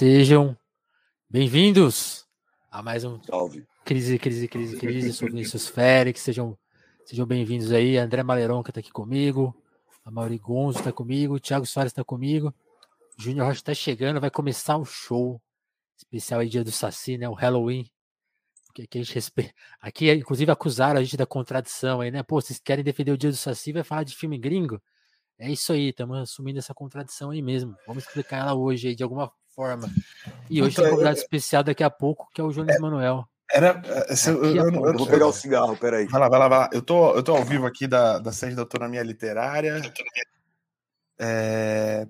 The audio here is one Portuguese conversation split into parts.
Sejam bem-vindos a mais um Salve. Crise, Crise, Crise, Crise. Sou Vinícius Félix. Sejam, sejam bem-vindos aí. André Maleronca está aqui comigo. A Mauri Gonzo está comigo. O Thiago Soares está comigo. O Júnior Rocha está chegando. Vai começar o show especial aí, dia do Saci, né? O Halloween. Que, que a gente respeita. Aqui, inclusive, acusaram a gente da contradição aí, né? Pô, vocês querem defender o dia do Saci, vai falar de filme gringo? É isso aí, estamos assumindo essa contradição aí mesmo. Vamos explicar ela hoje aí de alguma forma. E hoje Então, tem um convidado é- especial daqui a pouco, que é o Jones Manuel. Era. eu, eu- eu-. Eu vou pegar o cigarro, peraí. Vai lá, vai lá, vai lá. Eu tô, eu tô ao vivo aqui da, da sede da autonomia literária. É,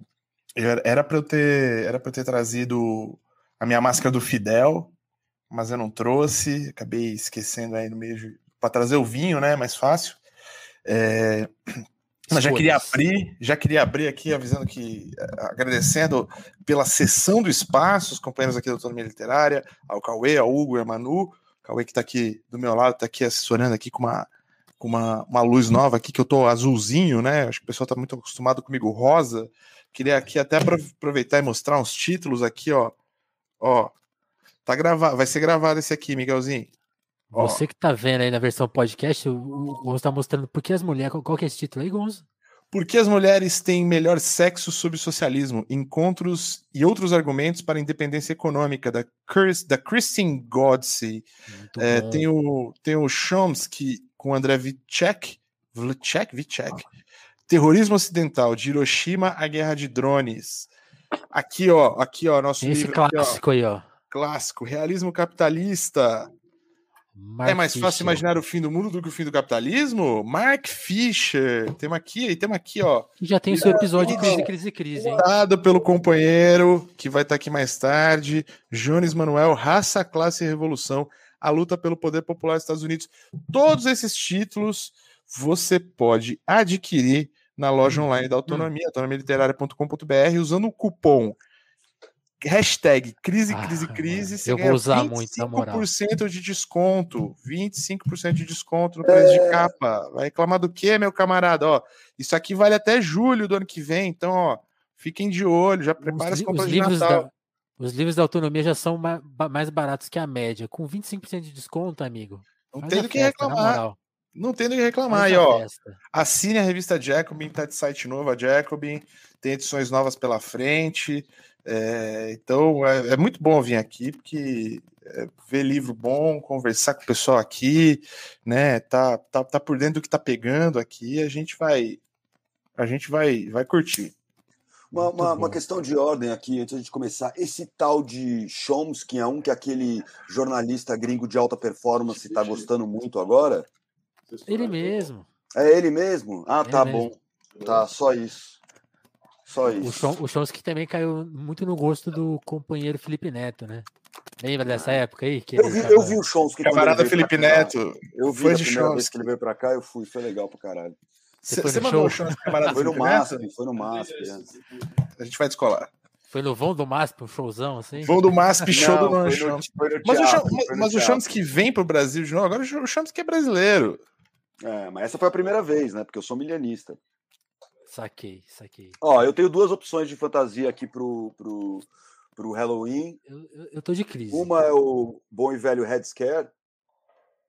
eu era- para eu ter, era para eu ter trazido a minha máscara do Fidel, mas eu não trouxe. Acabei esquecendo aí no meio para trazer o vinho, né? Mais fácil. É, mas já queria abrir, já queria abrir aqui avisando que eh, agradecendo pela sessão do espaço, os companheiros aqui da Autonomia Literária, ao Cauê, ao Hugo e a Manu. O Cauê que tá aqui do meu lado, tá aqui assessorando aqui com uma com uma, uma luz nova aqui que eu tô azulzinho, né? Acho que o pessoal tá muito acostumado comigo rosa. Queria aqui até apro- aproveitar e mostrar uns títulos aqui, ó. Ó, tá gravado, vai ser gravado esse aqui, Miguelzinho. Você que tá vendo aí na versão podcast, o, Gonzo tá mostrando por que as mulheres. Qual, que é esse título aí, Gonzo? Por que as mulheres têm melhor sexo sob socialismo? Encontros e outros argumentos para a independência econômica, da, Chris, da Christine Godsey. É, tem, o, tem o Chomsky com André Vicek, Vicek, Vicek. Terrorismo Ocidental, de Hiroshima à Guerra de Drones. Aqui, ó, aqui, ó, nosso esse livro aqui, ó, clássico aí, ó. clássico, Realismo Capitalista. Mark é mais fácil Fisher. imaginar o fim do mundo do que o fim do capitalismo? Mark Fisher. Temos aqui, temos aqui, ó. E já tem o seu episódio Não. Crise, Crise, Crise, hein? Dado pelo companheiro que vai estar aqui mais tarde, Jones Manuel, Raça, Classe e Revolução, a luta pelo poder popular dos Estados Unidos. Todos esses títulos você pode adquirir na loja online da Autonomia, autonomialiterária.com.br, usando o cupom hashtag crise, crise, Ah, crise. você eu vou usar muito, na moral. 25% de desconto. 25% de desconto no preço de capa. Vai reclamar do quê, meu camarada? Ó, isso aqui vale até julho do ano que vem, então, ó, fiquem de olho, já prepara Os, as compras os de livros Natal. da, os livros da autonomia já são ma- mais baratos que a média. Com 25% de desconto, amigo. Não tem a do que festa, reclamar. Não tem do que reclamar. Faz E, a ó, festa. assine a revista Jacobin, tá de site novo, a Jacobin. Tem edições novas pela frente. É, então, é, é muito bom vir aqui, porque é, ver livro bom, conversar com o pessoal aqui, né? Tá, tá, tá por dentro do que tá pegando aqui, a gente vai. A gente vai, vai curtir. Uma, uma- uma questão de ordem aqui, antes de começar. Esse tal de Chomsky é um que aquele jornalista gringo de alta performance está gostando muito agora? Ele mesmo. É ele mesmo? Ah, É tá mesmo. bom. Tá, só isso. Só O, isso. Chom, o Chomsky também caiu muito no gosto do companheiro Felipe Neto, né? Lembra dessa época aí? Que Eu vi, tava- eu vi o Chomsky Camarada Felipe. Neto. Eu vi fã a de primeira vez Chomsky. que ele veio pra cá, eu fui. Foi legal pra caralho. Você foi Você mandou show? o chance, camarada Foi no Felipe Neto? MASP, foi no MASP. é. A gente vai descolar. Foi no vão do MASP, um showzão assim? Vão do MASP show Não, do Noam foi no- Chomsky. foi no Mas o, teatro, Chom- foi no mas o. Chomsky vem pro Brasil de novo. Agora o Chomsky é brasileiro. É, mas essa foi a primeira vez, né? Porque eu sou milianista. Saquei, saquei. Ó, eu tenho duas opções de fantasia aqui pro, pro, pro Halloween. Eu, eu, eu tô de crise. Uma é o bom e velho Red Scare.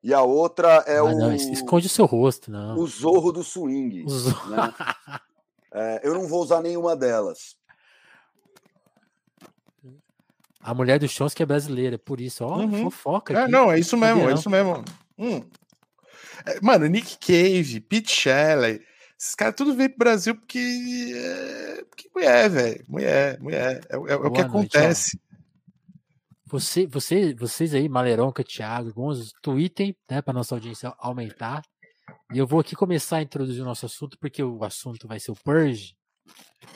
E a outra é Ah, o, não, es- esconde o seu rosto, não. o Zorro do Swing. O Zorro. né? É, eu não vou usar nenhuma delas. A mulher do Chomsky é brasileira, por isso, ó, Uhum. fofoca É, não, é isso mesmo, é isso mesmo. Hum. É, Mano, Nick Cave, Pete Shelley, esses caras tudo veio pro Brasil porque. é, Porque mulher, velho. Mulher, mulher. É, é- é o que noite, ó. acontece. Você, você, vocês aí, Maleronca, Thiago, Gonzo, tweetem, né, para nossa audiência aumentar. E eu vou aqui começar a introduzir o nosso assunto, porque o assunto vai ser o Purge.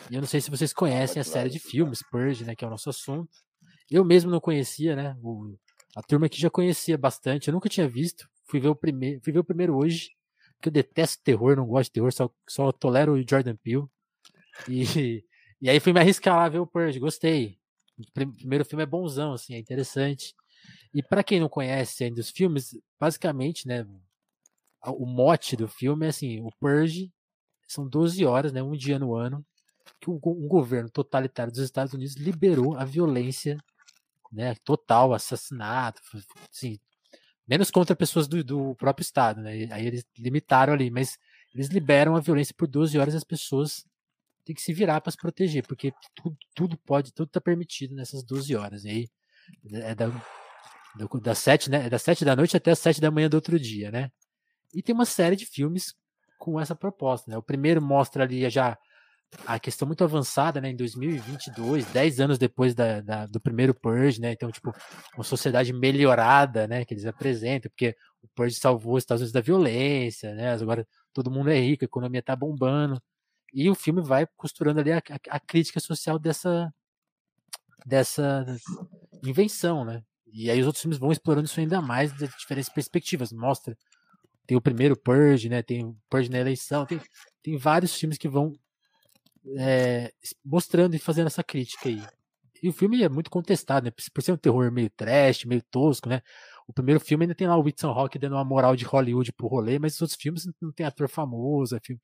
E eu não sei se vocês conhecem a série de filmes Purge, né, que é o nosso assunto. Eu mesmo não conhecia, né? o- a turma aqui já conhecia bastante. Eu nunca tinha visto. Fui ver o primeiro, fui ver o primeiro hoje, que eu detesto terror, não gosto de terror, só, só tolero o Jordan Peele. E, e aí fui me arriscar lá ver o Purge, gostei. O prim- primeiro filme é bonzão, assim, é interessante. E para quem não conhece ainda os filmes, basicamente, né, o mote do filme é assim, o Purge são 12 horas, né, um dia no ano, que um, um governo totalitário dos Estados Unidos liberou a violência né, total, assassinato, assim, menos contra pessoas do, do próprio Estado, né? Aí eles limitaram ali, mas eles liberam a violência por 12 horas e as pessoas têm que se virar para se proteger, porque tudo, tudo pode, tudo está permitido nessas 12 horas. E aí é da, das 7, né? É das 7 da noite até as 7 da manhã do outro dia, né? E tem uma série de filmes com essa proposta, né? O primeiro mostra ali já a questão muito avançada, né, em 2022, 10 anos depois da, da, do primeiro Purge, né, então, tipo, uma sociedade melhorada, né, que eles apresentam, porque o Purge salvou os Estados Unidos da violência, né, agora todo mundo é rico, a economia tá bombando, e o filme vai costurando ali a, a, a crítica social dessa, dessa invenção, né, e aí os outros filmes vão explorando isso ainda mais de diferentes perspectivas, mostra tem o primeiro Purge, né? Tem o Purge na eleição, tem, tem vários filmes que vão é, mostrando e fazendo essa crítica aí. E o filme é muito contestado, né? Por ser um terror meio trash, meio tosco, né? O primeiro filme ainda tem lá o Whitson Rock dando uma moral de Hollywood pro rolê, mas os outros filmes não tem ator famoso, é filme,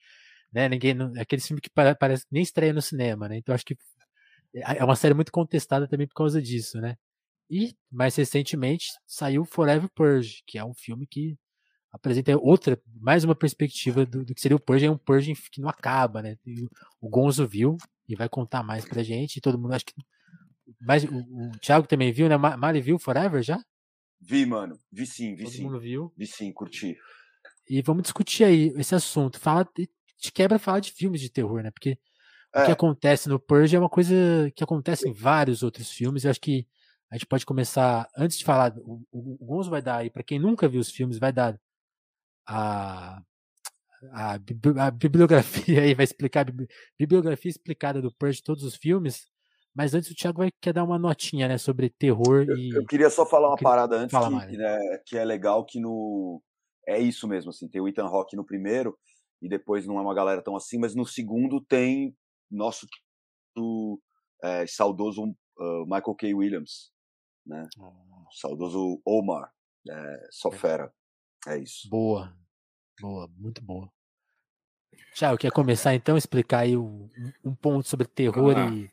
né? Ninguém, não, é aquele filme que parece nem estreia no cinema, né? Então acho que é, é uma série muito contestada também por causa disso, né? E mais recentemente saiu Forever Purge, que é um filme que apresenta outra, mais uma perspectiva do, do que seria o Purge, é um Purge que não acaba, né? O, Gonzo viu e vai contar mais pra gente, e todo mundo acho que. Mas o, o Thiago também viu, né? Mali viu Forever já? Vi, mano. Vi sim, vi todo sim. Todo mundo viu. Vi sim, curti. E vamos discutir aí esse assunto. Fala, te quebra falar de filmes de terror, né? Porque é. o que acontece no Purge é uma coisa que acontece em vários outros filmes. Eu acho que a gente pode começar, antes de falar, o, o Gonzo vai dar aí, para quem nunca viu os filmes, vai dar a, a, a bibliografia aí, vai explicar a bibliografia explicada do Purge de todos os filmes. Mas antes o Thiago vai quer dar uma notinha, né, sobre terror eu, e. Eu queria só falar uma parada antes que, né, que é legal que no é isso mesmo, assim, tem o Ethan Rock no primeiro e depois não é uma galera tão assim, mas no segundo tem nosso do é, saudoso uh, Michael K. Williams, né? Saudoso Omar, é, só é. É isso. Boa, boa, muito boa. Tiago, quer começar então a explicar aí um, um ponto sobre terror ah, e,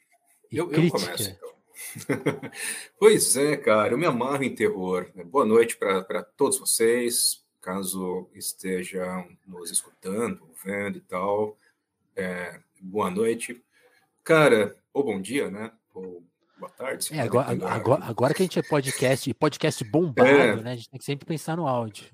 e eu, crítica? Eu começo, então. pois é, cara, eu me amarro em terror. Boa noite para todos vocês, caso estejam nos escutando, vendo e tal. É, boa noite. Cara, ou bom dia, né? Ou boa tarde. É, agora, agora, agora, que a gente é podcast, podcast bombado, é. né? A gente tem que sempre pensar no áudio.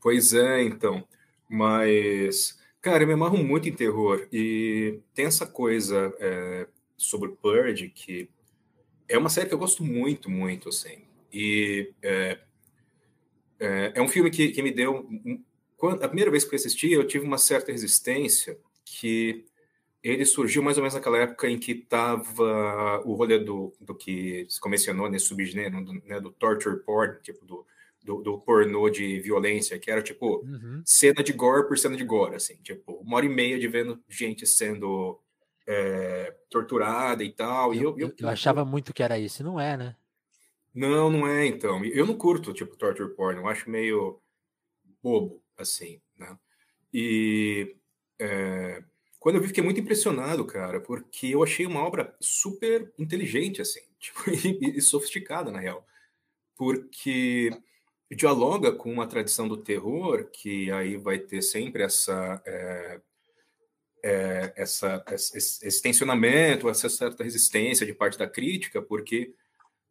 Pois é, então. Mas, cara, eu me amarro muito em terror. E tem essa coisa é, sobre Purge, que é uma série que eu gosto muito, muito, assim. E é, é, é um filme que, que me deu. Quando, a primeira vez que eu assisti, eu tive uma certa resistência, que ele surgiu mais ou menos naquela época em que estava o rolê do, do que se mencionou nesse subgênero, do, né, do torture porn, tipo do do, do, pornô de violência, que era tipo uhum. cena de gore por cena de gore, assim, tipo, uma hora e meia de vendo gente sendo é, torturada e tal. Eu, e eu, eu, eu achava muito que era isso, não é, né? Não, não é, então. Eu não curto, tipo, torture porn, eu acho meio bobo, assim, né? E é, quando eu vi, fiquei muito impressionado, cara, porque eu achei uma obra super inteligente, assim, tipo, e, e sofisticada, na real. Porque dialoga com uma tradição do terror que aí vai ter sempre essa é, é, essa, esse, esse tensionamento, essa certa resistência de parte da crítica, porque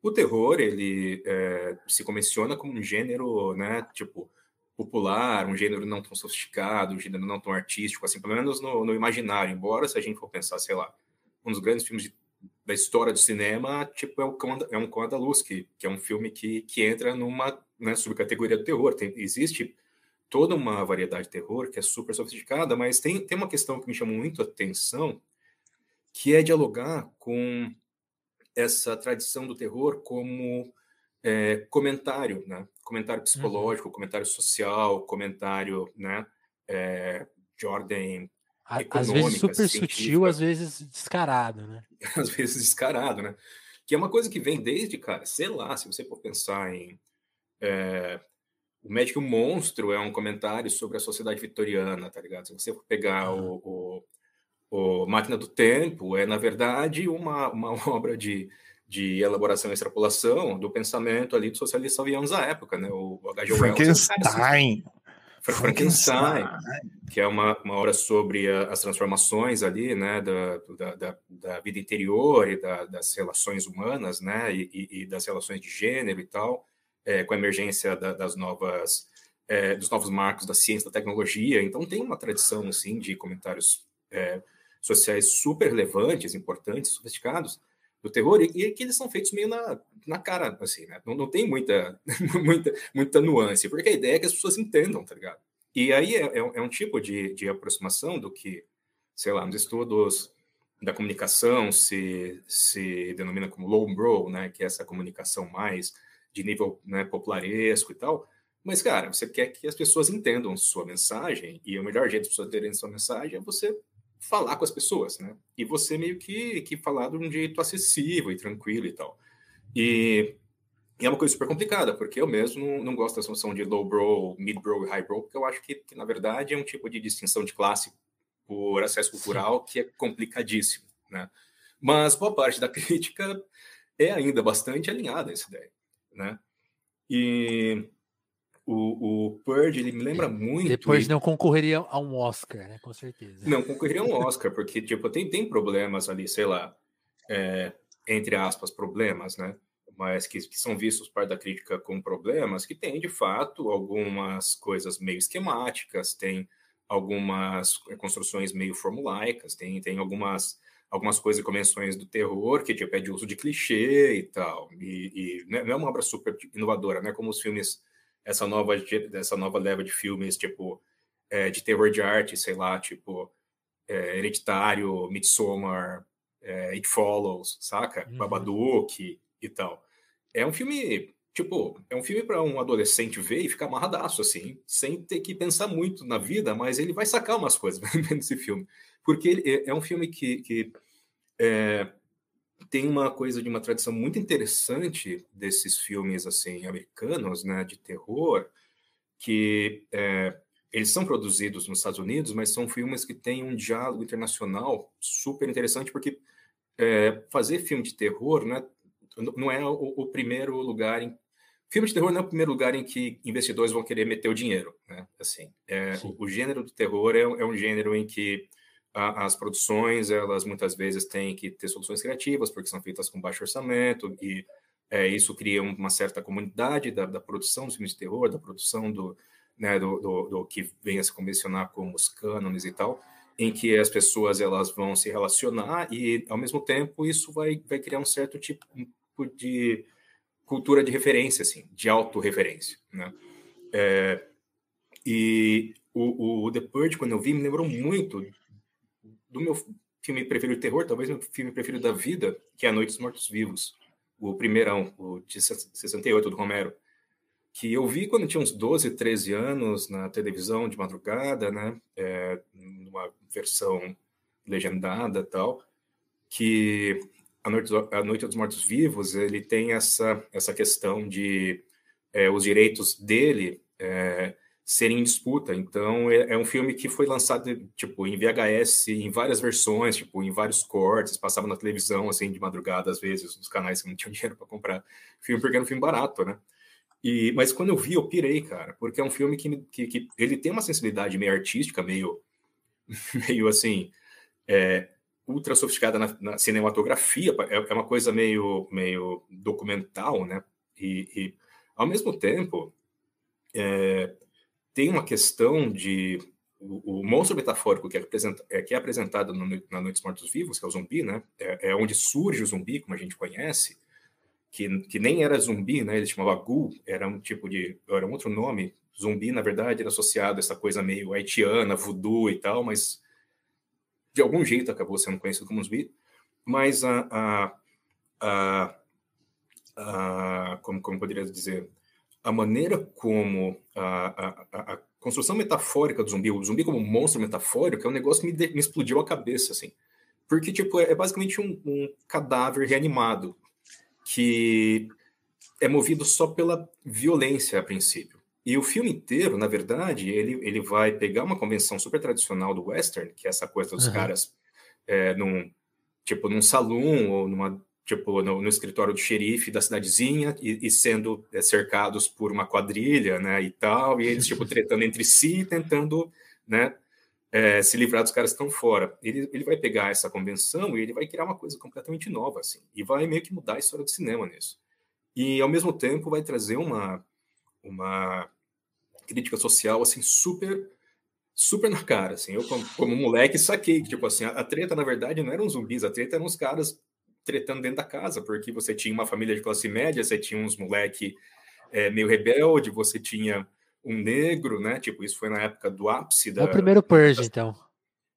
o terror ele é, se convenciona como um gênero, né, tipo popular, um gênero não tão sofisticado, um gênero não tão artístico, assim, pelo menos no, no imaginário. Embora se a gente for pensar, sei lá, um dos grandes filmes de da história do cinema, tipo, é o Cão, é um Cão da Luz, que, que é um filme que, que entra numa né, subcategoria do terror. Tem, existe toda uma variedade de terror que é super sofisticada, mas tem, tem uma questão que me chama muito a atenção, que é dialogar com essa tradição do terror como é, comentário, né? Comentário psicológico, uhum. comentário social, comentário, né? É, de ordem às vezes super sutil, às vezes descarado, né? às vezes descarado, né? Que é uma coisa que vem desde, cara, sei lá, se você for pensar em. É, o Médico Monstro é um comentário sobre a sociedade vitoriana, tá ligado? Se você for pegar uhum. o, o, o Máquina do Tempo é, na verdade, uma, uma obra de, de elaboração e extrapolação do pensamento ali do socialista avianos da época, né? O H.G. Frankenstein. Frankenstein, que é uma, uma obra sobre a, as transformações ali, né, da, da, da, da vida interior e da, das relações humanas, né, e, e, das relações de gênero e tal, é, com a emergência das novas, é, dos novos marcos da ciência, da tecnologia. Então tem uma tradição, assim, de comentários é, sociais super relevantes, importantes, sofisticados do terror e, e que eles são feitos meio na, na cara, assim, né? Não, não tem muita, muita, muita nuance, porque a ideia é que as pessoas entendam, tá ligado? E aí é, é, é um tipo de, de aproximação do que, sei lá, nos estudos da comunicação se, se denomina como lowbrow, né? Que é essa comunicação mais de nível né, popularesco e tal. Mas, cara, você quer que as pessoas entendam sua mensagem, e o melhor jeito de pessoas entenderem sua mensagem é você falar com as pessoas, né? E você meio que, que falar de um jeito acessível e tranquilo e tal. E, e é uma coisa super complicada, porque eu mesmo não, não gosto da solução de low bro, mid bro e high bro, porque eu acho que, que, na verdade, é um tipo de distinção de classe por acesso cultural que é complicadíssimo, né? Mas boa parte da crítica é ainda bastante alinhada a essa ideia, né? E o, o Purge, ele me lembra muito. Depois não concorreria a um Oscar, né? Com certeza. Não concorreria a um Oscar, porque, tipo, tem, tem problemas ali, sei lá, é, entre aspas, problemas, né? Mas que, que são vistos parte da crítica como problemas, que tem, de fato, algumas coisas meio esquemáticas, tem algumas construções meio formulaicas, tem, tem algumas algumas coisas e convenções do terror que tipo, é de uso de clichê e tal. E, e não é uma obra super inovadora, né? Como os filmes essa nova, essa nova leva de filmes, tipo, é, de terror de arte, sei lá, tipo, é, Hereditário, Midsommar, é, It Follows, saca? Uhum. Babadook e tal. É um filme, tipo, é um filme para um adolescente ver e ficar amarradaço, assim, sem ter que pensar muito na vida, mas ele vai sacar umas coisas vendo esse filme. Porque ele, é, é um filme que, que é, tem uma coisa de uma tradição muito interessante desses filmes assim americanos, né, de terror, que é, eles são produzidos nos Estados Unidos, mas são filmes que têm um diálogo internacional super interessante, porque é, fazer filme de terror né, não é o, o, primeiro lugar em filme de terror não é o primeiro lugar em que investidores vão querer meter o dinheiro, né? Assim, é, o, o, gênero do terror é, é um gênero em que as produções, elas muitas vezes têm que ter soluções criativas, porque são feitas com baixo orçamento, e é, isso cria uma certa comunidade da, da, produção dos filmes de terror, da produção do, né, do, do, do, que vem a se convencionar como os cânones e tal, em que as pessoas elas vão se relacionar e, ao mesmo tempo, isso vai, vai criar um certo tipo de cultura de referência, assim, de autorreferência, né? É, e o, o The Purge, quando eu vi, me lembrou muito do meu filme preferido de terror, talvez meu filme preferido da vida, que é A Noite dos Mortos Vivos, o primeirão, o de 68 do Romero, que eu vi quando tinha uns 12, 13 anos na televisão de madrugada, né, é, numa versão legendada tal, que a Noite, a Noite dos Mortos Vivos, ele tem essa, essa questão de é, os direitos dele é, serem em disputa. Então, é, é, um filme que foi lançado, tipo, em VHS, em várias versões, tipo, em vários cortes, passava na televisão, assim, de madrugada, às vezes, nos canais que não tinham dinheiro para comprar filme, porque era um filme barato, né? E, mas quando eu vi, eu pirei, cara, porque é um filme que, que, que ele tem uma sensibilidade meio artística, meio, meio assim, é, ultra sofisticada na, na cinematografia, é, é, uma coisa meio, meio documental, né? E, e ao mesmo tempo, é, tem uma questão de o, o monstro metafórico que é, é, que é apresentado no, na Noite dos Mortos Vivos, que é o zumbi, né? É, é, onde surge o zumbi, como a gente conhece, que, que nem era zumbi, né? Ele chamava Ghoul, era um tipo de, era um outro nome. Zumbi, na verdade, era associado a essa coisa meio haitiana, voodoo e tal, mas de algum jeito acabou sendo conhecido como zumbi. Mas a, a, a, a como, como poderia dizer, a maneira como a, a, a, construção metafórica do zumbi, o zumbi como monstro metafórico, é um negócio que me, de, me explodiu a cabeça, assim. Porque, tipo, é, é basicamente um, um, cadáver reanimado que é movido só pela violência a princípio. E o filme inteiro, na verdade, ele, ele vai pegar uma convenção super tradicional do western, que é essa coisa dos uhum. caras é, num, tipo, num salão ou numa, tipo, no, no escritório do xerife da cidadezinha e, e sendo é, cercados por uma quadrilha, né, e tal, e eles, tipo, tretando entre si, tentando, né, é, se livrar dos caras que estão fora. Ele, ele vai pegar essa convenção e ele vai criar uma coisa completamente nova, assim, e vai meio que mudar a história do cinema nisso. E, ao mesmo tempo, vai trazer uma, uma crítica social, assim, super super na cara, assim. Eu, como, como moleque, saquei que, tipo assim, a, a, treta, na verdade, não eram zumbis, a treta eram os caras tretando dentro da casa, porque você tinha uma família de classe média, você tinha uns moleque é, meio rebelde, você tinha um negro, né? Tipo, isso foi na época do ápice da... É o primeiro Purge, então.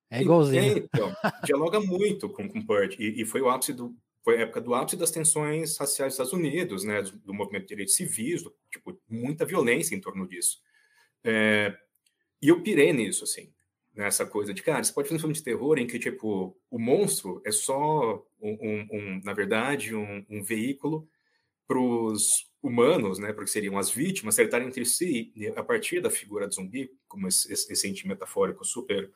É igualzinho. É, então, dialoga muito com, com Purge, e, e, foi o ápice do... Foi a época do ápice das tensões raciais dos Estados Unidos, né? Do, do movimento de direitos civis, do, tipo, muita violência em torno disso. É, e eu pirei nisso, assim, nessa coisa de, cara, você pode fazer um filme de terror em que, tipo, o monstro é só, um, um, um na verdade, um, um veículo para os humanos, né, porque seriam as vítimas, acertarem entre si, a partir da figura do zumbi, como esse, esse ente metafórico super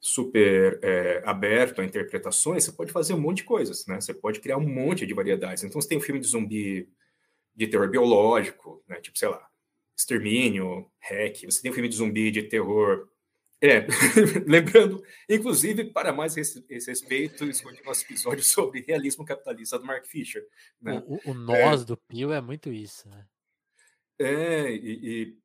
super é, aberto a interpretações, você pode fazer um monte de coisas, né? Você pode criar um monte de variedades. Então, você tem um filme de zumbi de terror biológico, né? Tipo, sei lá, Extermínio, Hack, você tem um filme de zumbi de terror. É, lembrando, inclusive, para mais esse, esse respeito, escolhi nosso episódio sobre realismo capitalista do Mark Fisher. Né? O, o, nós é, do Pio é muito isso, né? É, e, e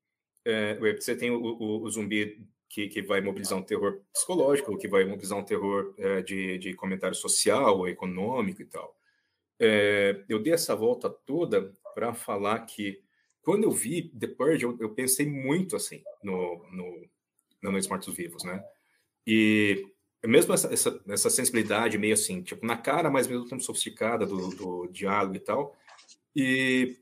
é, você tem o, o, o zumbi que, que, vai mobilizar um terror psicológico, que vai mobilizar um terror é, de, de, comentário social, econômico e tal. É, eu dei essa volta toda para falar que quando eu vi The Purge, eu, eu pensei muito assim no, no, no Noites Mortos Vivos, né? E mesmo essa, essa, essa, sensibilidade meio assim, tipo, na cara, mas mesmo tempo sofisticada do, do diálogo e tal. E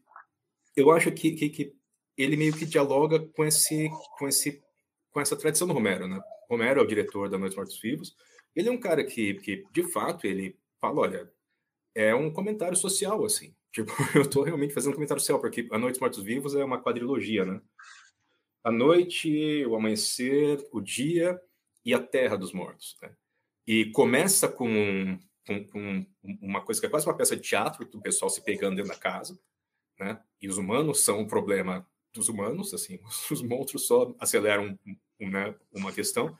eu acho que, que, que, ele meio que dialoga com esse, com esse, com essa tradição do Romero, né? Romero é o diretor da Noites Mortos Vivos. Ele é um cara que, que, de fato, ele fala, olha, é um comentário social, assim. Tipo, eu estou realmente fazendo um comentário social, porque A Noite Mortos Vivos é uma quadrilogia, né? A noite, o amanhecer, o dia e a terra dos mortos, né? E começa com, com, com uma coisa que é quase uma peça de teatro, do pessoal se pegando dentro da casa, né? E os humanos são o problema dos humanos, assim, os monstros só aceleram né, uma questão.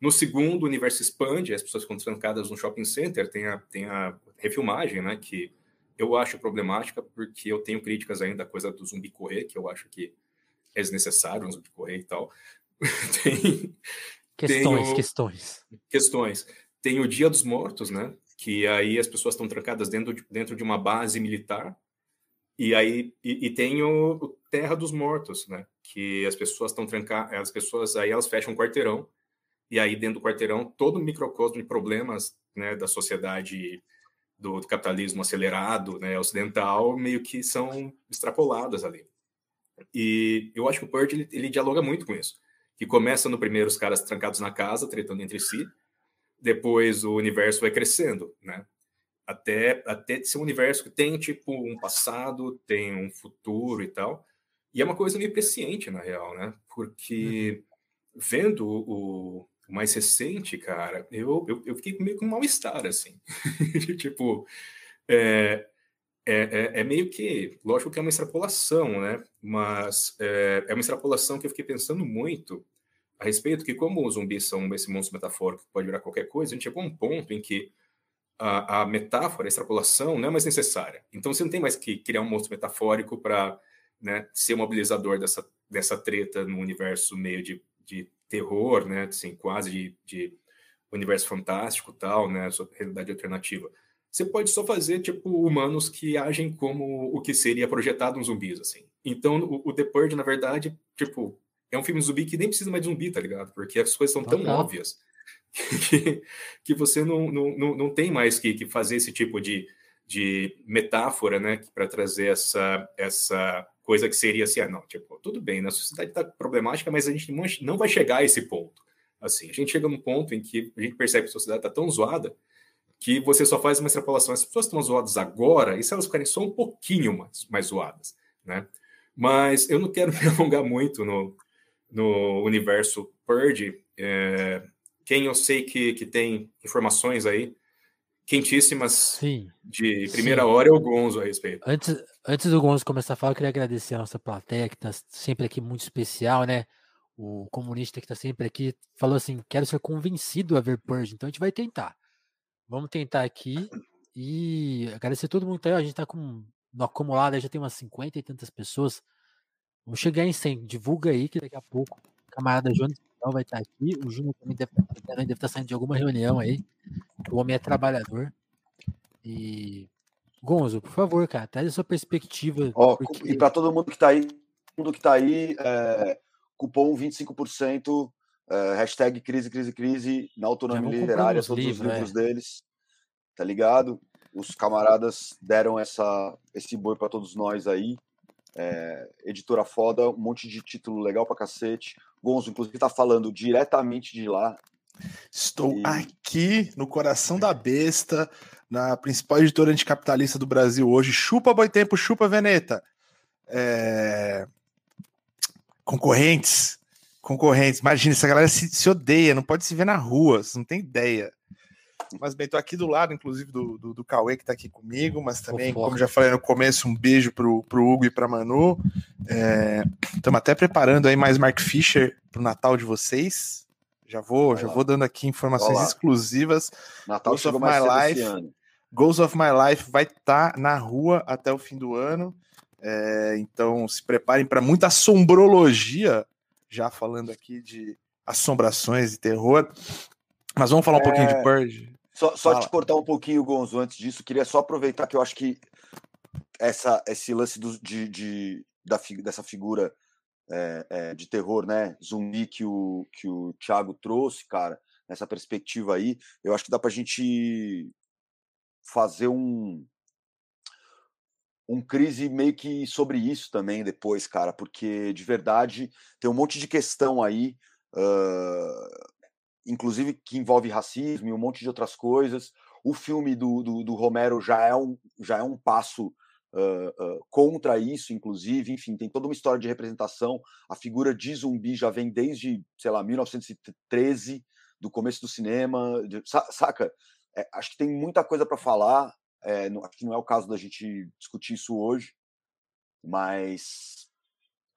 No segundo, o universo expande, as pessoas ficam trancadas no shopping center, tem a, tem a refilmagem, né, que eu acho problemática porque eu tenho críticas ainda da coisa do zumbi correr, que eu acho que é desnecessário zumbi correr e tal. tem, questões, tenho, questões. Questões. Tem o Dia dos Mortos, né? Que aí as pessoas estão trancadas dentro de, dentro de uma base militar. E aí e, e tem o, o, Terra dos Mortos, né? Que as pessoas estão trancadas, as pessoas aí elas fecham um quarteirão. E aí dentro do quarteirão todo o microcosmo de problemas, né, da sociedade do, do, capitalismo acelerado, né, ocidental, meio que são extrapoladas ali. E eu acho que o Purge ele, ele, dialoga muito com isso, que começa no primeiro os caras trancados na casa, tretando entre si, depois o universo vai crescendo, né? Até até ser um universo que tem tipo um passado, tem um futuro e tal. E é uma coisa meio presciente na real, né? Porque uhum. vendo o, o mais recente, cara, eu, eu, eu fiquei meio com um mal-estar, assim. tipo, é, é, é, é, meio que, lógico que é uma extrapolação, né? Mas é, é, uma extrapolação que eu fiquei pensando muito a respeito que, como os zumbis são esse monstro metafórico que pode virar qualquer coisa, a gente chegou a um ponto em que a, a metáfora, a extrapolação, não é mais necessária. Então, você não tem mais que criar um monstro metafórico para né, ser mobilizador dessa, dessa treta no universo meio de, de terror, né, assim, quase de, de universo fantástico tal, né, realidade alternativa. Você pode só fazer, tipo, humanos que agem como o que seria projetado um zumbis, assim. Então, o, o The Purge, na verdade, tipo, é um filme de zumbi que nem precisa mais de zumbi, tá ligado? Porque as coisas são tão óbvias que, que você não, não, não, não tem mais que, que fazer esse tipo de, de metáfora, né, para trazer essa, essa coisa que seria assim, ah, não, tipo, tudo bem, né, a sociedade está problemática, mas a gente não vai chegar a esse ponto. Assim, a gente chega num ponto em que a gente percebe que a sociedade está tão zoada que você só faz uma extrapolação. As pessoas estão zoadas agora, e se elas ficarem só um pouquinho mais, mais zoadas, né? Mas eu não quero me alongar muito no, no universo Purge, é, quem eu sei que, que tem informações aí quentíssimas sim, de primeira sim. hora é o Gonzo a respeito. Antes, antes do Gonzo começar a falar, eu queria agradecer a nossa plateia, que está sempre aqui muito especial, né? O comunista que está sempre aqui falou assim: quero ser convencido a ver Purge, então a gente vai tentar. Vamos tentar aqui e agradecer todo mundo que tá aí. A gente está com no acumulado, já tem umas 50 e tantas pessoas. Vamos chegar em 100. Divulga aí que daqui a pouco o camarada Jonas vai estar aqui. O Júnior também deve, deve estar saindo de alguma reunião aí. O homem é trabalhador. E. Gonzo, por favor, cara, traz a sua perspectiva. Ó, porque... E para todo mundo que está aí, todo mundo que tá aí, é, cupom 25%, é, hashtag crise, crise, crise, na autonomia literária, todos livros, os livros é. deles, tá ligado? Os camaradas deram essa, esse boi para todos nós aí. É, editora foda, um monte de título legal pra cacete. Gonzo, inclusive, tá falando diretamente de lá. Estou e... aqui no coração da besta, na principal editora anticapitalista do Brasil hoje. Chupa boi tempo, chupa Veneta. É... Concorrentes, concorrentes. Imagina, essa galera se, se, odeia, não pode se ver na rua, você não tem ideia. Mas bem, tô aqui do lado, inclusive, do, do, do Cauê, que tá aqui comigo, mas também, como já falei no começo, um beijo pro, pro Hugo e pra Manu. Estamos é, até preparando aí mais Mark Fisher pro Natal de vocês. Já vou, já vou dando aqui informações exclusivas. Natal Ghost of My Life. Ghost of My Life vai estar tá na rua até o fim do ano. É, então se preparem para muita assombrologia, já falando aqui de assombrações e terror. Mas vamos falar um é... pouquinho de Purge. Só, só te cortar um pouquinho, Gonzo, antes disso, queria só aproveitar que eu acho que essa, esse lance do, de, de da, dessa figura é, é, de terror, né? Zumbi que o, que o Thiago trouxe, cara, nessa perspectiva aí, eu acho que dá pra gente fazer um, um crise meio que sobre isso também depois, cara, porque de verdade tem um monte de questão aí. Uh, inclusive que envolve racismo e um monte de outras coisas. O filme do, do, do Romero já é um, já é um passo uh, uh, contra isso, inclusive. Enfim, tem toda uma história de representação. A figura de zumbi já vem desde, sei lá, 1913, do começo do cinema. De, saca? É, acho que tem muita coisa para falar. É, não, acho que não é o caso da gente discutir isso hoje, mas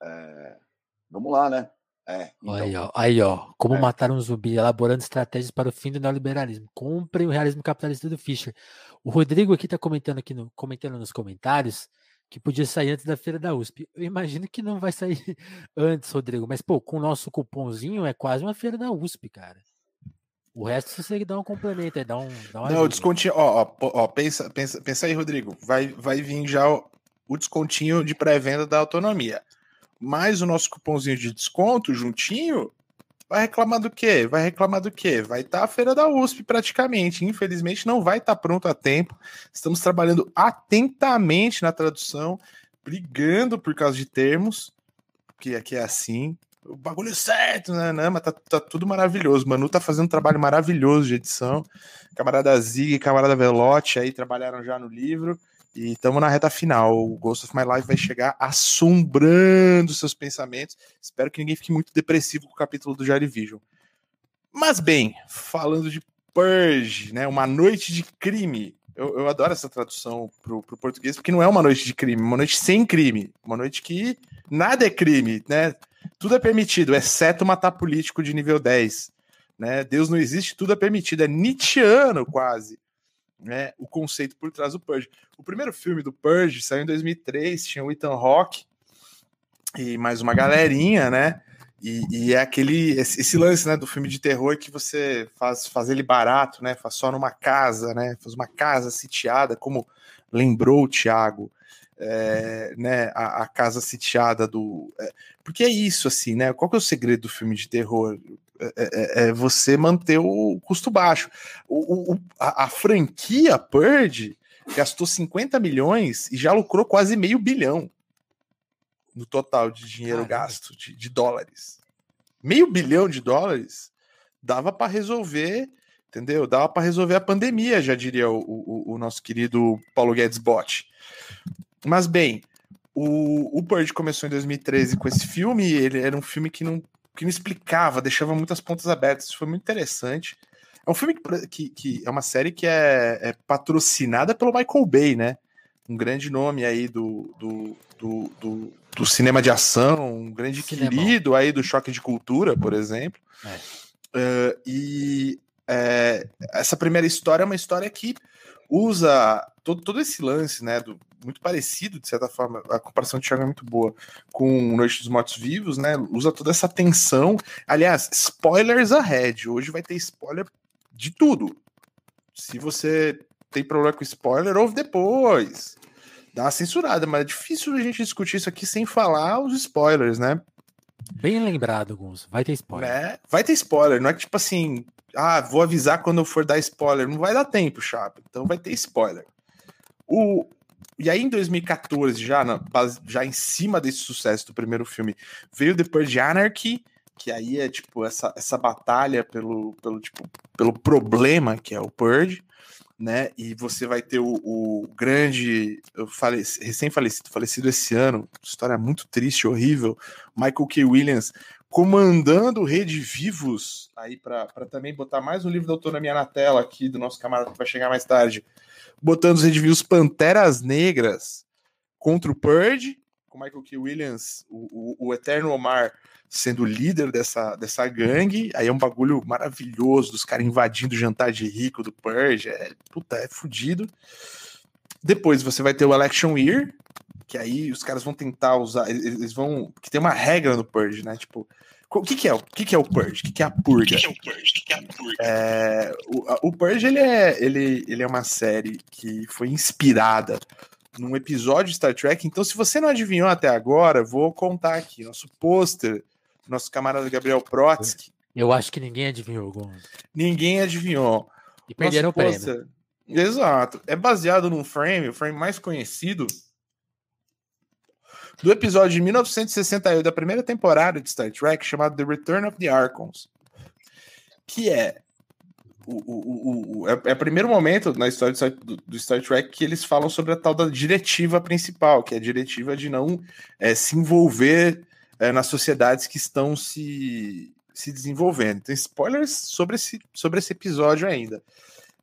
é, vamos lá, né? É, então... Aí, ó, aí, ó, como é. matar um zumbi, elaborando estratégias para o fim do neoliberalismo. Comprem o realismo capitalista do Fischer. O Rodrigo aqui está comentando aqui no, comentando nos comentários que podia sair antes da feira da USP. Eu imagino que não vai sair antes, Rodrigo, mas pô, com o nosso cupomzinho é quase uma feira da USP, cara. O resto você dá um complemento aí, dá um. Dá uma não, o descontinho, ó, ó, ó, pensa, pensa, pensa aí, Rodrigo. Vai, vai vir já o, o descontinho de pré-venda da autonomia mais o nosso cupomzinho de desconto juntinho, vai reclamar do quê? Vai reclamar do quê? Vai estar tá a feira da USP praticamente. Infelizmente não vai estar tá pronto a tempo. Estamos trabalhando atentamente na tradução, brigando por causa de termos, porque aqui é assim. O bagulho é certo, né? Não, mas tá, tá tudo maravilhoso. Manu tá fazendo um trabalho maravilhoso de edição. Camarada Zig e camarada Velote aí trabalharam já no livro. E estamos na reta final. O Ghost of My Life vai chegar assombrando seus pensamentos. Espero que ninguém fique muito depressivo com o capítulo do Jari Vision. Mas bem, falando de Purge, né? Uma noite de crime. Eu, eu adoro essa tradução pro, pro português, porque não é uma noite de crime, uma noite sem crime. Uma noite que nada é crime, né? Tudo é permitido, exceto matar político de nível 10. Né? Deus não existe, tudo é permitido. É Nietzscheano quase né, o conceito por trás do Purge. O primeiro filme do Purge saiu em 2003, tinha o Ethan Hawke e mais uma galerinha, né? E, e, é aquele esse, lance, né, do filme de terror que você faz faz ele barato, né? Faz só numa casa, né? Faz uma casa sitiada, como lembrou o Thiago, é, né? A, a, casa sitiada do, é, porque é isso assim, né? Qual que é o segredo do filme de terror? É, é, é, você manter o custo baixo. O, o a, a, franquia Purge gastou 50 milhões e já lucrou quase meio bilhão no total de dinheiro Caramba. gasto, de, de, dólares. Meio bilhão de dólares dava para resolver, entendeu? Dava para resolver a pandemia, já diria o, o, o, nosso querido Paulo Guedes Bot. Mas bem, o, o Purge começou em 2013 com esse filme, ele era um filme que não que não explicava, deixava muitas pontas abertas. Isso foi muito interessante. É um filme que, que, que é uma série que é, é, patrocinada pelo Michael Bay, né? Um grande nome aí do, do, do, do, do cinema de ação, um grande Cinemão. querido aí do choque de cultura, por exemplo. É. Uh, e é, essa primeira história é uma história que usa todo, todo esse lance, né, do, muito parecido, de certa forma, a comparação de Thiago é muito boa, com Noite dos Mortos Vivos, né, usa toda essa tensão, aliás, spoilers ahead, hoje vai ter spoiler de tudo, se você tem problema com spoiler, ouve depois, dá uma censurada, mas é difícil a gente discutir isso aqui sem falar os spoilers, né, Bem lembrado, Gus. Vai ter spoiler. Né? Vai ter spoiler. Não é que tipo assim, ah, vou avisar quando eu for dar spoiler. Não vai dar tempo, chapa. Então vai ter spoiler. O, e aí, em 2014, já, na, já em cima desse sucesso do primeiro filme, veio The Purge Anarchy, que aí é tipo essa, essa batalha pelo, pelo, tipo, pelo problema que é o Purge, né? E você vai ter o, o grande, recém-falecido, falecido esse ano, história muito triste, horrível, Michael K. Williams comandando Rede Vivos, aí para também botar mais um livro da autonomia na tela aqui do nosso camarada que vai chegar mais tarde, botando os Rede Vivos Panteras Negras contra o Purge, com Michael K. Williams, o, o, o Eterno Omar sendo líder dessa, dessa gangue, aí é um bagulho maravilhoso dos caras invadindo o jantar de rico do Purge, é, puta, é fudido. Depois você vai ter o Election Year, que aí os caras vão tentar usar, eles vão, que tem uma regra no Purge, né, tipo, o que, que é? O que, que é o Purge? O que, que é a purga? O que, é o Purge? O que, é a purga? É, o, o Purge ele é, ele, ele é uma série que foi inspirada num episódio de Star Trek. Então, se você não adivinhou até agora, vou contar aqui. Nosso pôster, nosso camarada Gabriel Protsky. Eu acho que ninguém adivinhou, Gonzo. Ninguém adivinhou. E perderam nosso o pôster, prêmio. Exato. É baseado num frame, o frame mais conhecido do episódio de 1968 da primeira temporada de Star Trek, chamado The Return of the Archons, que é o, o, o, é, é o primeiro momento na história do, do, Star Trek que eles falam sobre a tal da diretiva principal, que é a diretiva de não é, se envolver é, nas sociedades que estão se, se desenvolvendo. Tem spoilers sobre esse, sobre esse episódio ainda.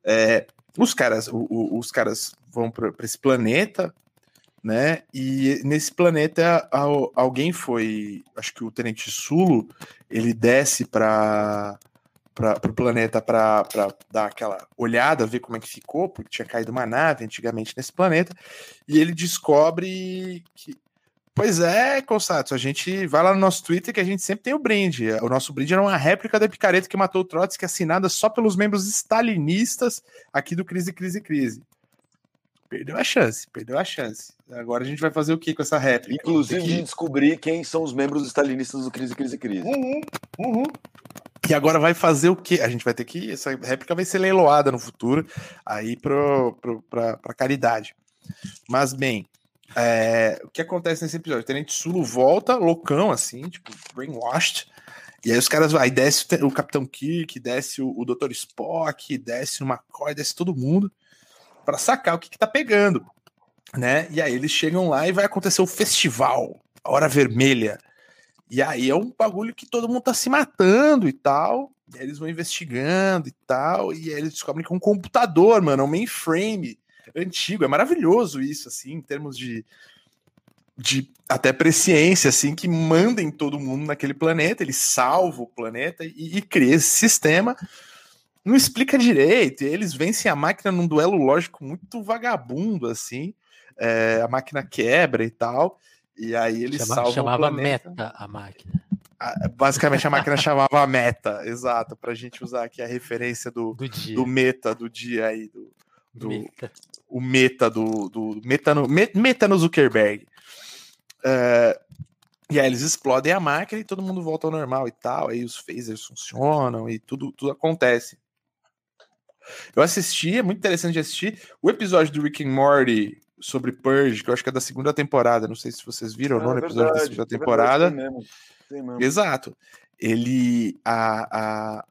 É, os caras, os caras vão para esse planeta né? E nesse planeta alguém foi, acho que o Tenente Sulo, ele desce para para o planeta para dar aquela olhada, ver como é que ficou, porque tinha caído uma nave antigamente nesse planeta, e ele descobre que. Pois é, Constatos, a gente vai lá no nosso Twitter que a gente sempre tem o brinde. O nosso brinde era uma réplica da picareta que matou o Trotsky, assinada só pelos membros stalinistas aqui do Crise, Crise, Crise. Perdeu a chance, perdeu a chance. Agora a gente vai fazer o que com essa réplica? Inclusive que... descobrir quem são os membros stalinistas do Crise, Crise, Crise. Uhum, uhum. E agora vai fazer o que? A gente vai ter que. Essa réplica vai ser leiloada no futuro aí para caridade. Mas, bem, é, o que acontece nesse episódio? O Tenente Sulo volta loucão, assim, tipo, brainwashed. E aí os caras vai, desce o Capitão Kirk, desce o, o Dr. Spock, desce o McCoy, desce todo mundo para sacar o que, que tá pegando, né? E aí eles chegam lá e vai acontecer o festival, a hora vermelha. E aí é um bagulho que todo mundo tá se matando e tal. E aí eles vão investigando e tal. E aí eles descobrem que é um computador, mano, é um mainframe antigo. É maravilhoso isso, assim, em termos de, de até presciência, assim, que mandem todo mundo naquele planeta. Ele salva o planeta e, e cria esse sistema não explica direito. E eles vencem a máquina num duelo lógico muito vagabundo, assim. É, a máquina quebra e tal. E aí eles Chama, salvam chamava meta a máquina. Basicamente a máquina chamava meta, exato, para a gente usar aqui a referência do, do, do, meta do dia aí, do, do meta. o meta do, do meta, no, meta no Zuckerberg. É, e aí eles explodem a máquina e todo mundo volta ao normal e tal. Aí os phasers funcionam e tudo, tudo acontece. Eu assisti, é muito interessante de assistir. O episódio do Rick and Morty sobre Purge, que eu acho que é da segunda temporada, não sei se vocês viram ou não, é episódio da segunda é temporada. Verdade, mesmo, mesmo. Exato. Ele. A, a,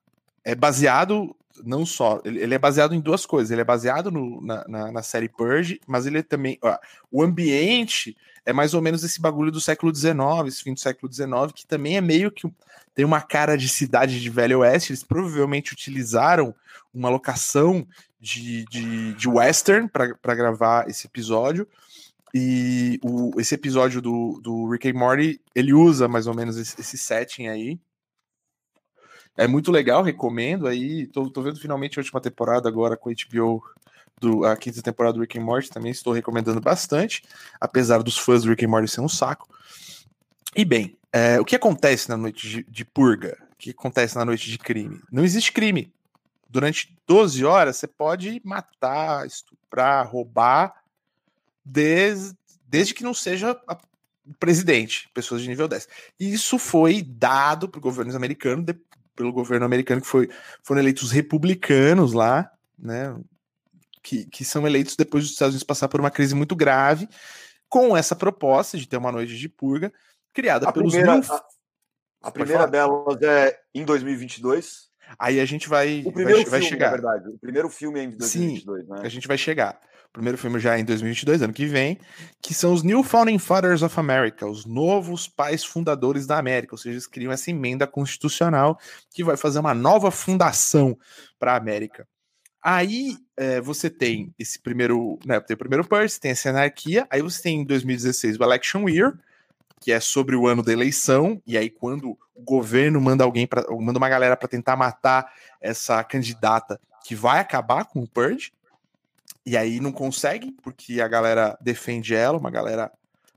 é baseado não só, ele, é baseado em duas coisas. Ele é baseado no, na, na, na, série Purge, mas ele é também. Ó, o ambiente é mais ou menos esse bagulho do século XIX, esse fim do século XIX, que também é meio que tem uma cara de cidade de Velho Oeste. Eles provavelmente utilizaram uma locação de, de, de western para gravar esse episódio. E o, esse episódio do, do Rick and Morty, ele usa mais ou menos esse, esse setting aí. É muito legal, recomendo aí. Tô, tô vendo finalmente a última temporada agora com a HBO, do, a quinta temporada do Rick and Morty, também estou recomendando bastante, apesar dos fãs do Rick and Morty ser um saco. E bem, é, o que acontece na noite de, de purga? O que acontece na noite de crime? Não existe crime. Durante 12 horas você pode matar, estuprar, roubar, desde, desde que não seja o presidente, pessoas de nível 10. E isso foi dado para o governo americano de, pelo governo americano, que foi, foram eleitos republicanos lá, né? Que, que são eleitos depois dos Estados Unidos passar por uma crise muito grave, com essa proposta de ter uma noite de purga, criada a pelos primeira, A, a primeira delas é em 2022. Aí a gente vai, o primeiro vai, vai filme, chegar. Na verdade, o primeiro filme é em 2022, Sim, né? A gente vai chegar primeiro filme já em 2022, ano que vem, que são os New Founding Fathers of America, os novos pais fundadores da América, ou seja, eles criam essa emenda constitucional que vai fazer uma nova fundação para a América. Aí é, você tem esse primeiro, né, tem o primeiro Purse, tem essa anarquia, aí você tem em 2016 o Election Year, que é sobre o ano da eleição, e aí quando o governo manda alguém para manda uma galera para tentar matar essa candidata que vai acabar com o Purge, e aí não consegue, porque a galera defende ela, uma galera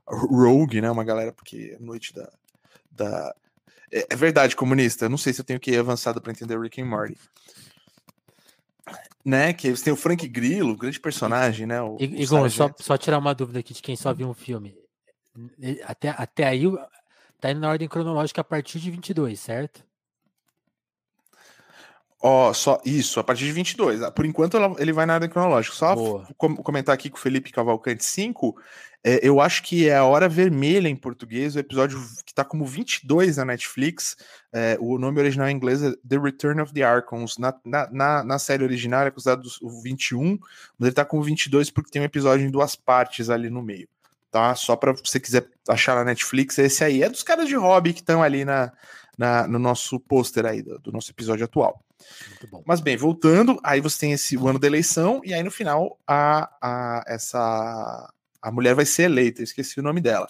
rogue, né? Uma galera, porque é noite da. da... É, é verdade, comunista. não sei se eu tenho que ir avançado para entender Rick and Morty. Né? Que você tem o Frank Grillo, grande personagem, né? O, Igor, só, só tirar uma dúvida aqui de quem só viu um filme. Até, até aí tá indo na ordem cronológica a partir de 22, certo? Ó, oh, só isso, a partir de 22. Ah, por enquanto ele vai na ordem cronológica. Só com, comentar aqui com o Felipe Cavalcante 5, é, eu acho que é a Hora Vermelha em português, o episódio que tá como 22 na Netflix. É, o nome original em inglês é The Return of the Archons. Na, na, na, na série original é considerado o 21, mas ele tá como 22 porque tem um episódio em duas partes ali no meio. Tá? Só para você quiser achar na Netflix, esse aí é dos caras de hobby que estão ali na, na, no nosso pôster aí do, do nosso episódio atual. Mas bem, voltando, aí você tem esse o ano da eleição, e aí no final a, a, essa, a mulher vai ser eleita, eu esqueci o nome dela.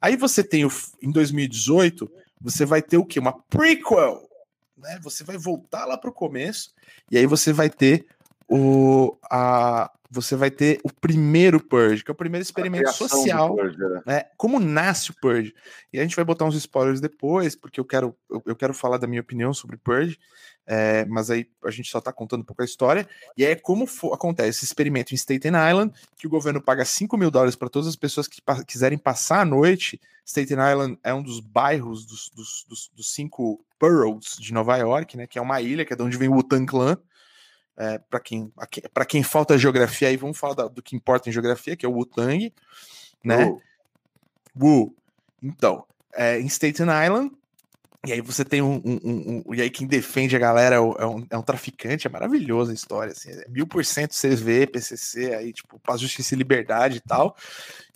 Aí você tem o, em 2018, você vai ter o que? Uma prequel, né? Você vai voltar lá para o começo, e aí você vai ter o, a, você vai ter o primeiro Purge, que é o primeiro experimento social. Purge, né? né? Como nasce o Purge. E a gente vai botar uns spoilers depois, porque eu quero, eu, eu quero falar da minha opinião sobre Purge. É, mas aí a gente só está contando um pouco a história. E é como acontece esse experimento em Staten Island, que o governo paga 5 mil dólares para todas as pessoas que pa quiserem passar a noite. Staten Island é um dos bairros dos, dos, dos, dos cinco boroughs de Nova York, né? Que é uma ilha, que é de onde vem o Wu-Tang Clan. É, para quem, para quem falta geografia aí, vamos falar da, do que importa em geografia, que é o Wu-Tang, né? Uh. Wu. Então, é, em Staten Island, e aí você tem um, um, um, um, E aí quem defende a galera é, é um, é um traficante, é maravilhosa a história, assim, é mil por cento CV, PCC, aí, tipo, paz, justiça e liberdade e tal.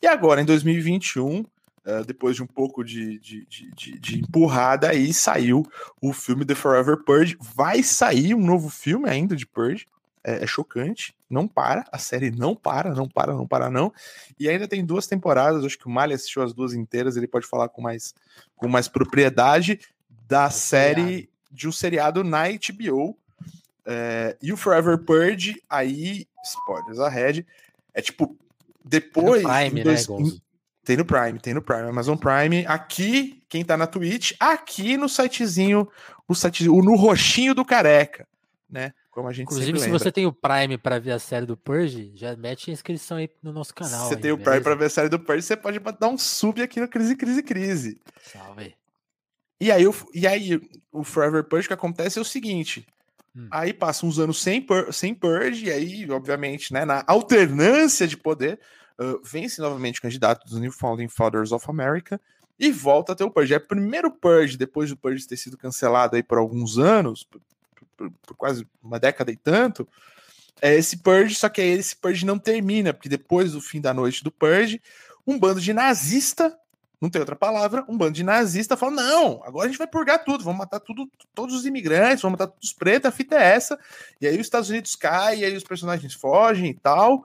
E agora, em 2021, Uh, depois de um pouco de, de, de, de, empurrada, aí saiu o filme The Forever Purge. Vai sair um novo filme ainda de Purge. É, é, chocante, não para, a série não para, não para, não para, não. E ainda tem duas temporadas, acho que o Mali assistiu as duas inteiras, ele pode falar com mais, com mais propriedade da é série seriado. de um seriado na HBO. É, e o Forever Purge, aí, spoilers ahead, é tipo, depois. Prime, dois, né, tem no Prime, tem no Prime, Amazon Prime. Aqui, quem tá na Twitch, aqui no sitezinho, o site, o no roxinho do careca, né? Como a gente Inclusive, se você tem o Prime para ver a série do Purge, já mete a inscrição aí no nosso canal. Se você tem o Prime para ver a série do Purge, você pode dar um sub aqui no Crise, Crise, Crise. Salve. E aí, o, e aí, o Forever Purge que acontece é o seguinte: hum. aí passa uns anos sem, pur, sem Purge, e aí, obviamente, né, na alternância de poder, uh, vence novamente candidato dos New Founding Fathers of America e volta a ter o Purge. É o primeiro Purge, depois do Purge ter sido cancelado aí por alguns anos, por, por quase uma década e tanto, é esse Purge, só que aí esse Purge não termina, porque depois do fim da noite do Purge, um bando de nazista, não tem outra palavra, um bando de nazista fala: não, agora a gente vai purgar tudo, vamos matar tudo, todos os imigrantes, vamos matar todos os pretos, a fita é essa. E aí os Estados Unidos caem, e aí os personagens fogem e tal.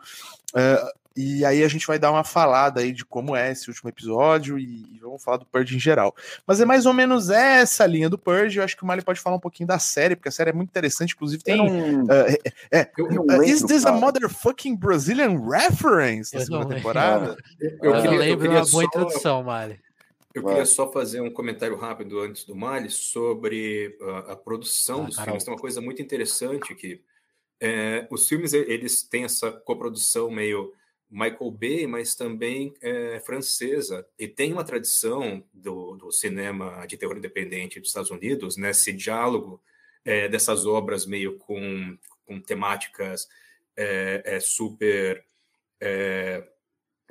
Uh, e aí a gente vai dar uma falada aí de como é esse último episódio e, e, vamos falar do Purge em geral. Mas é mais ou menos essa linha do Purge. Eu acho que o Mali pode falar um pouquinho da série, porque a série é muito interessante. Inclusive tem. Não, uh, é, é, uh, is this cara. a motherfucking Brazilian reference na segunda temporada? Eu, eu, queria, lembro eu uma boa só, introdução, Mali. Eu vai. queria só fazer um comentário rápido antes do Mali sobre uh, a produção ah, dos Carol. filmes. Tem uma coisa muito interessante que é, os filmes eles têm essa coprodução meio Michael Bay, mas também é, francesa. E tem uma tradição do, do, cinema de terror independente dos Estados Unidos, nesse né, diálogo é, dessas obras meio com, com temáticas é, é super é,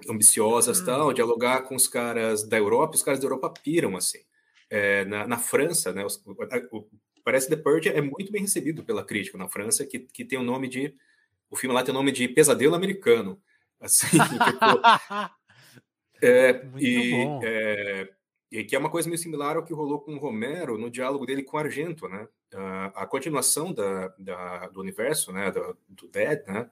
ambiciosas, hum. tal, dialogar com os caras da Europa, os caras da Europa piram, assim. É, na, na, França, né, os, o, parece The Purge é muito bem recebido pela crítica na França, que, que tem o nome de... O filme lá tem o nome de Pesadelo Americano. Assim, tipo, é, e, é, e, que é uma coisa meio similar ao que rolou com o Romero no diálogo dele com o Argento, né? A, a continuação da, da, do universo, né? Do, do Dead, né?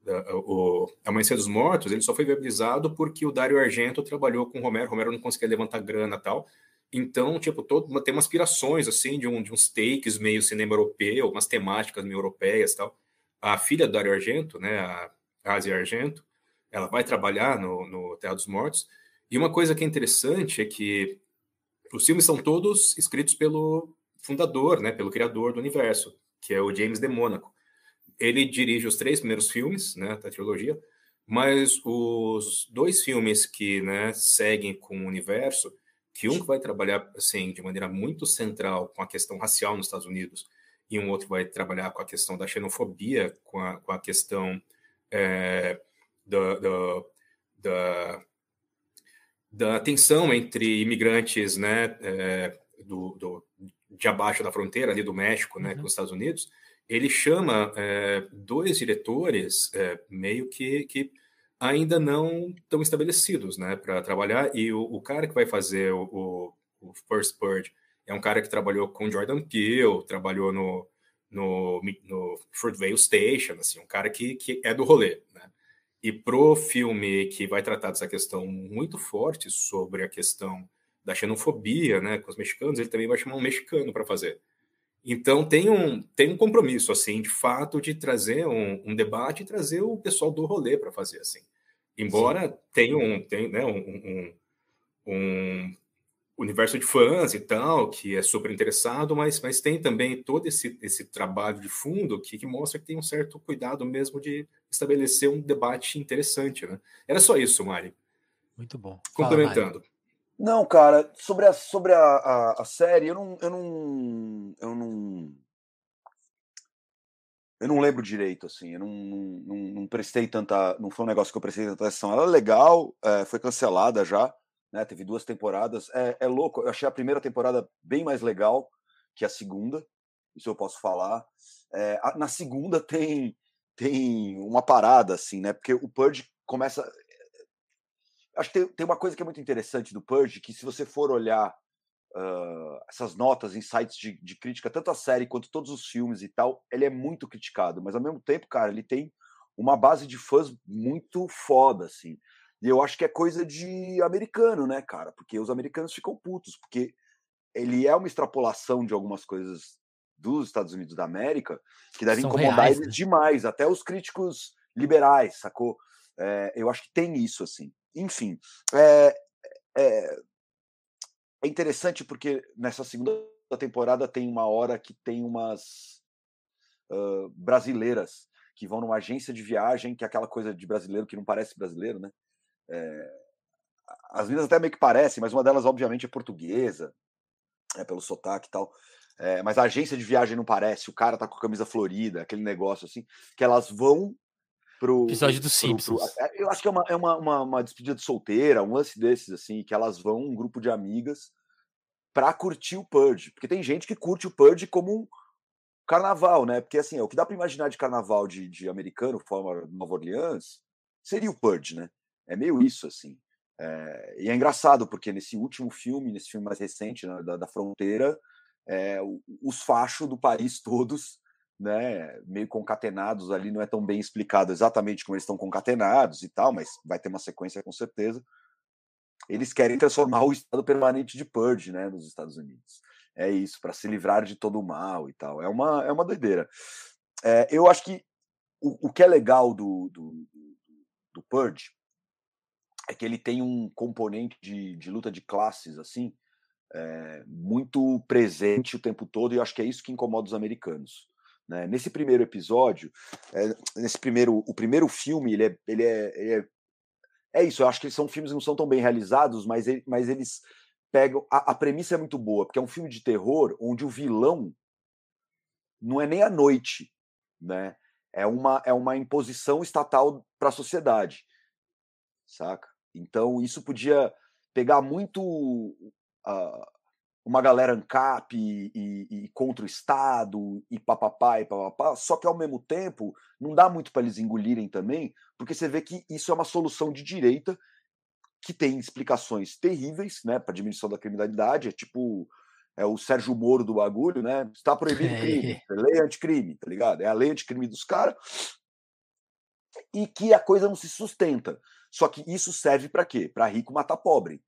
Da, o Amanhecer dos Mortos, ele só foi viabilizado porque o Dario Argento trabalhou com o Romero, o Romero não conseguia levantar grana tal. Então, tipo, todo, tem umas aspirações, assim, de, um, de uns takes meio cinema europeu, umas temáticas meio europeias tal. A filha do Dario Argento, né, a Asia Argento, ela vai trabalhar no, no Terra dos Mortos. E uma coisa que é interessante é que os filmes são todos escritos pelo fundador, né, pelo criador do universo, que é o James de Monaco. Ele dirige os três primeiros filmes, né, da trilogia, mas os dois filmes que, né, seguem com o universo, que um vai trabalhar assim de maneira muito central com a questão racial nos Estados Unidos e um outro vai trabalhar com a questão da xenofobia, com a, com a questão é, da, da, da, da tensão entre imigrantes né, é, do, do, de abaixo da fronteira, ali do México, né, uhum. com os Estados Unidos, ele chama é, dois diretores é, meio que, que ainda não estão estabelecidos né, para trabalhar, e o, o, cara que vai fazer o, o, o, First Purge é um cara que trabalhou com Jordan Peele, trabalhou no, no, no Fruitvale Station, assim, um cara que, que é do rolê, né? E pro filme que vai tratar dessa questão muito forte sobre a questão da xenofobia, né, com os mexicanos, ele também vai chamar um mexicano para fazer. Então tem um, tem um compromisso, assim, de fato, de trazer um, um debate e trazer o pessoal do rolê para fazer, assim. Embora Sim. tenha um, tem, né, um, um, um universo de fãs e tal, que é super interessado, mas, mas tem também todo esse, esse trabalho de fundo que, que mostra que tem um certo cuidado mesmo de estabelecer um debate interessante, né? Era só isso, Mari. Muito bom. Complementando. Fala, não, cara, sobre a, sobre a, a, a, série, eu não, eu não. Eu não. Eu não lembro direito, assim, eu não, não, não prestei tanta. Não foi um negócio que eu prestei tanta atenção. Ela é legal, é, foi cancelada já né? Teve duas temporadas. É, é louco. Eu achei a primeira temporada bem mais legal que a segunda. Isso eu posso falar. É, a, na segunda tem tem uma parada assim, né? Porque o Purge começa. Acho que tem, tem uma coisa que é muito interessante do Purge, que se você for olhar uh, essas notas em sites de, de, crítica, tanto a série quanto todos os filmes e tal, ele é muito criticado, mas ao mesmo tempo, cara, ele tem uma base de fãs muito foda, assim. E eu acho que é coisa de americano, né, cara? Porque os americanos ficam putos, porque ele é uma extrapolação de algumas coisas dos Estados Unidos da América que devem incomodar reais, eles né? demais, até os críticos liberais, sacou? É, eu acho que tem isso, assim. Enfim, é, é, é interessante porque nessa segunda temporada tem uma hora que tem umas uh, brasileiras que vão numa agência de viagem, que é aquela coisa de brasileiro que não parece brasileiro, né? É, as meninas até meio que parecem, mas uma delas, obviamente, é portuguesa, é, pelo sotaque e tal. É, mas a agência de viagem não parece, o cara tá com a camisa florida, aquele negócio assim, que elas vão pro. Episódio dos Simpsons. Pro, eu acho que é, uma, é uma, uma, uma, despedida de solteira, um lance desses, assim, que elas vão, um grupo de amigas, pra curtir o Purge. Porque tem gente que curte o Purge como um carnaval, né? Porque assim, o que dá para imaginar de carnaval de, de americano, forma Nova Orleans, seria o Purge, né? É meio isso, assim. É, e é engraçado, porque nesse último filme, nesse filme mais recente, né, da, da Fronteira, é, os fachos do país todos, né, meio concatenados ali, não é tão bem explicado exatamente como eles estão concatenados e tal, mas vai ter uma sequência com certeza. Eles querem transformar o estado permanente de Purge, né, nos Estados Unidos. É isso, para se livrar de todo o mal e tal. É uma, é uma doideira. É, eu acho que o, o que é legal do, do, do Purge é que ele tem um componente de, de luta de classes, assim, é, muito presente o tempo todo, e eu acho que é isso que incomoda os americanos. Né? Nesse primeiro episódio, é, nesse primeiro, o primeiro filme, ele é, ele é, ele é, é isso. Eu acho que são filmes que não são tão bem realizados, mas, ele, mas eles pegam. A, a premissa é muito boa, porque é um filme de terror onde o vilão não é nem a noite, né? É uma, é uma imposição estatal para a sociedade, saca? Então isso podia pegar muito uh, uma galera ANCAP e, e, e, contra o Estado e papapá e papapá, só que ao mesmo tempo não dá muito para eles engolirem também, porque você vê que isso é uma solução de direita que tem explicações terríveis né, para diminuição da criminalidade, é tipo é o Sérgio Moro do bagulho, né? Está proibido crime, é lei anticrime, tá ligado? É a lei anticrime dos caras. E que a coisa não se sustenta. Só que isso serve para quê? Para rico matar pobre,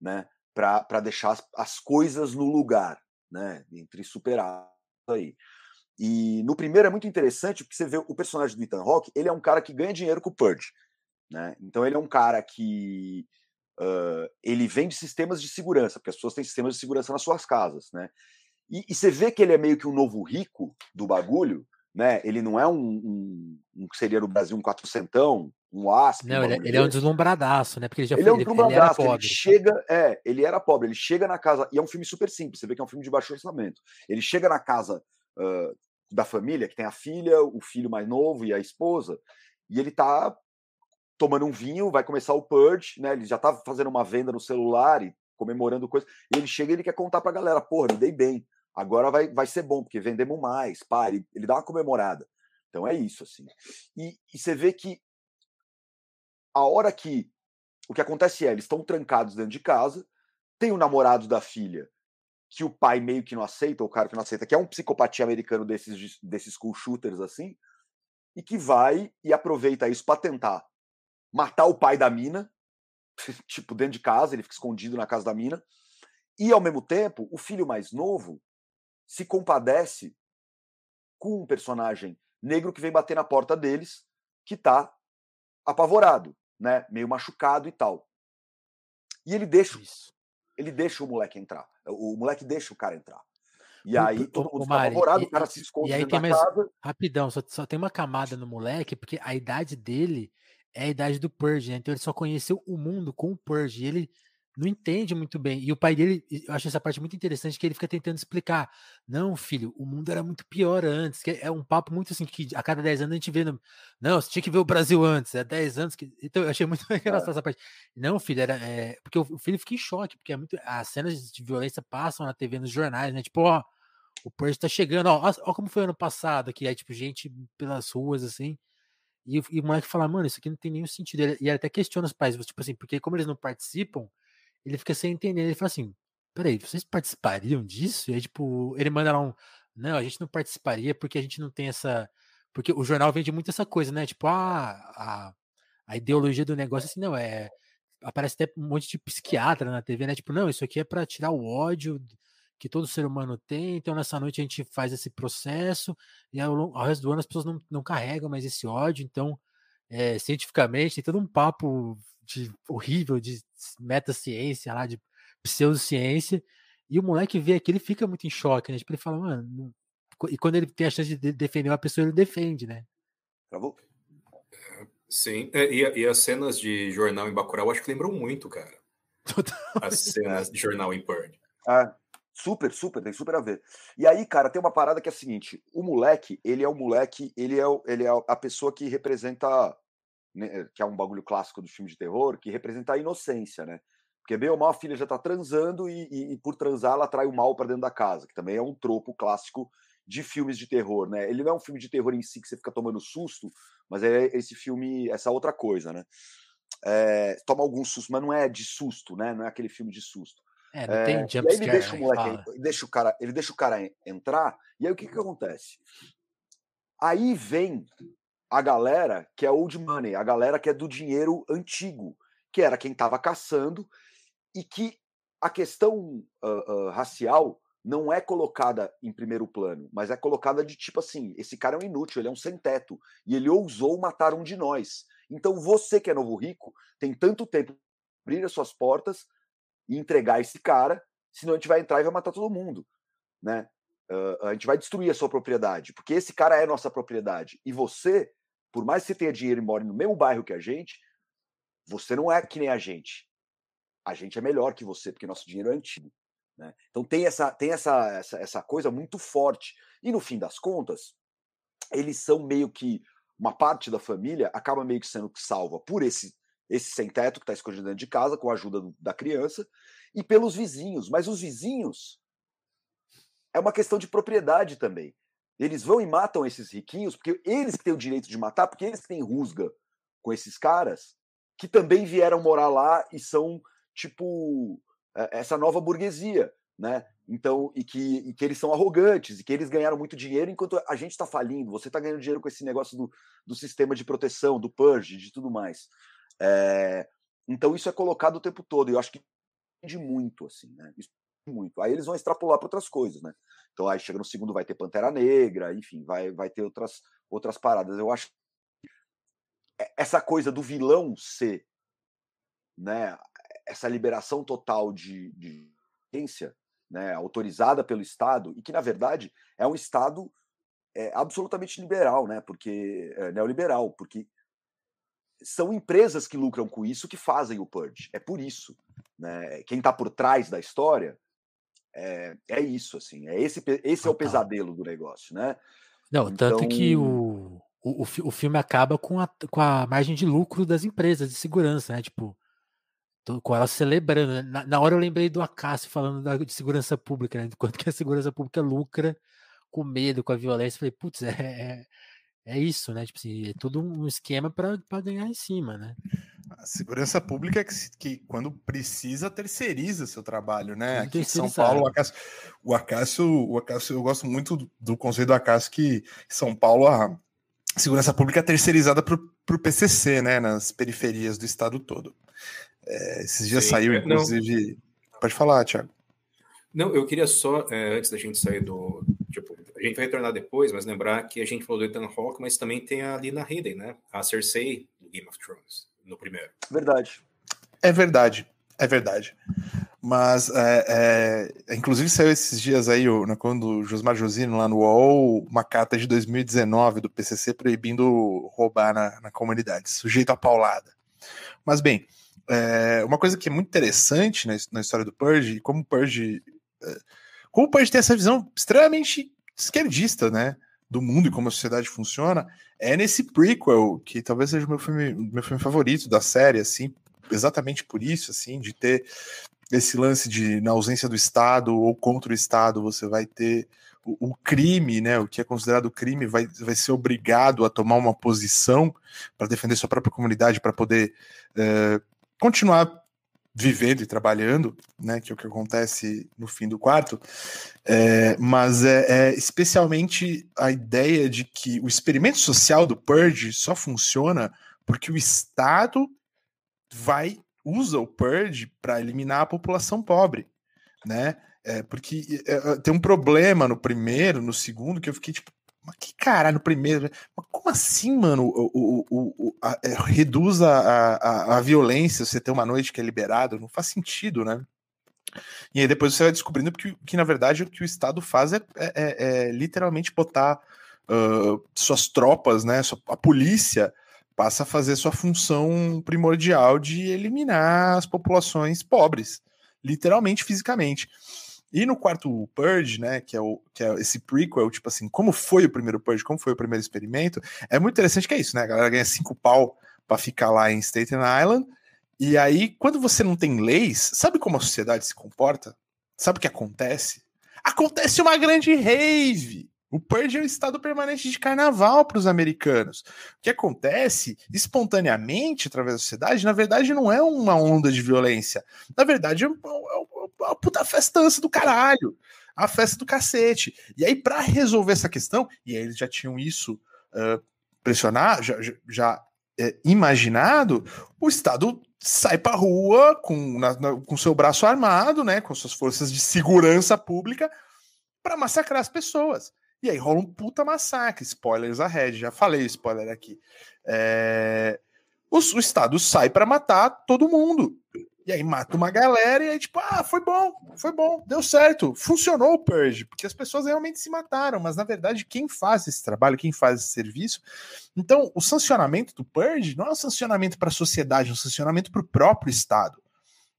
né? Para deixar as, as, coisas no lugar, né? Entre superar aí. E no primeiro é muito interessante porque você vê o personagem do Ethan Hawke, ele é um cara que ganha dinheiro com o Purge, né? Então ele é um cara que uh, ele vem de sistemas de segurança, porque as pessoas têm sistemas de segurança nas suas casas, né? E, e você vê que ele é meio que um novo rico do bagulho, né? Ele não é um, um, um que seria no Brasil um quatrocentão, um asp. Não, ele, é, ele é um deslumbradaço, né? Porque ele já ele foi, é um deslumbradaço. Ele, ele, ele, chega, é, ele era pobre. Ele chega na casa e é um filme super simples. Você vê que é um filme de baixo orçamento. Ele chega na casa uh, da família que tem a filha, o filho mais novo e a esposa, e ele tá tomando um vinho, vai começar o purge, né? Ele já tá fazendo uma venda no celular e comemorando coisa. E ele chega e ele quer contar pra galera, porra, me dei bem. Agora vai, vai ser bom, porque vendemos mais, pá, ele, dá uma comemorada. Então é isso, assim. E, e você vê que a hora que o que acontece é, eles estão trancados dentro de casa, tem o namorado da filha, que o pai meio que não aceita, o cara que não aceita, que é um psicopatia americano desses, desses school shooters assim, e que vai e aproveita isso para tentar matar o pai da mina, tipo, dentro de casa, ele fica escondido na casa da mina, e ao mesmo tempo, o filho mais novo se compadece com um personagem negro que vem bater na porta deles, que tá apavorado, né, meio machucado e tal. E ele deixa, Isso. ele deixa o moleque entrar. O moleque deixa o cara entrar. E aí todo mundo fica apavorado, e, o cara se esconde e aí tem mais, casa. Rapidão, só, só tem uma camada no moleque, porque a idade dele é a idade do Purge, né? Então ele só conheceu o mundo com o Purge. E ele não entende muito bem. E o pai dele, eu acho essa parte muito interessante, que ele fica tentando explicar. Não, filho, o mundo era muito pior antes. Que é um papo muito assim, que a cada 10 anos a gente vê. No... Não, você tinha que ver o Brasil antes, é 10 anos que. Então eu achei muito engraçado é. essa parte. Não, filho, era. É... Porque o filho fica em choque, porque é muito. As cenas de violência passam na TV, nos jornais, né? Tipo, ó, o Purge tá chegando, ó, ó como foi ano passado aqui. Aí, tipo, gente pelas ruas, assim. E, e o moleque fala, mano, isso aqui não tem nenhum sentido. E ele até questiona os pais, tipo assim, porque como eles não participam, ele fica sem entender. Ele fala assim: peraí, vocês participariam disso? E aí, tipo, ele manda lá um. Não, a gente não participaria porque a gente não tem essa. Porque o jornal vende muito essa coisa, né? Tipo, ah, a, a ideologia do negócio, assim, não, é. Aparece até um monte de psiquiatra na TV, né? Tipo, não, isso aqui é para tirar o ódio que todo ser humano tem. Então, nessa noite a gente faz esse processo e ao, ao resto do ano as pessoas não, não carregam mais esse ódio. Então, é, cientificamente, tem todo um papo de horrível de metaciência lá, de pseudociência. E o moleque vê aquilo e fica muito em choque, né? Tipo, ele fala, mano. E quando ele tem a chance de defender uma pessoa, ele defende, né? Travou? Sim, é, e, e, as cenas de jornal em Bacurau acho que lembram muito, cara. Total. As cenas de jornal em Purge. Ah, Super, super, tem super a ver. E aí, cara, tem uma parada que é a seguinte: o moleque, ele é o moleque, ele é, ele é a pessoa que representa, né, que é um bagulho clássico do filme de terror, que representa a inocência, né? Porque bem ou mal a filha já tá transando e, e, e por transar ela trai o mal para dentro da casa, que também é um tropo clássico de filmes de terror, né? Ele não é um filme de terror em si que você fica tomando susto, mas é esse filme, essa outra coisa, né? É, toma algum susto, mas não é de susto, né? Não é aquele filme de susto. É, não tem jump é, ele deixa o né, moleque, ele deixa o cara, ele deixa o cara entrar, e aí o que que acontece? Aí vem a galera que é old money, a galera que é do dinheiro antigo, que era quem estava caçando e que a questão uh, uh, racial não é colocada em primeiro plano, mas é colocada de tipo assim: esse cara é um inútil, ele é um sem-teto, e ele ousou matar um de nós. Então você que é novo rico tem tanto tempo para abrir as suas portas e entregar esse cara, senão a gente vai entrar e vai matar todo mundo, né? Uh, a gente vai destruir a sua propriedade, porque esse cara é nossa propriedade. E você, por mais que você tenha dinheiro e more no mesmo bairro que a gente, você não é que nem a gente. A gente é melhor que você, porque nosso dinheiro é antigo. Né? Então tem, essa, tem essa, essa, essa coisa muito forte. E no fim das contas, eles são meio que. Uma parte da família acaba meio que sendo salva por esse, esse sem-teto que está escondido dentro de casa, com a ajuda do, da criança, e pelos vizinhos. Mas os vizinhos é uma questão de propriedade também. Eles vão e matam esses riquinhos, porque eles que têm o direito de matar, porque eles que têm rusga com esses caras, que também vieram morar lá e são tipo é, essa nova burguesia, né? Então, e que, e que eles são arrogantes, e que eles ganharam muito dinheiro enquanto a gente está falindo. Você está ganhando dinheiro com esse negócio do, do sistema de proteção, do purge, de tudo mais. É, então, isso é colocado o tempo todo, e eu acho que de muito, assim, né? Isso muito. Aí eles vão extrapolar para outras coisas, né? Então, aí chega no segundo, vai ter Pantera Negra, enfim, vai, vai ter outras, outras paradas. Eu acho essa coisa do vilão ser né, essa liberação total de, de ciência, né, autorizada pelo Estado, e que, na verdade, é um Estado é, absolutamente liberal, né, porque, é, neoliberal, porque são empresas que lucram com isso que fazem o purge. É por isso. Né? Quem está por trás da história é, é isso, assim. É esse, esse é o pesadelo do negócio, né? Não, então... tanto que então o, o, o filme acaba com a, com a margem de lucro das empresas de segurança, né? Tipo, com ela celebrando. Né? Na, na, hora eu lembrei do Acácio falando da, de segurança pública, né? Quanto que a segurança pública lucra com medo, com a violência. falei, putz, é, é, é, isso, né? Tipo assim, é tudo um esquema para ganhar em cima, né? A segurança pública é que, que, quando precisa, terceiriza seu trabalho, né? Aqui em São Paulo, o Acácio, o Acácio, o Acácio, eu gosto muito do, do conceito do Acácio que São Paulo, a segurança pública é terceirizada para o PCC, né? Nas periferias do estado todo. É, esses dias Sim, saiu, é, inclusive. Não. Pode falar, Thiago. Não, eu queria só, é, antes da gente sair do. A gente vai retornar depois, mas lembrar que a gente falou do Ethan Hawke, mas também tem a Lina Headey, né? A Cersei do Game of Thrones, no primeiro. Verdade. É verdade, é verdade. Mas, é, é, inclusive, saiu esses dias aí, né, quando o Josmar Josino lá no UOL, uma carta de 2019 do PCC proibindo roubar na, na comunidade, sujeito a paulada. Mas, bem, é, uma coisa que é muito interessante na, na história do Purge, como o Purge. É, como o Purge tem essa visão extremamente esquerdista, né? Do mundo e como a sociedade funciona, é nesse prequel, que talvez seja o meu filme, meu filme favorito da série, assim, exatamente por isso, assim, de ter esse lance de, na ausência do Estado ou contra o Estado, você vai ter o, o crime, né, o que é considerado crime, vai, vai ser obrigado a tomar uma posição para defender sua própria comunidade, para poder é, continuar vivendo e trabalhando, né, que é o que acontece no fim do quarto, é, mas é, é, especialmente a ideia de que o experimento social do Purge só funciona porque o Estado vai usa o Purge para eliminar a população pobre, né? É, porque é, é, tem um problema no primeiro, no segundo, que eu fiquei tipo, mas que caralho, primeiro. Mas como assim, mano? O, o, o, a, é, reduz a, a, a violência você ter uma noite que é liberado? Não faz sentido, né? E aí depois você vai descobrindo que, que na verdade, o que o Estado faz é, é, é, é literalmente botar uh, suas tropas, né? A polícia passa a fazer sua função primordial de eliminar as populações pobres, literalmente, fisicamente. E no quarto Purge, né, que é, o, que é esse prequel, tipo assim, como foi o primeiro Purge, como foi o primeiro experimento, é muito interessante que é isso, né? A galera ganha cinco pau para ficar lá em Staten Island. E aí, quando você não tem leis, sabe como a sociedade se comporta? Sabe o que acontece? Acontece uma grande rave O Purge é o estado permanente de carnaval para os americanos. O que acontece espontaneamente através da sociedade, na verdade, não é uma onda de violência. Na verdade, é uma, é uma puta festança do caralho. A festa do cacete. E aí, para resolver essa questão, e aí eles já tinham isso uh, pressionar, já, já é, imaginado, o Estado sai para rua com, na, na, com seu braço armado, né, com suas forças de segurança pública, para massacrar as pessoas. E aí rola um puta massacre. Spoilers ahead, já falei spoiler aqui. É... O, o Estado sai para matar todo mundo. E aí mata uma galera e aí, tipo, ah, foi bom, foi bom, deu certo, funcionou o Purge, porque as pessoas realmente se mataram, mas na verdade, quem faz esse trabalho, quem faz esse serviço. Então, o sancionamento do Purge não é um sancionamento para a sociedade, é um sancionamento para o próprio Estado.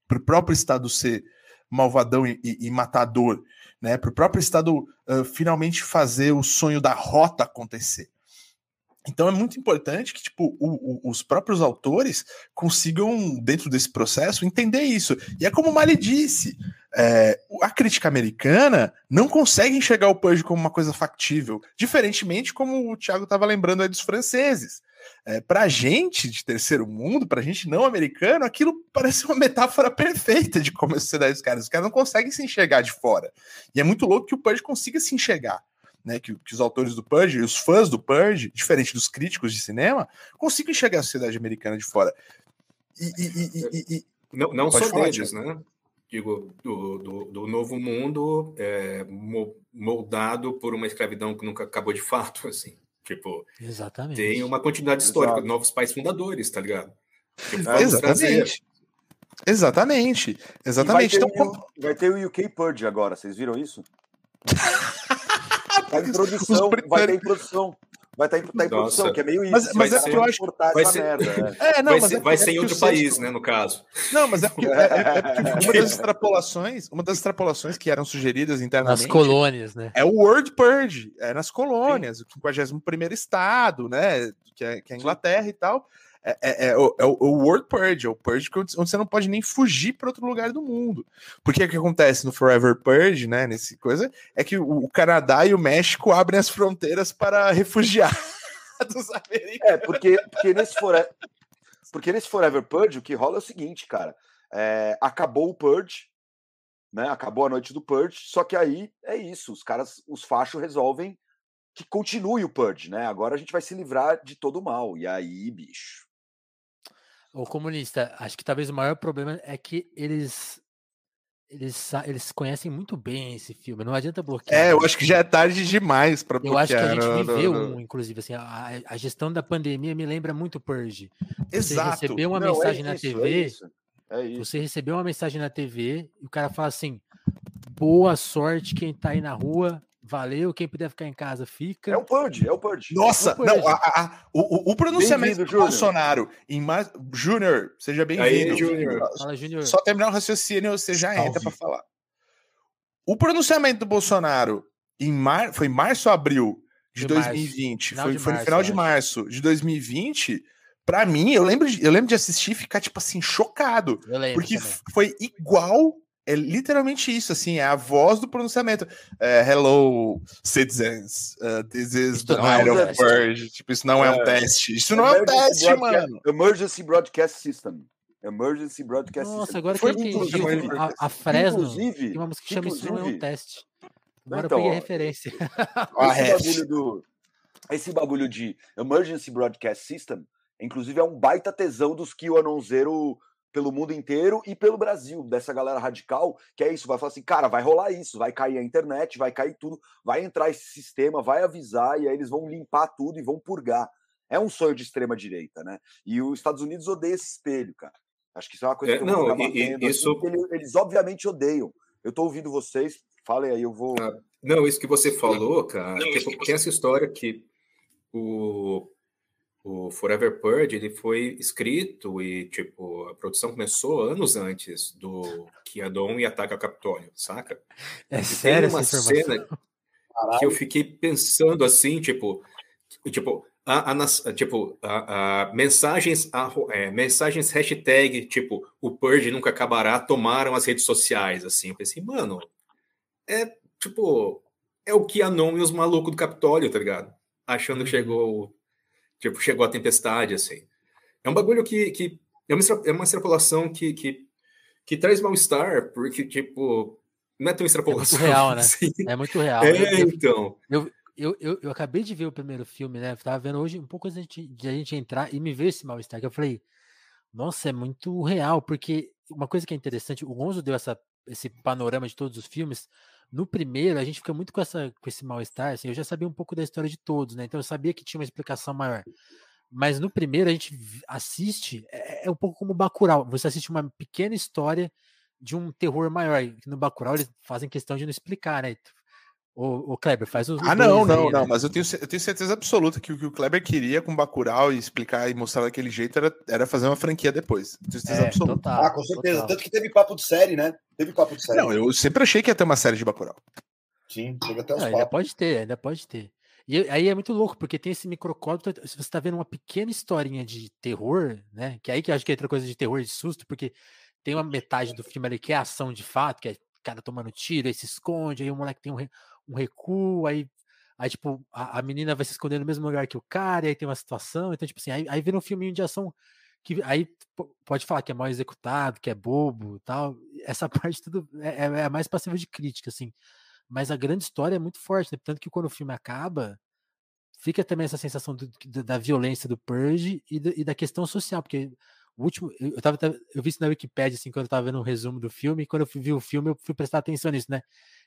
Para o próprio Estado ser malvadão e, e, e matador né, para o próprio Estado uh, finalmente fazer o sonho da rota acontecer. Então é muito importante que tipo, o, o, os próprios autores consigam, dentro desse processo, entender isso. E é como o Mali disse: é, a crítica americana não consegue enxergar o Purge como uma coisa factível, diferentemente como o Thiago estava lembrando aí dos franceses. É, para a gente de terceiro mundo, para gente não americano, aquilo parece uma metáfora perfeita de como a sociedade dos caras. Os caras não conseguem se enxergar de fora. E é muito louco que o Purge consiga se enxergar. Né, que, que, os autores do Purge, os fãs do Purge, diferente dos críticos de cinema, consigam enxergar a sociedade americana de fora. E, e, e, não, não só deles, né? Digo, do, do, do novo mundo é, moldado por uma escravidão que nunca acabou de fato, assim. Tipo, Exatamente. tem uma continuidade histórica, Exato. novos pais fundadores, tá ligado? Tipo, exatamente. Exatamente. Exatamente. Vai ter, então, o, vai ter o UK Purge agora, vocês viram isso? vai ter introdução, vai ter introdução. Vai estar tá em, tá em produção, que é meio isso. Mas, mas é porque eu acho que vai ser, merda, é. É, não, vai mas ser, é, vai ser em outro país, né, no caso. Não, mas é porque, é, é porque uma das extrapolações, uma das extrapolações que eram sugeridas internamente. Nas colônias, né? É o Word Purge, é nas colônias, Sim. o 51 estado, né? Que é, que é a Inglaterra e tal. É, é, é, o, é, o, World Purge, é o Purge onde você não pode nem fugir para outro lugar do mundo. Porque o que acontece no Forever Purge, né, nesse coisa, é que o, Canadá e o México abrem as fronteiras para refugiados americanos. É, porque, porque, nesse Forever, porque nesse Forever Purge o que rola é o seguinte, cara, é, acabou o Purge, né, acabou a noite do Purge, só que aí é isso, os caras, os fachos resolvem que continue o Purge, né? Agora a gente vai se livrar de todo o mal. E aí, bicho, o comunista, acho que talvez o maior problema é que eles eles, eles conhecem muito bem esse filme, não adianta bloquear. É, eu acho que já é tarde demais para bloquear. Eu acho que a gente viveu um, inclusive, assim, a, a, gestão da pandemia me lembra muito Purge. Você Exato. recebeu uma não, é mensagem é isso, na TV, é isso, é isso. você recebeu uma mensagem na TV e o cara fala assim, boa sorte quem tá aí na rua, Valeu, quem puder ficar em casa fica. É o Purge, é o Purge. Nossa, é o Purge. não, a, a, o, o, pronunciamento do Bolsonaro em mais. Júnior, seja bem-vindo. Júnior. Só terminar o raciocínio, você já Salve. entra para falar. O pronunciamento do Bolsonaro em mar... foi março ou abril de, de 2020? Foi, de foi março, no final de março de 2020. Para mim, eu lembro, de, eu lembro de assistir e ficar, tipo assim, chocado. porque também. foi igual é literalmente isso, assim, é a voz do pronunciamento. É, Hello, citizens, uh, this is the night of purge. Tipo, isso não é, é um teste. Isso não é um teste, mano. Emergency Broadcast System. Emergency Broadcast Nossa, System. agora que eu entendi, a, a Fresno inclusive, tem uma música que chama Isso Não é um Teste. Agora então, eu peguei a referência. Esse bagulho, do, esse bagulho de Emergency Broadcast System, inclusive, é um baita tesão dos QAnon Zero pelo mundo inteiro e pelo Brasil, dessa galera radical, que é isso, vai falar assim, cara, vai rolar isso, vai cair a internet, vai cair tudo, vai entrar esse sistema, vai avisar, e aí eles vão limpar tudo e vão purgar. É um sonho de extrema direita, né? E os Estados Unidos odeiam esse espelho, cara. Acho que isso é uma coisa é, que eu não, vou e, isso... Assim, eles, eles, obviamente odeiam. Eu tô ouvindo vocês, falem aí, eu vou. Ah, não, isso que você falou, cara, não, tem essa história que o o Forever Purge ele foi escrito e tipo a produção começou anos antes do que Adon e ataca o Capitólio, saca? É e sério uma cena Caralho. que eu fiquei pensando assim, tipo, tipo a, a, tipo, a, a mensagens, a, é, mensagens hashtag, tipo, o Purge nunca acabará, tomaram as redes sociais, assim. Eu pensei, mano, é, tipo, é o que Anon e os malucos do Capitólio, tá ligado? Achando que uhum. chegou, tipo, chegou a tempestade, assim. É um bagulho que, que é, uma, é uma extrapolação que, que, que traz mal-estar, porque, tipo, não é tão extrapolação. É muito real, né? Assim. É muito real. É, eu, então. Eu, eu, eu, eu, acabei de ver o primeiro filme, né? Eu tava vendo hoje um pouco antes de a gente entrar e me ver esse mal-estar, que eu falei, nossa, é muito real, porque uma coisa que é interessante, o Gonzo deu essa, esse panorama de todos os filmes. No primeiro, a gente fica muito com, essa, com esse mal-estar, assim, eu já sabia um pouco da história de todos, né? Então eu sabia que tinha uma explicação maior. Mas no primeiro a gente assiste, é, é um pouco como Bacurau. Você assiste uma pequena história de um terror maior. No Bacurau eles fazem questão de não explicar, né? O, o Kleber faz os. Ah, não, não, aí, não. Né? Mas eu tenho, eu tenho certeza absoluta que o que o Kleber queria com Bacurau e explicar e mostrar daquele jeito era, era fazer uma franquia depois. tenho certeza é, absoluta. Total, ah, com certeza. Total. Tanto que teve papo de série, né? Teve papo de série. Não, eu sempre achei que ia ter uma série de Bacurau. Sim, chega até os não, Ainda pode ter, ainda pode ter. E aí é muito louco, porque tem esse microcódigo, se você está vendo uma pequena historinha de terror, né? Que aí que eu acho que é outra coisa de terror de susto, porque tem uma metade do filme ali que é ação de fato, que é cara tomando tiro, aí se esconde, aí o moleque tem um, um recuo, aí, aí tipo, a, a, menina vai se esconder no mesmo lugar que o cara, e aí tem uma situação, então, tipo assim, aí, aí vira um filminho de ação que aí pode falar que é mal executado, que é bobo tal. Essa parte tudo é, é, é mais passiva de crítica, assim. Mas a grande história é muito forte, né? Tanto que quando o filme acaba, fica também essa sensação do, da violência do Purge e, do, e, da questão social, porque o último, eu, tava, eu vi isso na Wikipedia, assim, quando eu tava vendo um resumo do filme, e quando eu vi o filme, eu fui prestar atenção nisso, né?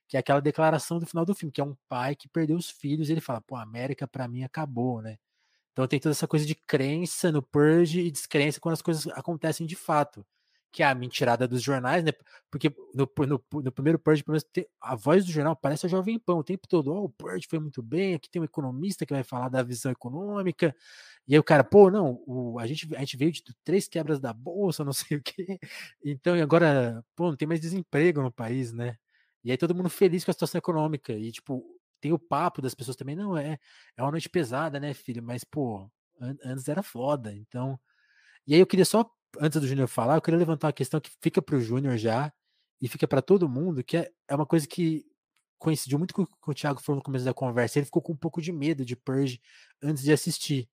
Que é aquela declaração do final do filme, que é um pai que perdeu os filhos, e ele fala, pô, a América para mim acabou, né? Então tem toda essa coisa de crença no Purge e descrença quando as coisas acontecem de fato que é a mentirada dos jornais, né? Porque no, no, no primeiro Purge, pelo menos, a voz do jornal parece a Jovem Pão o tempo todo. Oh, o Purge foi muito bem, aqui tem um economista que vai falar da visão econômica. E aí o cara, pô, não, o, a, gente, a gente veio de três quebras da bolsa, não sei o quê. Então, e agora, pô, não tem mais desemprego no país, né? E aí todo mundo feliz com a situação econômica. E, tipo, tem o papo das pessoas também, não, é, é uma noite pesada, né, filho? Mas, pô, an antes era foda. Então. E aí eu queria só antes do Júnior falar, eu queria levantar uma questão que fica para o Júnior já e fica para todo mundo, que é, é uma coisa que coincidiu muito com o que o Thiago falou no começo da conversa. Ele ficou com um pouco de medo de Purge antes de assistir.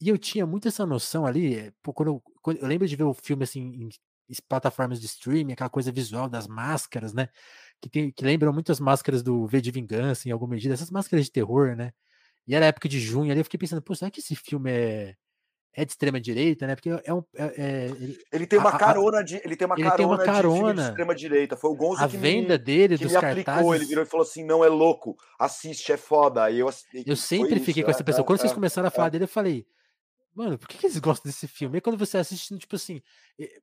E eu tinha muito essa noção ali, eh, quando eu, quando eu lembro de ver o filme assim em plataformas de streaming, aquela coisa visual das máscaras, né? Que, tem, que lembram muito as máscaras do V de Vingança, em alguma medida, essas máscaras de terror, né? E era época de junho ali, eu fiquei pensando, pô, será que esse filme é, é de extrema direita, né? Porque é um. É, é, ele, ele, tem uma a, carona de. Ele tem uma ele carona, tem uma carona de, de extrema direita. Foi o Gonzo a que venda me, dele que dos me cartazes. aplicou. Ele virou e falou assim: não é louco, assiste, é foda. Aí eu, eu sempre fiquei isso, com essa pessoa. É, Quando vocês é, começaram a falar é. dele, eu falei. Mano, por que, que eles gostam desse filme? E quando você assiste, tipo assim.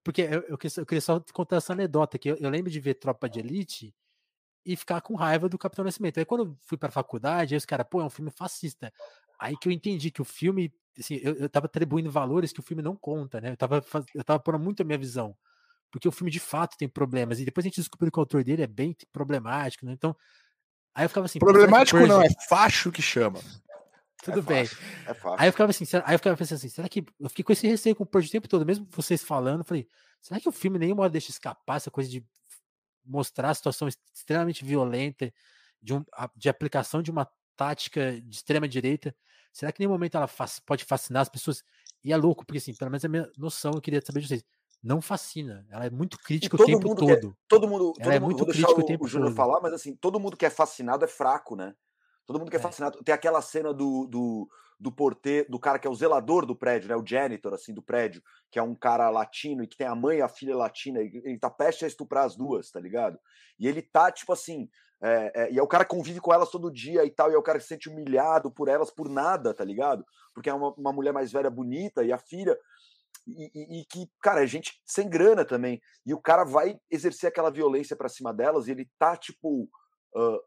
Porque eu, eu, eu queria só contar essa anedota, que eu, eu lembro de ver Tropa de Elite e ficar com raiva do Capitão Nascimento. Aí quando eu fui pra faculdade, aí os caras, pô, é um filme fascista. Aí que eu entendi que o filme assim, eu, eu tava atribuindo valores que o filme não conta, né? Eu tava, eu tava pondo muito a minha visão. Porque o filme de fato tem problemas. E depois a gente descobriu que o autor dele é bem problemático, né? Então, aí eu ficava assim. Problemático não, é facho que chama. Tudo é bem. Fácil, é fácil. Aí eu ficava assim, aí eu ficava pensando assim, será que. Eu fiquei com esse receio com o Purge o tempo todo, mesmo vocês falando, falei, será que o filme nenhuma hora deixa escapar essa coisa de mostrar a situação extremamente violenta de, um, de aplicação de uma tática de extrema direita Será que em nenhum momento ela pode fascinar as pessoas? E é louco, porque assim, pelo menos a minha noção, eu queria saber de vocês. Não fascina. Ela é muito crítica o tempo todo. Quer, todo mundo, ela é muito crítica o, tempo o Júnior falar, mas assim, todo mundo que é fascinado é fraco, né? Todo mundo que é, é fascinado. Tem aquela cena do, do, do porteiro, do cara que é o zelador do prédio, né? O janitor, assim, do prédio, que é um cara latino e que tem a mãe e a filha latina, e ele tá prestes a estuprar as duas, tá ligado? E ele tá, tipo assim, é, é, e é o cara convive com elas todo dia e tal, e é o cara que se sente humilhado por elas por nada, tá ligado? Porque é uma, uma mulher mais velha bonita e a filha. E, e, e, que, cara, é gente sem grana também. E o cara vai exercer aquela violência para cima delas e ele tá, tipo, uh,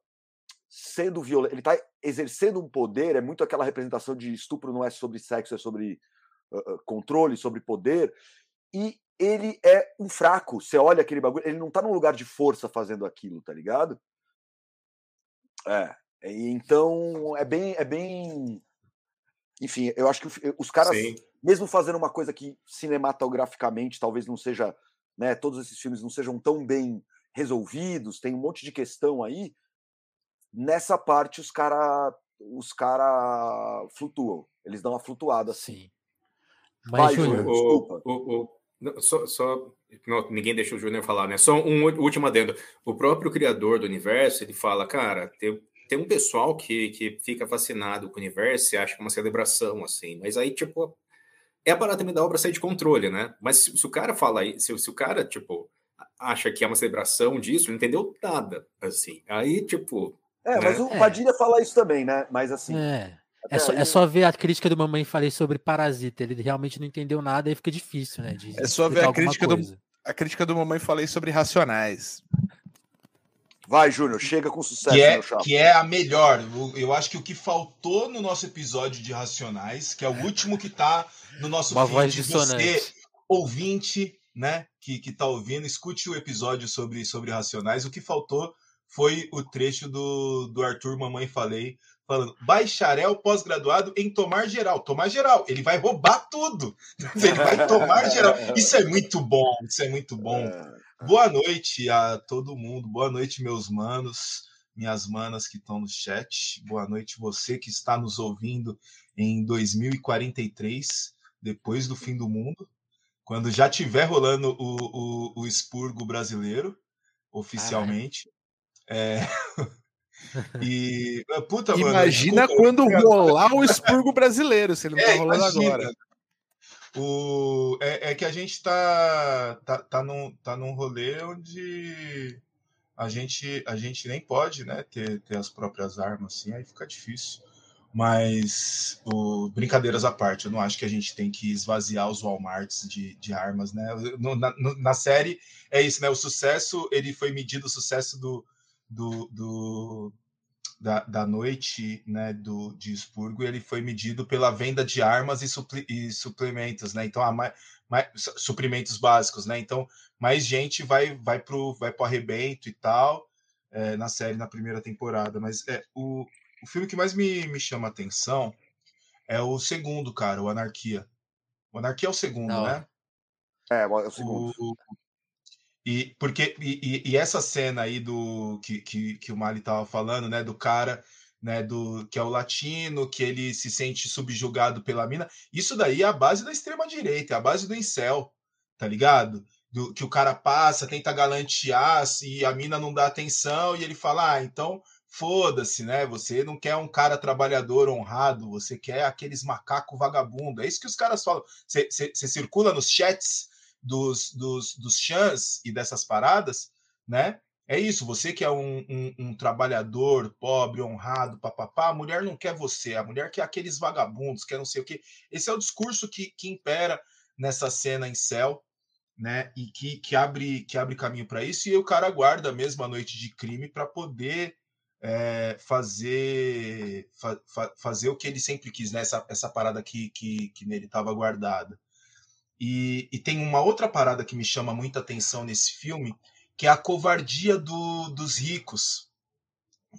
sendo violento. Ele tá exercendo um poder, é muito aquela representação de estupro não é sobre sexo, é sobre uh, controle, sobre poder. E ele é um fraco. Você olha aquele bagulho, ele não tá num lugar de força fazendo aquilo, tá ligado? É. Então é bem, é bem. Enfim, eu acho que os caras, Sim. mesmo fazendo uma coisa que cinematograficamente talvez não seja, né? Todos esses filmes não sejam tão bem resolvidos, tem um monte de questão aí. Nessa parte, os caras os cara flutuam. Eles dão uma flutuada assim. Mas, Vai, Júnior, desculpa. O, o, o, só, só não, ninguém deixa o Júnior falar, né? Só um último adendo. O próprio criador do universo, ele fala, cara, tem, tem um pessoal que, que fica fascinado com o universo e acha que é uma celebração, assim. Mas aí, tipo, é a parada também da obra sair de controle, né? Mas se, se o cara fala aí, se, se, o cara, tipo, acha que é uma celebração disso, não entendeu nada, assim. Aí, tipo... É, mas o Padilha é. fala isso também, né? Mas assim... É. É só, é só, ver a crítica do Mamãe Falei sobre Parasita. Ele realmente não entendeu nada e fica difícil, né? é só ver a crítica, do, a crítica do Mamãe Falei sobre Racionais. Vai, Júnior, chega com sucesso, que é, Que é a melhor. Eu, acho que o que faltou no nosso episódio de Racionais, que é o último que tá no nosso Uma voz dissonante. você, ouvinte, né, que, que tá ouvindo, escute o episódio sobre, sobre Racionais. O que faltou foi o trecho do, do Arthur Mamãe Falei, falando bacharel pós-graduado em tomar geral. Tomar geral, ele vai roubar tudo. Ele vai tomar geral. Isso é muito bom, isso é muito bom. É. Boa noite a todo mundo, boa noite, meus manos, minhas manas que estão no chat. Boa noite, você que está nos ouvindo em 2043, depois do fim do mundo, quando já tiver rolando o, o, o expurgo brasileiro, oficialmente. É... E, puta, Imagina mano, quando rolar o expurgo brasileiro, se ele não tá é, tá rolando imagina. agora. O, é, é, que a gente tá, tá, tá, num, tá num rolê onde a gente, a gente nem pode né, ter, ter as próprias armas, assim, aí fica difícil. Mas, o, brincadeiras à parte, eu não acho que a gente tem que esvaziar os Walmarts de, de armas, né? No, na, no, na série é isso, né? O sucesso, ele foi medido, o sucesso do, do, do da, da noite né, do, de expurgo, ele foi medido pela venda de armas e, supli, e suplementos, né? Então, mais, mais, suprimentos básicos, né? Então, mais gente vai vai para o vai arrebento e tal é, na série na primeira temporada. Mas é, o, o filme que mais me, me chama atenção é o segundo, cara, o Anarquia. O Anarquia é o segundo, Não. né? É, é o segundo. O, e porque e, e, essa cena aí do que, que, que o Mali estava falando, né, do cara, né, do que é o latino, que ele se sente subjugado pela mina, isso daí é a base da extrema direita, é a base do incel, tá ligado? Do, que o cara passa, tenta galantear e a mina não dá atenção e ele fala: "Ah, então foda-se, né? Você não quer um cara trabalhador honrado, você quer aqueles macaco vagabundo". É isso que os caras falam. Você circula nos chats dos, dos, dos chans e dessas paradas, né? É isso, você que é um, um, um, trabalhador pobre, honrado, papapá, a mulher não quer você, a mulher quer aqueles vagabundos, quer não sei o quê. Esse é o discurso que, que impera nessa cena em céu, né? E que, que, abre, que abre caminho para isso, e o cara aguarda mesmo a noite de crime para poder é, fazer, fa, fa, fazer o que ele sempre quis, né? Essa, essa parada que, que, que nele estava guardada. E, e, tem uma outra parada que me chama muita atenção nesse filme, que é a covardia do, dos ricos.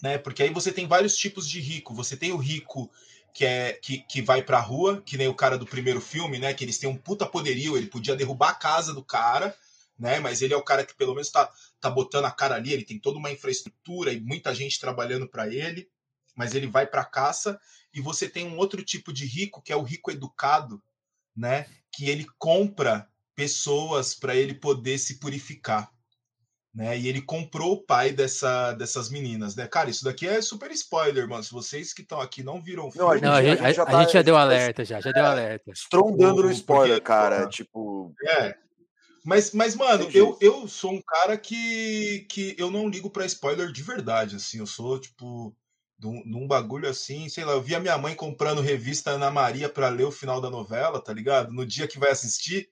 Né? Porque aí você tem vários tipos de rico. Você tem o rico que é que, que vai pra rua, que nem o cara do primeiro filme, né? Que eles têm um puta poderio, ele podia derrubar a casa do cara, né? Mas ele é o cara que pelo menos tá, tá botando a cara ali, ele tem toda uma infraestrutura e muita gente trabalhando para ele, mas ele vai pra caça. E você tem um outro tipo de rico, que é o rico educado, né? Que ele compra pessoas para ele poder se purificar. Né? E ele comprou o pai dessa, dessas meninas, né? Cara, isso daqui é super spoiler, mano. Se vocês que estão aqui não viram o filme, não, a gente, não, a gente, a, já, tá, a gente já deu alerta, já, já deu é, alerta. Estrondando no spoiler, porque, cara. tipo. É. Mas, mas mano, eu, eu sou um cara que, que eu não ligo para spoiler de verdade, assim. Eu sou, tipo, num, num bagulho assim, sei lá, eu vi a minha mãe comprando revista Ana Maria para ler o final da novela, tá ligado? No dia que vai assistir,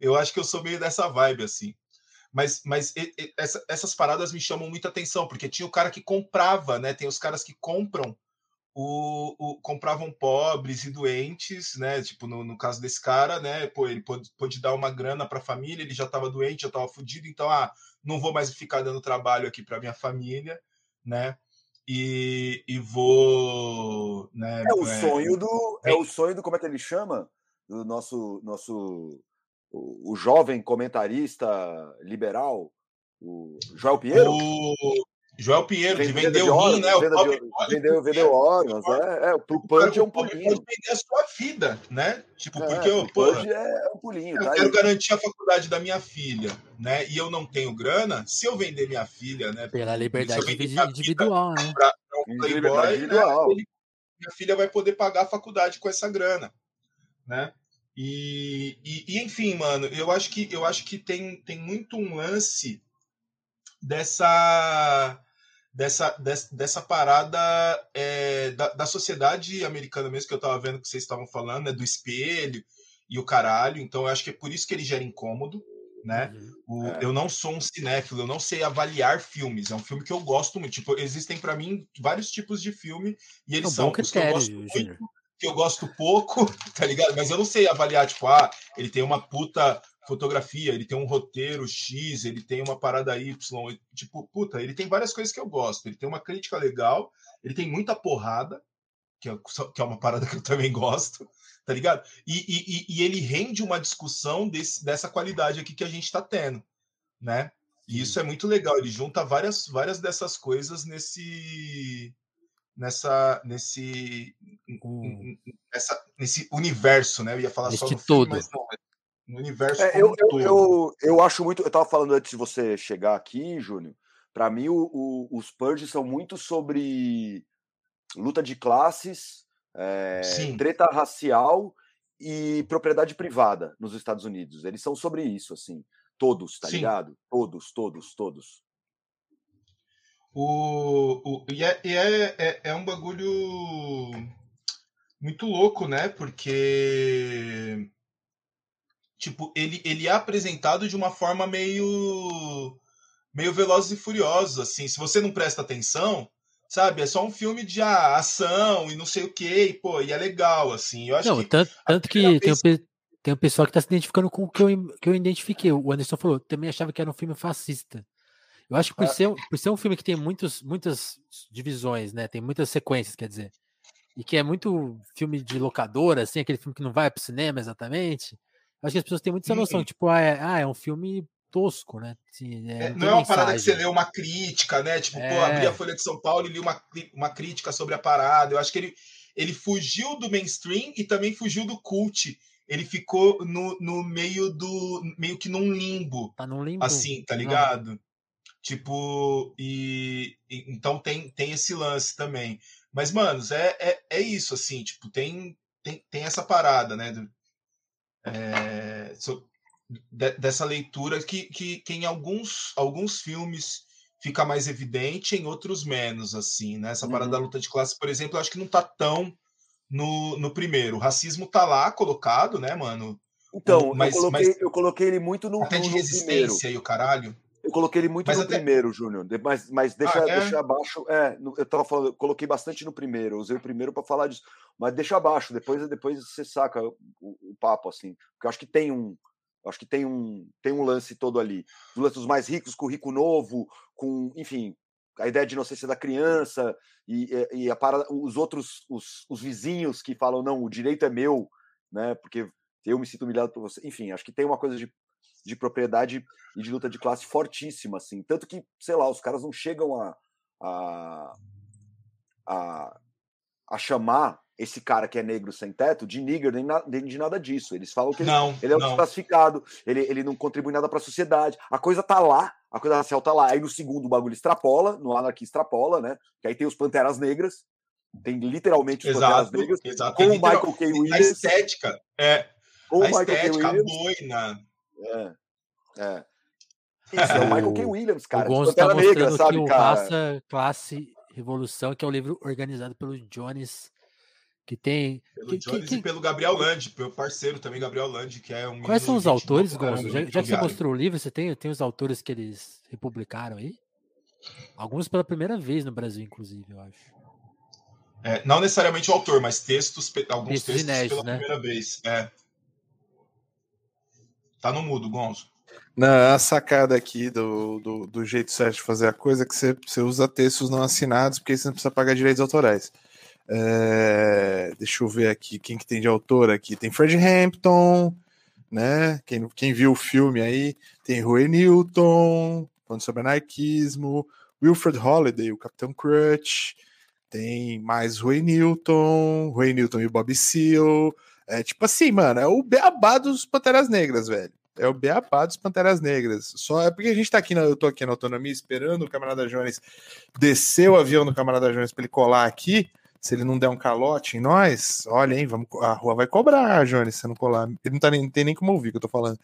eu acho que eu sou meio dessa vibe, assim. Mas, mas e, e, essa, essas paradas me chamam muita atenção, porque tinha o cara que comprava, né? Tem os caras que compram o, o, compravam pobres e doentes, né? Tipo, no, no, caso desse cara, né? Pô, ele pôde, pôde dar uma grana para a família, ele já estava doente, já estava fudido, então, ah, não vou mais ficar dando trabalho aqui para minha família, né? E, e vou. Né, é o é, sonho do. É o sonho do. Como é que ele chama? Do nosso. nosso o, o jovem comentarista liberal, o Joel Pinheiro? O, Joel Pinheiro, de vender o rim, né? O vendeu, vendeu órgãos, é, é, pro Pudge é um pulinho. Pode vender a sua vida, né? Tipo, é, porque eu, pô, é um pulinho, eu tá quero aí. garantir a faculdade da minha filha, né? E eu não tenho grana, se eu vender minha filha, né? Pela liberdade individual, né? Pra, pra um playboy, individual. Né? Minha filha vai poder pagar a faculdade com essa grana, né? E, e, e, enfim, mano, eu acho que eu acho que tem, tem muito um lance dessa dessa, dessa, dessa parada é, da, da, sociedade americana mesmo que eu tava vendo que vocês estavam falando, né, do espelho e o caralho. Então eu acho que é por isso que ele gera incômodo, né? Uhum. O, é. Eu não sou um cinéfilo, eu não sei avaliar filmes. É um filme que eu gosto muito. Tipo, existem para mim vários tipos de filme e eles é um são os que eu gosto muito, que eu gosto pouco, tá ligado? Mas eu não sei avaliar, tipo, ah, ele tem uma puta fotografia, ele tem um roteiro X, ele tem uma parada Y, tipo, puta, ele tem várias coisas que eu gosto. Ele tem uma crítica legal, ele tem muita porrada, que é, que é uma parada que eu também gosto, tá ligado? E, e, e ele rende uma discussão desse, dessa qualidade aqui que a gente está tendo, né? E isso é muito legal. Ele junta várias, várias dessas coisas nesse nessa nesse nessa, nesse universo, né? Eu ia falar só do filme, mas não, no universo é, eu, eu, eu, eu, acho muito. Eu estava falando antes de você chegar aqui, Júnior. Para mim, o, o, os Purge são muito sobre luta de classes, é, treta racial e propriedade privada nos Estados Unidos. Eles são sobre isso, assim. Todos, tá Sim. ligado? Todos, todos, todos. O, o, e é, é, é, é um bagulho muito louco, né? Porque tipo, ele, ele é apresentado de uma forma meio meio velozes e furiosos, assim. Se você não presta atenção, sabe, é só um filme de ah, ação e não sei o que, e, pô, e é legal, assim. Eu acho não, que tanto, tanto que vez... tem, um, tem um pessoal que tá se identificando com o que eu, que eu identifiquei. O Anderson falou, também achava que era um filme fascista. Eu acho que por, ah. ser, por ser um filme que tem muitos, muitas divisões, né? Tem muitas sequências, quer dizer. E que é muito filme de locadora, assim, aquele filme que não vai pro cinema exatamente. Acho que as pessoas têm muita essa noção, tipo, ah é, ah, é um filme tosco, né? Assim, é, não, não é uma parada que você lê uma crítica, né? Tipo, é. pô, abri a Folha de São Paulo e li uma, uma crítica sobre a parada. Eu acho que ele, ele fugiu do mainstream e também fugiu do cult. Ele ficou no, no meio do. meio que num limbo. Tá num limbo. Assim, tá ligado? Não. Tipo, e, e, então tem, tem esse lance também. Mas, manos, é, é, é isso, assim, tipo, tem, tem, tem essa parada, né? É, so, de, dessa leitura que, que, que, em alguns, alguns filmes fica mais evidente, em outros menos, assim, né? Essa parada uhum. da luta de classe, por exemplo, eu acho que não tá tão no, no primeiro. O racismo tá lá colocado, né, mano? Então, mas, eu, coloquei, mas, eu coloquei ele muito no, até de no resistência primeiro. e o caralho. Eu coloquei ele muito mas no até... primeiro, Júnior. Mas, mas deixa, ah, é? deixa abaixo. É, eu tava falando, eu coloquei bastante no primeiro. Usei o primeiro para falar disso. Mas deixa abaixo. Depois, depois você saca o, o, papo, assim. Porque eu acho que tem um. Acho que tem um, tem um lance todo ali. Os lances mais ricos com o rico novo, com, enfim, a ideia de inocência da criança e, e a para, os outros, os, os vizinhos que falam, não, o direito é meu, né? Porque eu me sinto humilhado por você. Enfim, acho que tem uma coisa de de propriedade e de luta de classe fortíssima, assim. Tanto que, sei lá, os caras não chegam a, a, a, a chamar esse cara que é negro sem teto de nigger nem, na, nem de nada disso. Eles falam que não, ele, ele é um desclassificado, ele, ele não contribui nada para a sociedade. A coisa tá lá, a coisa racial tá lá. Aí no segundo o bagulho extrapola, no Anarquia extrapola, né? Que aí tem os Panteras Negras, tem literalmente os exato, Panteras Negras, exato. com o Michael K. Williams. A estética, é. Com a estética, a boina, é. É. Isso, é o Michael K. Williams, cara. O Gonzo tá mostrando negra, sabe, o cara? Raça, Classe, Revolução, que é o um livro organizado pelo Jones, que tem... Pelo que, Jones que, e pelo Gabriel Land, meu parceiro também, Gabriel Land, que é um... Quais são os autores, Gonzo? Já, já que você mostrou o livro, você tem, tem os autores que eles republicaram aí? Alguns pela primeira vez no Brasil, inclusive, eu acho. É, não necessariamente o autor, mas textos, alguns textos, textos inéditos, pela né? primeira vez. É. Tá no mudo, Gonzo. Não, a sacada aqui do, do, do, jeito certo de fazer a coisa é que você, você usa textos não assinados, porque você não precisa pagar direitos autorais. É, deixa eu ver aqui quem que tem de autor aqui. Tem Fred Hampton, né? Quem, quem viu o filme aí, tem Rui Newton, falando sobre anarquismo, Wilfred Holiday, o Capitão Crutch, tem mais Ray Newton, Ray Newton e Bob Seal. É tipo assim, mano, é o beabá dos Panteras Negras, velho. É o beabá dos Panteras Negras. Só é porque a gente tá aqui, na, eu tô aqui na autonomia esperando o camarada Jones descer o avião do camarada Jones pra ele colar aqui se ele não der um calote em nós, olha, hein, vamos, a rua vai cobrar, Jones, se não colar. Ele não, tá nem, tem nem como ouvir o que eu tô falando.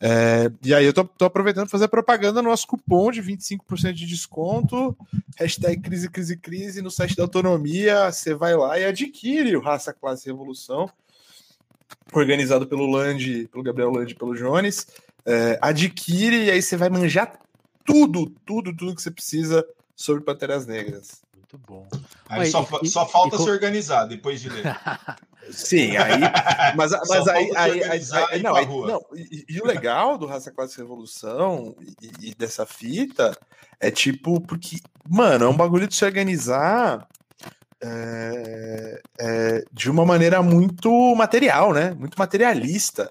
É, e aí eu tô, tô aproveitando para fazer propaganda no nosso cupom de 25% de desconto, hashtag crise, crise, crise, no site da autonomia, você vai lá e adquire o Raça Classe Revolução, organizado pelo Land, pelo Gabriel Land e pelo Jones. É, adquire e aí você vai manjar tudo, tudo, tudo que você precisa sobre Panteras Negras. Muito bom. Aí só, e, só falta e, se organizar depois de ler. Sim, aí. Mas, mas aí, aí, aí, aí, não, aí, não e, e, o legal do Raça Classe Revolução e, e, dessa fita é tipo, porque, mano, é um bagulho de se organizar é, é, de uma maneira muito material, né? Muito materialista.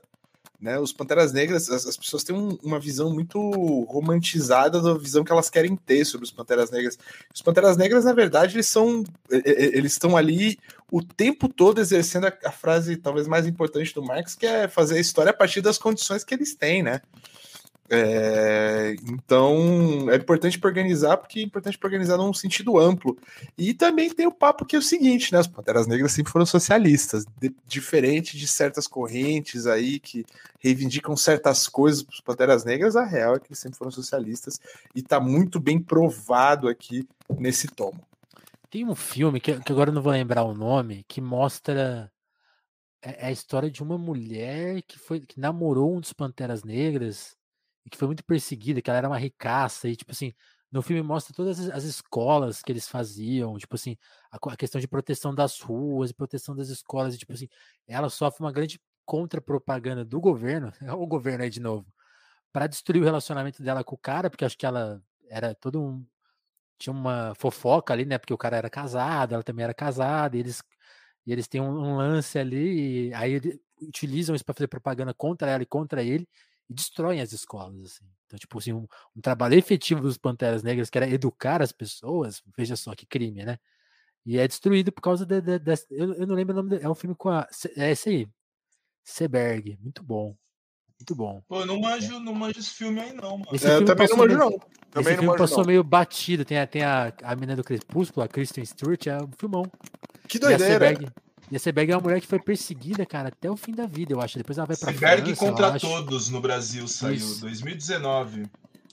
Né, os Panteras Negras, as, as pessoas têm um, uma visão muito romantizada da visão que elas querem ter sobre os Panteras Negras. Os Panteras Negras, na verdade, eles são eles estão ali o tempo todo exercendo a, a, frase talvez mais importante do Marx, que é fazer a história a partir das condições que eles têm, né? É, então é importante para organizar, porque é importante para organizar num sentido amplo. E também tem o papo que é o seguinte, né? As Panteras Negras sempre foram socialistas, de, diferente de certas correntes aí que reivindicam certas coisas para as Panteras Negras, a real é que eles sempre foram socialistas e está muito bem provado aqui nesse tomo. Tem um filme que, que agora não vou lembrar o nome, que mostra é, é a história de uma mulher que foi que namorou um dos Panteras Negras e que foi muito perseguida, que ela era uma ricaça, e tipo assim, no filme mostra todas as, escolas que eles faziam, tipo assim, a, a, questão de proteção das ruas, proteção das escolas, e tipo assim, ela sofre uma grande contra-propaganda do governo, o governo aí de novo, para destruir o relacionamento dela com o cara, porque acho que ela era todo um. Tinha uma fofoca ali, né? Porque o cara era casado, ela também era casada, e eles, e eles têm um, um lance ali, aí utilizam isso para fazer propaganda contra ela e contra ele, e destroem as escolas, assim. Então, tipo assim, um, um, trabalho efetivo dos Panteras Negras, que era educar as pessoas, veja só que crime, né? E é destruído por causa de, de, de eu, eu, não lembro o nome, de, é um filme com a, é esse aí, Seberg, muito bom, muito bom. Pô, eu não manjo, não manjo esse filme aí não, mano. Esse é, também não manjo não. Também esse filme passou não. meio batido, tem a, tem a, a menina do Crepúsculo, a Kristen Stewart, é um filmão. Que doideira, e a Seberg é uma mulher que foi perseguida, cara, até o fim da vida, eu acho. Depois ela vai pra Seberg contra todos no Brasil saiu, Isso. 2019.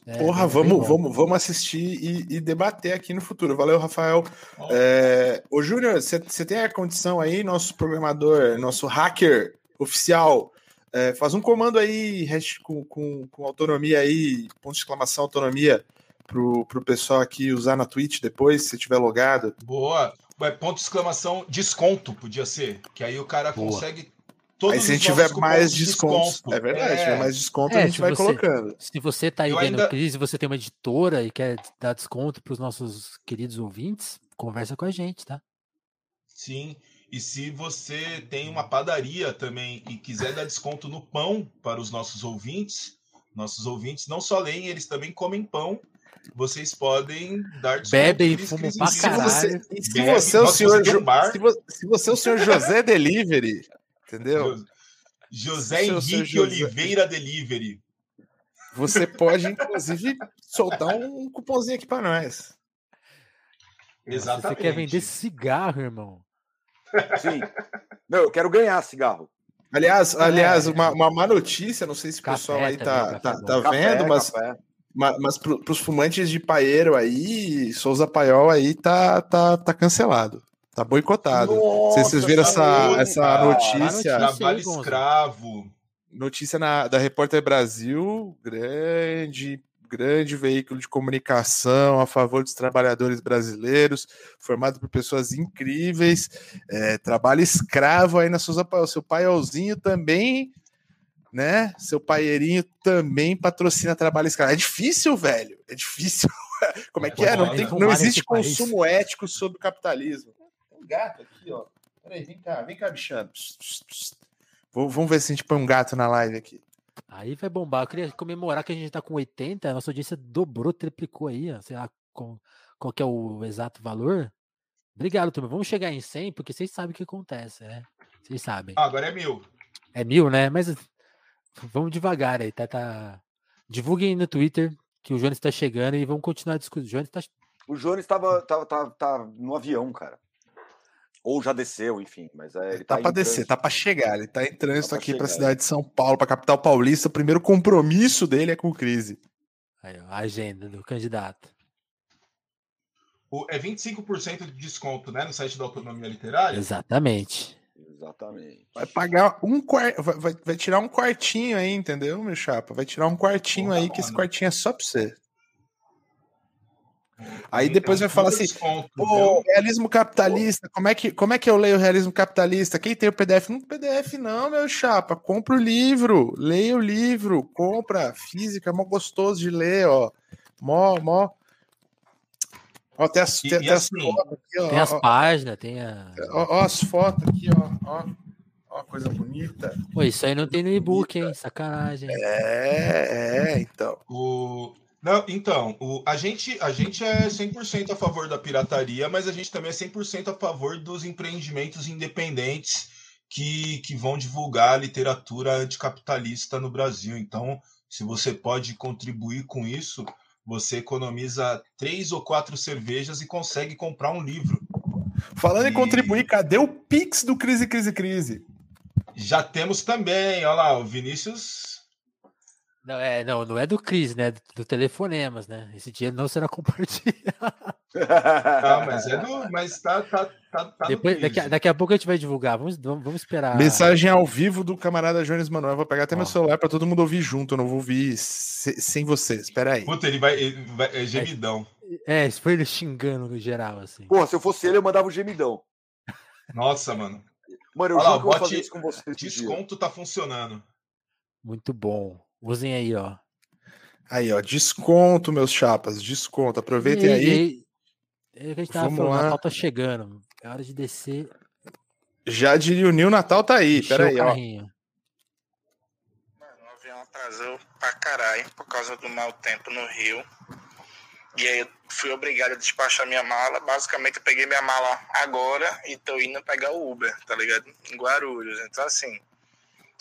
É, Porra, vamos, vamos, vamos assistir e, e, debater aqui no futuro. Valeu, Rafael. Oh. É, ô, Júnior, você tem a condição aí, nosso programador, nosso hacker oficial, é, faz um comando aí com, com, com autonomia aí, ponto de exclamação, autonomia, pro, pro pessoal aqui usar na Twitch depois, se tiver logado. Boa ponto de exclamação, desconto, podia ser. Que aí o cara Boa. consegue. Todos aí se a gente tiver mais descontos. Desconto. É verdade, é. se tiver mais desconto, é, a gente vai você, colocando. Se você tá aí Eu vendo ainda... crise, você tem uma editora e quer dar desconto para os nossos queridos ouvintes, conversa com a gente, tá? Sim. E se você tem uma padaria também e quiser dar desconto no pão para os nossos ouvintes, nossos ouvintes não só leem, eles também comem pão vocês podem dar Bebem e fumam pra caralho. Se você, é o senhor se, você, se você é o senhor José Delivery, entendeu? José Henrique José... Oliveira Delivery. Você pode, inclusive, soltar um cupomzinho aqui para nós. Exatamente. Você quer vender cigarro, irmão? Sim. Não, eu quero ganhar cigarro. Aliás, aliás, uma, uma má notícia, não sei se o pessoal aí tá, tá, tá vendo, mas café. Mas, mas para os fumantes de paeiro aí, Souza Paiol aí tá, tá, tá cancelado. Tá boicotado. Nossa, se vocês viram essa, essa notícia. Trabalho escravo. Notícia na, da Repórter Brasil, grande, grande veículo de comunicação a favor dos trabalhadores brasileiros, formado por pessoas incríveis. É, trabalho escravo aí na Souza Paiol. Seu paiolzinho também né? Seu paeirinho também patrocina trabalho escravo. É difícil, velho. É difícil. Como é que é? Não, tem, não existe consumo país. ético sobre o capitalismo. Tem um gato aqui, ó. Peraí, vem cá, vem cá, bichano. Vamos ver se a gente põe um gato na live aqui. Aí vai bombar. Eu queria comemorar que a gente tá com 80, a nossa audiência dobrou, triplicou aí, ó, sei lá, qual, qual que é o exato valor. Obrigado, turma. Vamos chegar em 100, porque vocês sabem o que acontece, né? Vocês sabem. Ah, agora é mil. É mil, né? Mas vamos devagar aí, tá? tá... Divulguem no Twitter que o Jones está chegando e vamos continuar discutindo. O Jones tá... O Jones estava tava, tava, tava no avião, cara. Ou já desceu, enfim, mas é, ele tá, tá para descer, tá para chegar. Ele tá em trânsito tá aqui para a cidade de São Paulo, para a capital paulista. O primeiro compromisso dele é com o Crise. Aí, a agenda do candidato. O, é 25% de desconto, né, no site da Autonomia Literária? Exatamente. Exatamente. Vai pagar um quarto, vai, vai, tirar um quartinho aí, entendeu, meu chapa? Vai tirar um quartinho aí, que esse quartinho é só para você. Aí depois vai falar assim: pô, realismo capitalista, como é, que, como é que eu leio o realismo capitalista? Quem tem o PDF? Não PDF, não, meu chapa. Compra o livro, leia o livro, compra. Física, é mó gostoso de ler, ó. Mó, mó. Ó, tem as, tem, tem as assim, fotos aqui, ó. Tem as ó, páginas, tem a. Ó, ó, as fotos aqui, ó. ó. Ó, coisa bonita. Pô, isso aí não tem no e-book, hein? Sacanagem. É, é, então. O, não, então, o, a, gente, a gente é 100% a favor da pirataria, mas a gente também é 100% a favor dos empreendimentos independentes que, que vão divulgar a literatura anticapitalista no Brasil. Então, se você pode contribuir com isso, você economiza três ou quatro cervejas e consegue comprar um livro. Falando e... em contribuir, cadê o Pix do Crise, Crise, Crise? Já temos também, olha lá, o Vinícius não, é, não, não é do Cris, né? Do, telefonemas, né? Esse dinheiro não será compartilhado. Não, mas é do. Mas tá, tá, tá, tá Depois, daqui, a, daqui a pouco a gente vai divulgar. Vamos, vamos, vamos esperar. Mensagem ao vivo do camarada Jones Manuel. Eu vou pegar até oh. meu celular para todo mundo ouvir junto. Eu não vou ouvir se, sem você. Espera aí. Puta, ele vai. Ele vai é gemidão. É, isso foi ele xingando no geral, assim. Pô, se eu fosse ele, eu mandava o gemidão. Nossa, mano. Mano, eu Olha lá, que eu vou fazer isso com você. Desconto tá funcionando. Muito bom. Usem aí, ó. Aí, ó, desconto, meus chapas, desconto. Aproveitem e, aí. E, a gente tava Vamos falando, lá. Natal tá chegando. É hora de descer. Já diria o Nil Natal tá aí. Pera aí, ó. Mano, o avião atrasou pra caralho por causa do mau tempo no Rio. E aí eu fui obrigado a despachar minha mala. Basicamente eu peguei minha mala agora e tô indo pegar o Uber, tá ligado? Em Guarulhos. Então assim,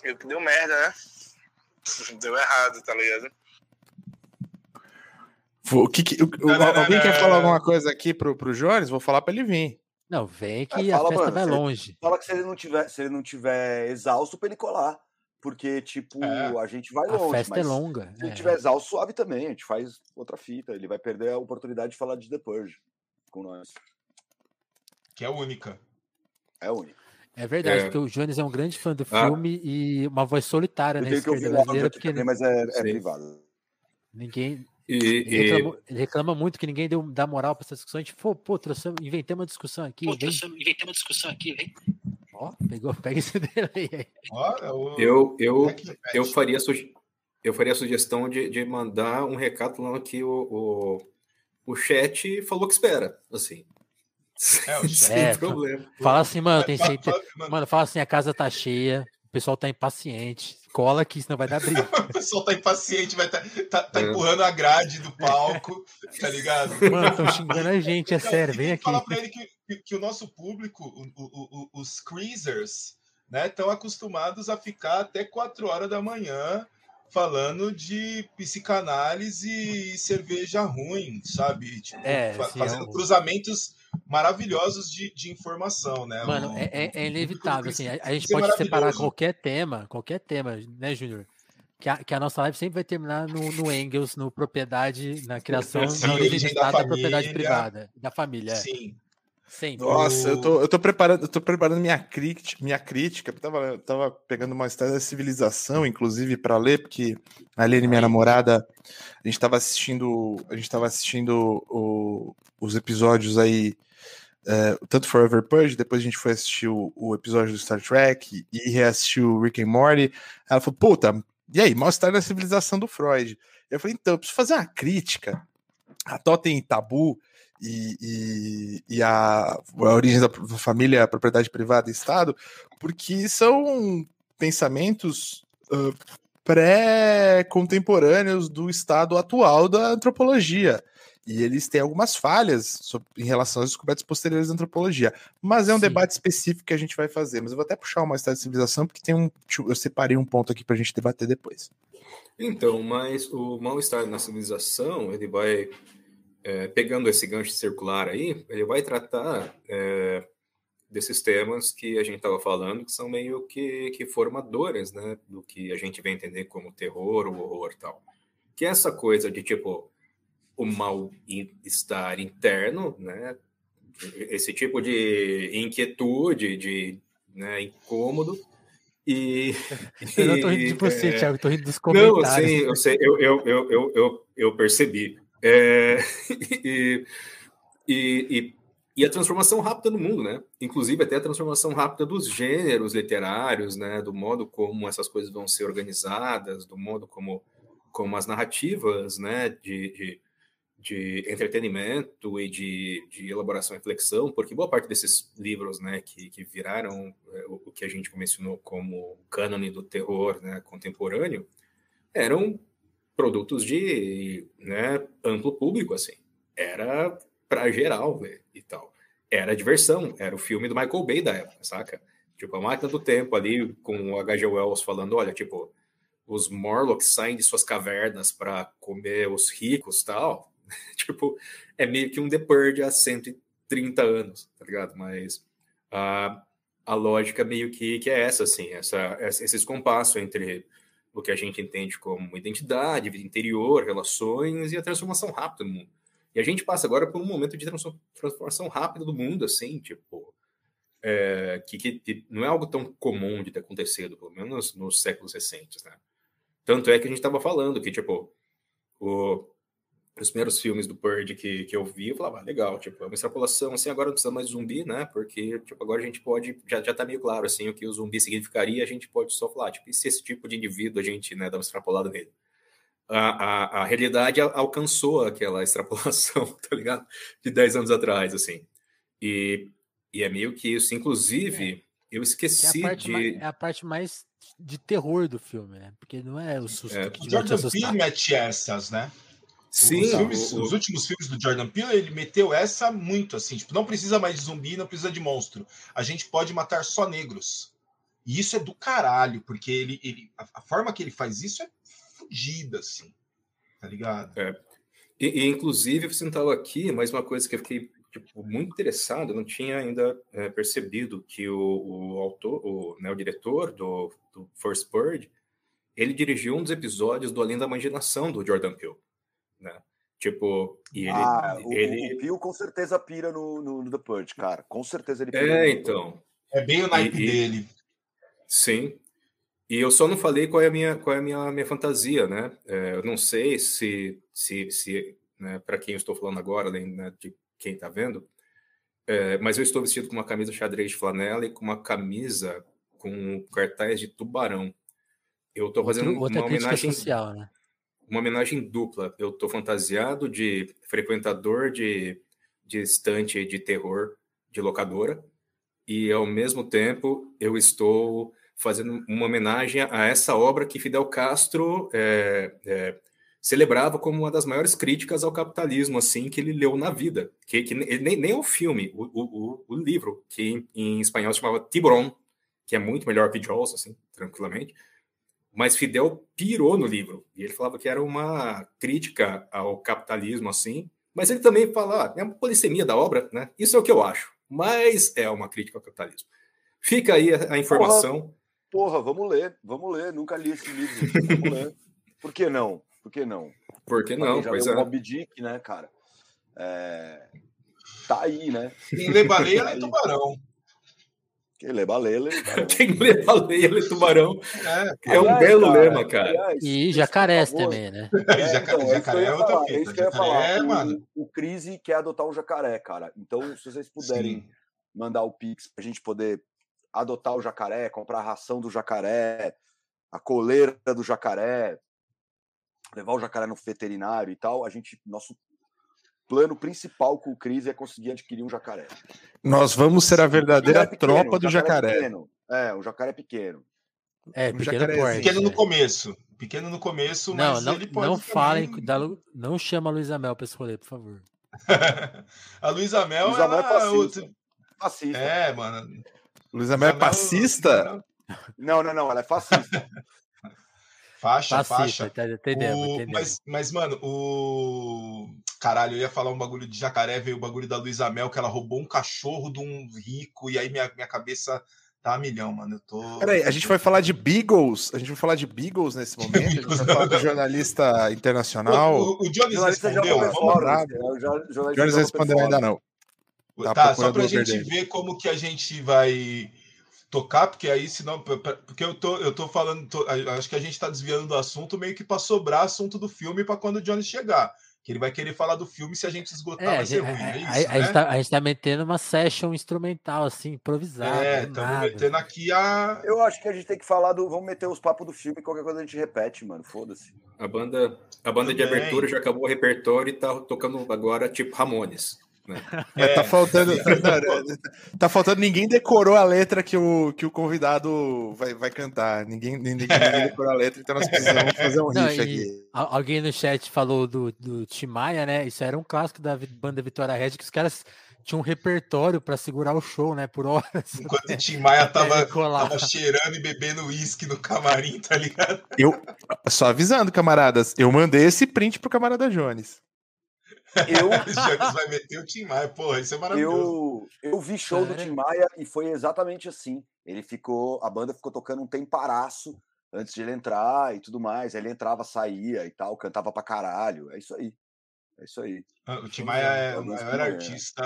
eu que deu merda, né? Deu errado, tá ligado? O que, que o, não, não, alguém não, quer falar alguma coisa aqui pro, pro Jones? Vou falar para ele vir. Não, vem que a festa mano, vai longe. Fala que se ele não tiver, se ele não tiver exausto, para ele colar. Porque, tipo, é. a gente vai longe. A festa é longa. Se ele é. tiver exausto, suave também. A gente faz outra fita. Ele vai perder a oportunidade de falar de The Purge com nós. Que é única. É única. É verdade, é. porque o Jones é um grande fã do ah. filme ah. e uma voz solitária na esquerda brasileira. Porque também, mas é, é privado. Ninguém. E, ele, reclama, ele, reclama, muito que ninguém deu, dá moral para essa discussão. A gente, pô, pô trouxemos, inventei uma discussão aqui. Pô, trouxemos, inventei uma discussão aqui, vem. Ó, pegou, pega esse dele aí. Ó, eu, eu, eu, faria, eu faria a sugestão de, de mandar um recado lá que o, o, o chat falou que espera, assim. É, sem é, problema. Fala assim, mano, tem sempre. Mano, fala assim, a casa tá cheia, o pessoal tá impaciente. Cola aqui, senão vai dar briga. o pessoal tá impaciente, vai tá, tá, tá é. empurrando a grade do palco, tá ligado? Mano, estão xingando a gente, é sério, vem aqui. Falar pra ele que, que, que o nosso público, o, o, o, os creasers, né, estão acostumados a ficar até 4 horas da manhã falando de psicanálise e cerveja ruim, sabe? Tipo, é, fazendo é um... cruzamentos maravilhosos de, de informação, né? Mano, é, é, é, inevitável, assim, a, a gente pode separar qualquer tema, qualquer tema, né, Júnior? Que a, que a nossa live sempre vai terminar no, no Engels, no propriedade, na criação, Sim, na origem da, da propriedade privada, da família. É. Sim. Nossa, eu tô, eu tô preparando, eu tô preparando minha crítica, minha crítica. Eu tava, tava pegando uma história da civilização, inclusive, para ler, porque a Lene, minha namorada, a gente tava assistindo, a gente tava assistindo o, os episódios aí, é, tanto Forever Purge, depois a gente foi assistir o, o, episódio do Star Trek e reassistiu Rick and Morty. Ela falou, puta, e aí, mostra a civilização do Freud. Eu falei, então, eu preciso fazer uma crítica a Totem Tabu e, e, e a, a, origem da família, a propriedade privada e Estado, porque são pensamentos uh, pré-contemporâneos do estado atual da antropologia. E eles têm algumas falhas sobre, em relação às descobertas posteriores da antropologia. Mas é um Sim. debate específico que a gente vai fazer. Mas eu vou até puxar uma história de civilização, porque tem um. Eu separei um ponto aqui para a gente debater depois. Então, mas o mal-estar na civilização, ele vai. É, pegando esse gancho circular aí, ele vai tratar é, desses temas que a gente estava falando, que são meio que, que formadores, né, do que a gente vai entender como terror, o horror tal. Que é essa coisa de, tipo, o mal-estar interno, né? Esse tipo de inquietude, de né, incômodo. E, eu não tô rindo de você, é... Thiago, tô rindo dos comentários. Não, sim, eu sei, eu, eu, eu, eu, eu percebi. É, e, e, e, a transformação rápida do mundo, né? Inclusive até a transformação rápida dos gêneros literários, né? Do modo como essas coisas vão ser organizadas, do modo como, como as narrativas, né? de, de de entretenimento e de, de, elaboração e reflexão, porque boa parte desses livros, né, que, que viraram é, o, que a gente mencionou como cânone do terror, né, contemporâneo, eram produtos de, né, amplo público, assim. Era para geral, né, e tal. Era diversão, era o filme do Michael Bay da época, saca? Tipo, a máquina do tempo ali, com o H.G. Wells falando, olha, tipo, os Morlocks saem de suas cavernas para comer os ricos tal tipo, é meio que um The Purge há 130 anos, tá ligado? Mas a, a lógica meio que, que é essa, assim, essa, esses compassos entre o que a gente entende como identidade, vida interior, relações e a transformação rápida do mundo. E a gente passa agora por um momento de transformação rápida do mundo, assim, tipo, é, que, que, não é algo tão comum de ter acontecido, pelo menos nos séculos recentes, né? Tanto é que a gente estava falando que, tipo, o, os primeiros filmes do Purge que, que eu vi, eu falava, ah, legal, tipo, é uma extrapolação, assim, agora não precisa mais de zumbi, né, porque, tipo, agora a gente pode, já, já tá meio claro, assim, o que o zumbi significaria, a gente pode só falar, tipo, e se esse tipo de indivíduo a gente, né, dá uma extrapolada nele? A, a, a realidade alcançou aquela extrapolação, tá ligado? De 10 anos atrás, assim. E, e é meio que isso, inclusive, é. eu esqueci é de... Mais, é a parte mais de terror do filme, né? Porque não é o susto é. que Jordan Peele mete essas, né? Sim, os, filmes, o... os, últimos filmes do Jordan Peele, ele meteu essa muito assim, tipo, não precisa mais de zumbi, não precisa de monstro. A gente pode matar só negros. E isso é do caralho, porque ele, ele a, a forma que ele faz isso é fodida, assim. Tá ligado? É. E, e, inclusive, você não estava aqui, mas uma coisa que eu fiquei tipo, muito interessado, eu não tinha ainda é, percebido que o, o autor, o, né, o diretor do, do First Bird, ele dirigiu um dos episódios do Além da Imaginação do Jordan Peele né? Tipo, e ele. Ah, o, ele... o Pio com certeza pira no, no, no, The Purge, cara. Com certeza ele pira. É, então. É bem o naipe e, dele. Sim. E eu só não falei qual é a minha, qual é a minha, minha fantasia, né? É, eu não sei se, se, se né, para quem eu estou falando agora, além né, de quem está vendo, é, mas eu estou vestido com uma camisa xadrez de flanela e com uma camisa com cartaz de tubarão. Eu estou fazendo Outra uma homenagem social, né? Uma homenagem dupla. Eu estou fantasiado de frequentador de, de estante de terror de locadora e, ao mesmo tempo, eu estou fazendo uma homenagem a essa obra que Fidel Castro é, é, celebrava como uma das maiores críticas ao capitalismo, assim, que ele leu na vida. Que, que nem, nem o filme, o, o, o livro, que em, em espanhol se chamava Tiburon, que é muito melhor que Jaws, assim, tranquilamente mas Fidel pirou no livro e ele falava que era uma crítica ao capitalismo assim, mas ele também fala, ah, é uma polissemia da obra, né? Isso é o que eu acho, mas é uma crítica ao capitalismo. Fica aí a, informação. Porra, porra, vamos ler, vamos ler. Nunca li esse livro. Vamos ler. Por que não? Por que não? Por que não? Pois é. Mob Dick, né, cara? É... Tá aí, né? Quem lê baleia lê tubarão. Quem lê Quem lê baleia, lê tubarão. É, é um belo cara, lema, cara. Aliás, e jacarés também, né? É, jacaré, então, jacaré é outra fita. É isso que eu ia falar. É, mano. O, o Crise quer adotar um jacaré, cara. Então, se vocês puderem Sim. mandar o Pix pra gente poder adotar o jacaré, comprar a ração do jacaré, a coleira do jacaré, levar o jacaré no veterinário e tal, a gente, nosso plano principal com o Cris é conseguir adquirir um jacaré. Nós vamos ser a verdadeira é pequeno, tropa do jacaré. É, é, o jacaré é pequeno. É, pequeno, pequeno no começo. Pequeno no começo, não, mas não, ele pode. Não falem, da, não chama a Luísa Mel para esse rolê, por favor. a Luísa Mel, Luísa Mel é fascista. fascista. É, mano. Luísa Mel é passista? Não, não, não, ela é fascista. Faixa, fascista, faixa. Entendeu, o... Mas, mas, mano, o. Caralho, eu ia falar um bagulho de jacaré, veio o bagulho da Luísa Mel, que ela roubou um cachorro de um rico, e aí minha, minha cabeça tá a milhão, mano. Eu tô. Peraí, a gente vai falar de Beagles. A gente vai falar de Beagles nesse momento. a gente vai falar do jornalista internacional. O, o, o Jones respondeu. Vamos... O Jones respondeu ainda não. Tá, tá só pra gente ver como que a gente vai tocar, porque aí senão. Porque eu tô, eu tô falando. Tô, acho que a gente tá desviando do assunto meio que para sobrar assunto do filme para quando o Jones chegar que ele vai querer falar do filme se a gente esgotar, é, vai ser ruim. É isso, a, né? a, gente tá, a, gente tá, metendo uma session instrumental, assim, improvisada. É, estamos metendo aqui a. Eu acho que a gente tem que falar do. Vamos meter os papos do filme, qualquer coisa a gente repete, mano. Foda-se. A banda, a banda de abertura já acabou o repertório e tá tocando agora tipo Ramones. Né? É, tá faltando. tá faltando. Ninguém decorou a letra que o, que o convidado vai, vai cantar. Ninguém, ninguém, ninguém decorou a letra, então nós precisamos fazer um Não, riff aqui. Alguém no chat falou do, do Tim Maia, né? Isso era um clássico da banda Vitória Red, que os caras tinham um repertório para segurar o show, né? Por horas. Enquanto o Tim Maia tava, tava cheirando e bebendo uísque no camarim, tá ligado? Eu, só avisando, camaradas, eu mandei esse print pro camarada Jones. Eu vai meter o Tim Maia, porra, isso é maravilhoso. Eu, eu vi show do Tim Maia e foi exatamente assim. Ele ficou, a banda ficou tocando um temparaço antes de ele entrar e tudo mais. Aí ele entrava, saía e tal, cantava pra caralho. É isso aí. É isso aí. Ah, o Tim Maia é o maior artista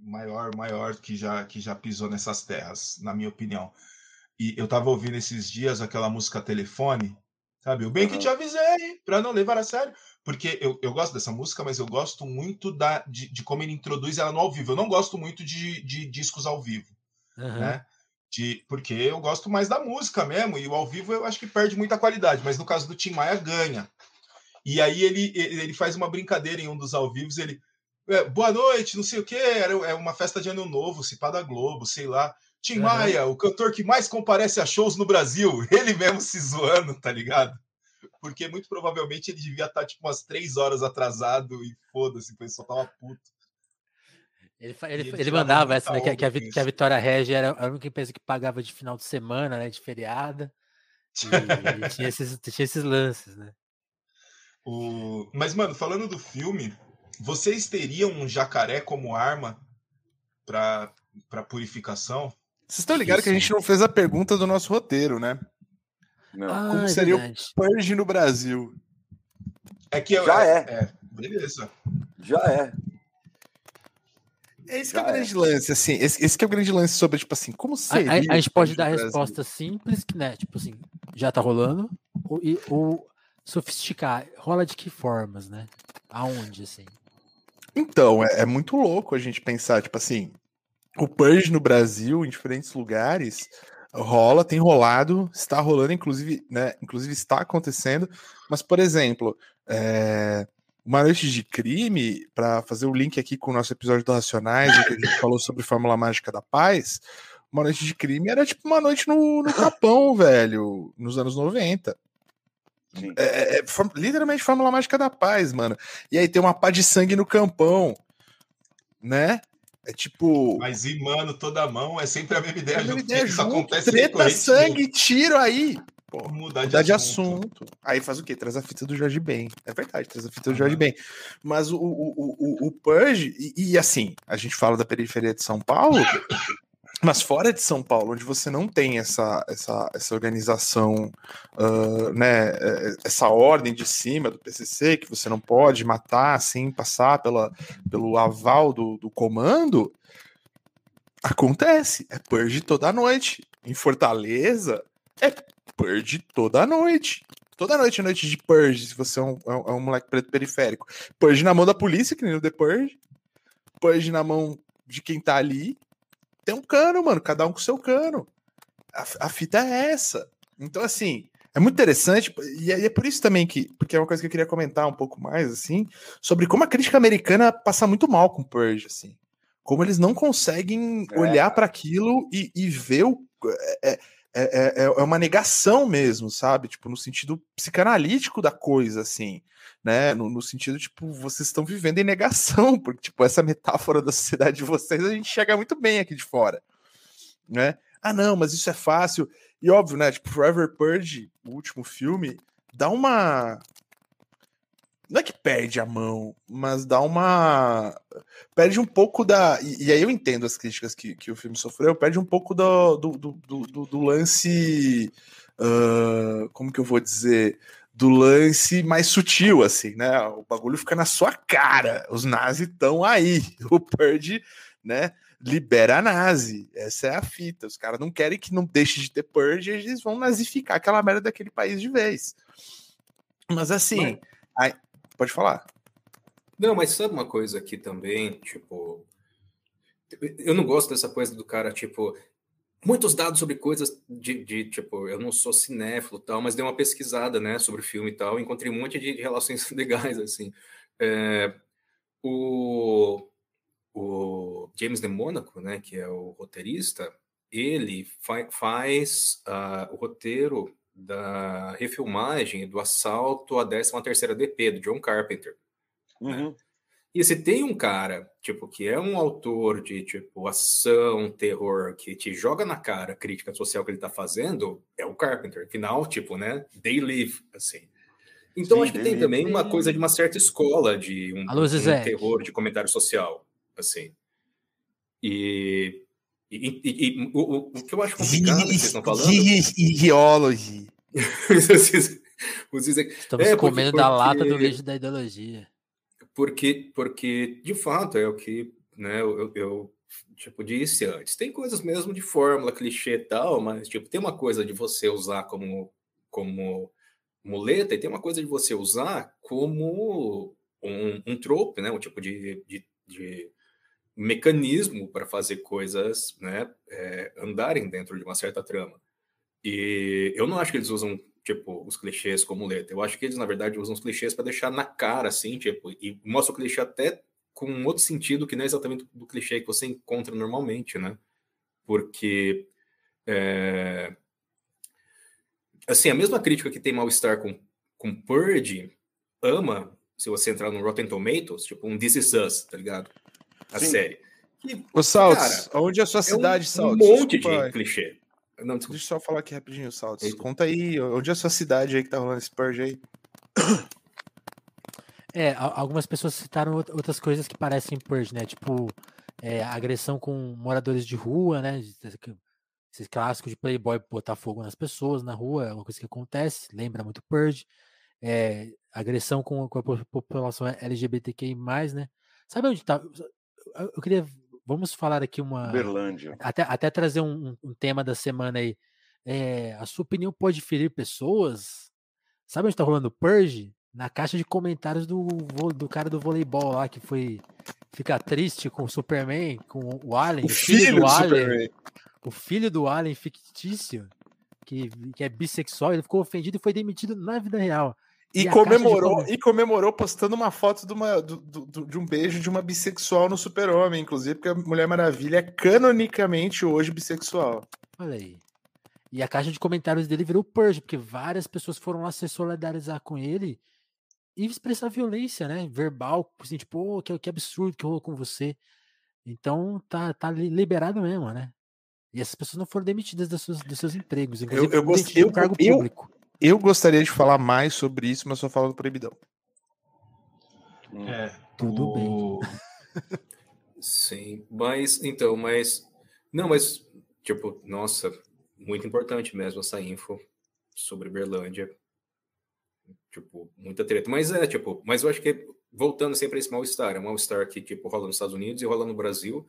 maior, maior que já, que já pisou nessas terras, na minha opinião. E eu tava ouvindo esses dias aquela música Telefone, sabe? O bem uhum. que te avisei, pra não levar a sério porque eu, eu gosto dessa música, mas eu gosto muito da, de, de como ele introduz ela no ao vivo. Eu não gosto muito de, de discos ao vivo, uhum. né? De, porque eu gosto mais da música mesmo, e o ao vivo eu acho que perde muita qualidade, mas no caso do Tim Maia ganha. E aí ele, ele faz uma brincadeira em um dos ao vivos, ele. É, Boa noite, não sei o que, é uma festa de ano novo, se da Globo, sei lá. Tim uhum. Maia, o cantor que mais comparece a shows no Brasil, ele mesmo se zoando, tá ligado? Porque muito provavelmente ele devia estar tipo umas três horas atrasado e foda-se, pois só tava puto. Ele, ele, ele, ele mandava essa, né, que, que, a, que, a, Vitória Regia era a única empresa que pagava de final de semana, né, de feriada. E, e tinha, esses, tinha esses lances, né? O... Mas, mano, falando do filme, vocês teriam um jacaré como arma para purificação? Vocês estão ligados que a gente não fez a pergunta do nosso roteiro, né? Não. Ah, Como é seria verdade. o Purge no Brasil? É que eu, já é, é. é. Beleza. Já é. É esse que é o grande é. lance, assim. Esse, esse que é o grande lance sobre, tipo assim, como seria. A, a, a gente pode dar a resposta simples, que, né? Tipo assim, já tá rolando. Ou, ou sofisticar. Rola de que formas, né? Aonde, assim? Então, é, é muito louco a gente pensar, tipo assim, o Purge no Brasil, em diferentes lugares, rola, tem rolado, está rolando, inclusive, né? Inclusive está acontecendo. Mas, por exemplo, é, uma noite de crime, para fazer o link aqui com o nosso episódio do Racionais, que a gente falou sobre Fórmula Mágica da Paz, uma noite de crime era tipo uma noite no, no Capão, velho, nos anos 90. É, é, é, literalmente Fórmula Mágica da Paz, mano. E aí tem uma pá de sangue no campão, né? É tipo. Mas mano, toda mão é sempre a mesma ideia. A mesma ideia Isso acontece Treta, sangue, tiro aí. Pô, mudar, de, de assunto. assunto. Aí faz o quê? Traz a fita do Jorge Ben. É verdade, traz a fita do Jorge Ben. Mas o, o, o, o Purge, e, e, assim, a gente fala da periferia de São Paulo, mas fora de São Paulo, onde você não tem essa, essa, essa organização, uh, né, é, essa ordem de cima do PCC, que você não pode matar assim, passar pela, pelo aval do, do comando, acontece. É purge toda noite. Em Fortaleza, é purge toda noite. Toda noite é noite de purge, se você é um, é um, é um moleque preto periférico. Purge na mão da polícia, que nem no The Purge. Purge na mão de quem tá ali tem um cano, mano, cada um com seu cano. A, a fita é essa. Então, assim, é muito interessante, e é, e é, por isso também que, porque é uma coisa que eu queria comentar um pouco mais, assim, sobre como a crítica americana passa muito mal com Purge, assim. Como eles não conseguem é. olhar para aquilo e, e ver o. É, é, é, é, é uma negação mesmo, sabe? Tipo, no sentido psicanalítico da coisa, assim, né? No, no sentido, tipo, vocês estão vivendo em negação, porque, tipo, essa metáfora da sociedade de vocês a gente chega muito bem aqui de fora, né? Ah, não, mas isso é fácil. E óbvio, né? Tipo, Forever Purge, o último filme, dá uma não é que perde a mão, mas dá uma. Perde um pouco da. E, e aí eu entendo as críticas que, que o filme sofreu, perde um pouco do, do, do, do, do lance. Uh, como que eu vou dizer? Do lance mais sutil, assim, né? O bagulho fica na sua cara. Os nazis estão aí. O Purge, né? Libera a nazi. Essa é a fita. Os caras não querem que não deixe de ter Purge, eles vão nazificar aquela merda daquele país de vez. Mas assim. Mas... Pode falar. Não, mas sabe uma coisa aqui também, tipo, eu não gosto dessa coisa do cara, tipo, muitos dados sobre coisas de, de, tipo, eu não sou cinéfilo tal, mas dei uma pesquisada, né, sobre filme e tal, encontrei um monte de relações legais, assim. É, o, o James de Mônaco, né, que é o roteirista, ele fa faz uh, o roteiro da refilmagem do assalto à 13ª DP, do John Carpenter. Né? Uhum. Né? E se tem um cara, tipo, que é um autor de, tipo, ação, terror, que te joga na cara a crítica social que ele tá fazendo, é o Carpenter. Afinal, tipo, né, they live, assim. Então, Sim, acho que tem também uma coisa de uma certa escola de um, Alô, um terror de comentário social, assim. E e, e, e o, o, que eu acho complicado que vocês estão falando. Ideology. Estamos é, comendo porque, da lata do lixo da ideologia. Porque, porque de fato, é o que né, eu, eu tipo, disse antes. Tem coisas mesmo de fórmula, clichê e tal, mas tipo, tem uma coisa de você usar como, como muleta e tem uma coisa de você usar como um, um trope, né? Um tipo de, de, de mecanismo para fazer coisas né, é, andarem dentro de uma certa trama. E eu não acho que eles usam tipo os clichês como letra. Eu acho que eles na verdade usam os clichês para deixar na cara assim, tipo, e mostra o clichê até com um outro sentido que não é exatamente do clichê que você encontra normalmente, né? Porque é... assim, a mesma crítica que tem mal-estar com com Purge ama se você entrar no Rotten Tomatoes, tipo um This Is Us, tá ligado? A Sim. série. Que, Ô, Saltos, onde é a sua cidade, é um, Saltos? Um monte Desculpa. de clichê. Não, Deixa eu só falar aqui rapidinho, Saltos. Eita. Conta aí, onde é a sua cidade aí que tá rolando esse purge aí? É, algumas pessoas citaram outras coisas que parecem purge, né? Tipo, é, agressão com moradores de rua, né? Esse clássico de playboy botar fogo nas pessoas na rua, é uma coisa que acontece, lembra muito purge. É, agressão com, com a população LGBTQI+, né? Sabe onde tá? Eu queria. Vamos falar aqui uma. Berlândia. Até, até trazer um, um tema da semana aí. É, a sua opinião pode ferir pessoas? Sabe onde está rolando Purge? Na caixa de comentários do, do cara do voleibol lá que foi ficar triste com o Superman, com o Alien, o, filho, filho do, do Alien. Superman. O filho do Alien fictício, que, que é bissexual, ele ficou ofendido e foi demitido na vida real. E, e comemorou, e comemorou postando uma foto de, uma, do, do, de um beijo de uma bissexual no Super-Homem, inclusive, porque a Mulher Maravilha é canonicamente hoje bissexual. Olha aí. E a caixa de comentários dele virou purge, porque várias pessoas foram lá se solidarizar com ele e expressar violência, né? Verbal, assim, tipo, oh, que, que absurdo que rolou com você. Então tá, tá liberado mesmo, né? E essas pessoas não foram demitidas dos seus, dos seus empregos, inclusive eu, eu, gost... eu, cargo eu, público. Eu gostaria de falar mais sobre isso, mas só falo do proibidão. É, tudo o... bem. Sim, mas então, mas não, mas tipo, nossa, muito importante mesmo essa info sobre Berlândia. Tipo, muita treta. Mas é, tipo, mas eu acho que voltando sempre a esse mal-estar, é um mal-estar que tipo rola nos Estados Unidos e rola no Brasil.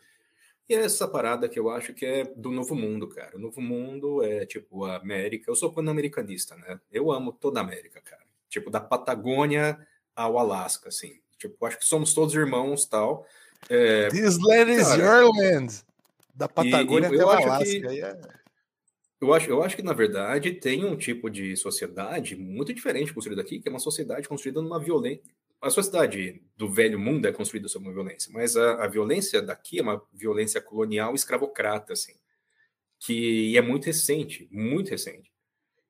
E é essa parada que eu acho que é do novo mundo, cara. O novo mundo é tipo a América. Eu sou pan-americanista, né? Eu amo toda a América, cara. Tipo, da Patagônia ao Alasca, assim. Tipo, acho que somos todos irmãos tal. É, This land is your land. Da Patagônia e, até o Alasca. Que, yeah. É eu, acho, eu acho que, na verdade, tem um tipo de sociedade muito diferente construída aqui, que é uma sociedade construída numa violência a sociedade do velho mundo é construída sobre uma violência, mas a, a, violência daqui é uma violência colonial escravocrata, assim. que é muito recente, muito recente.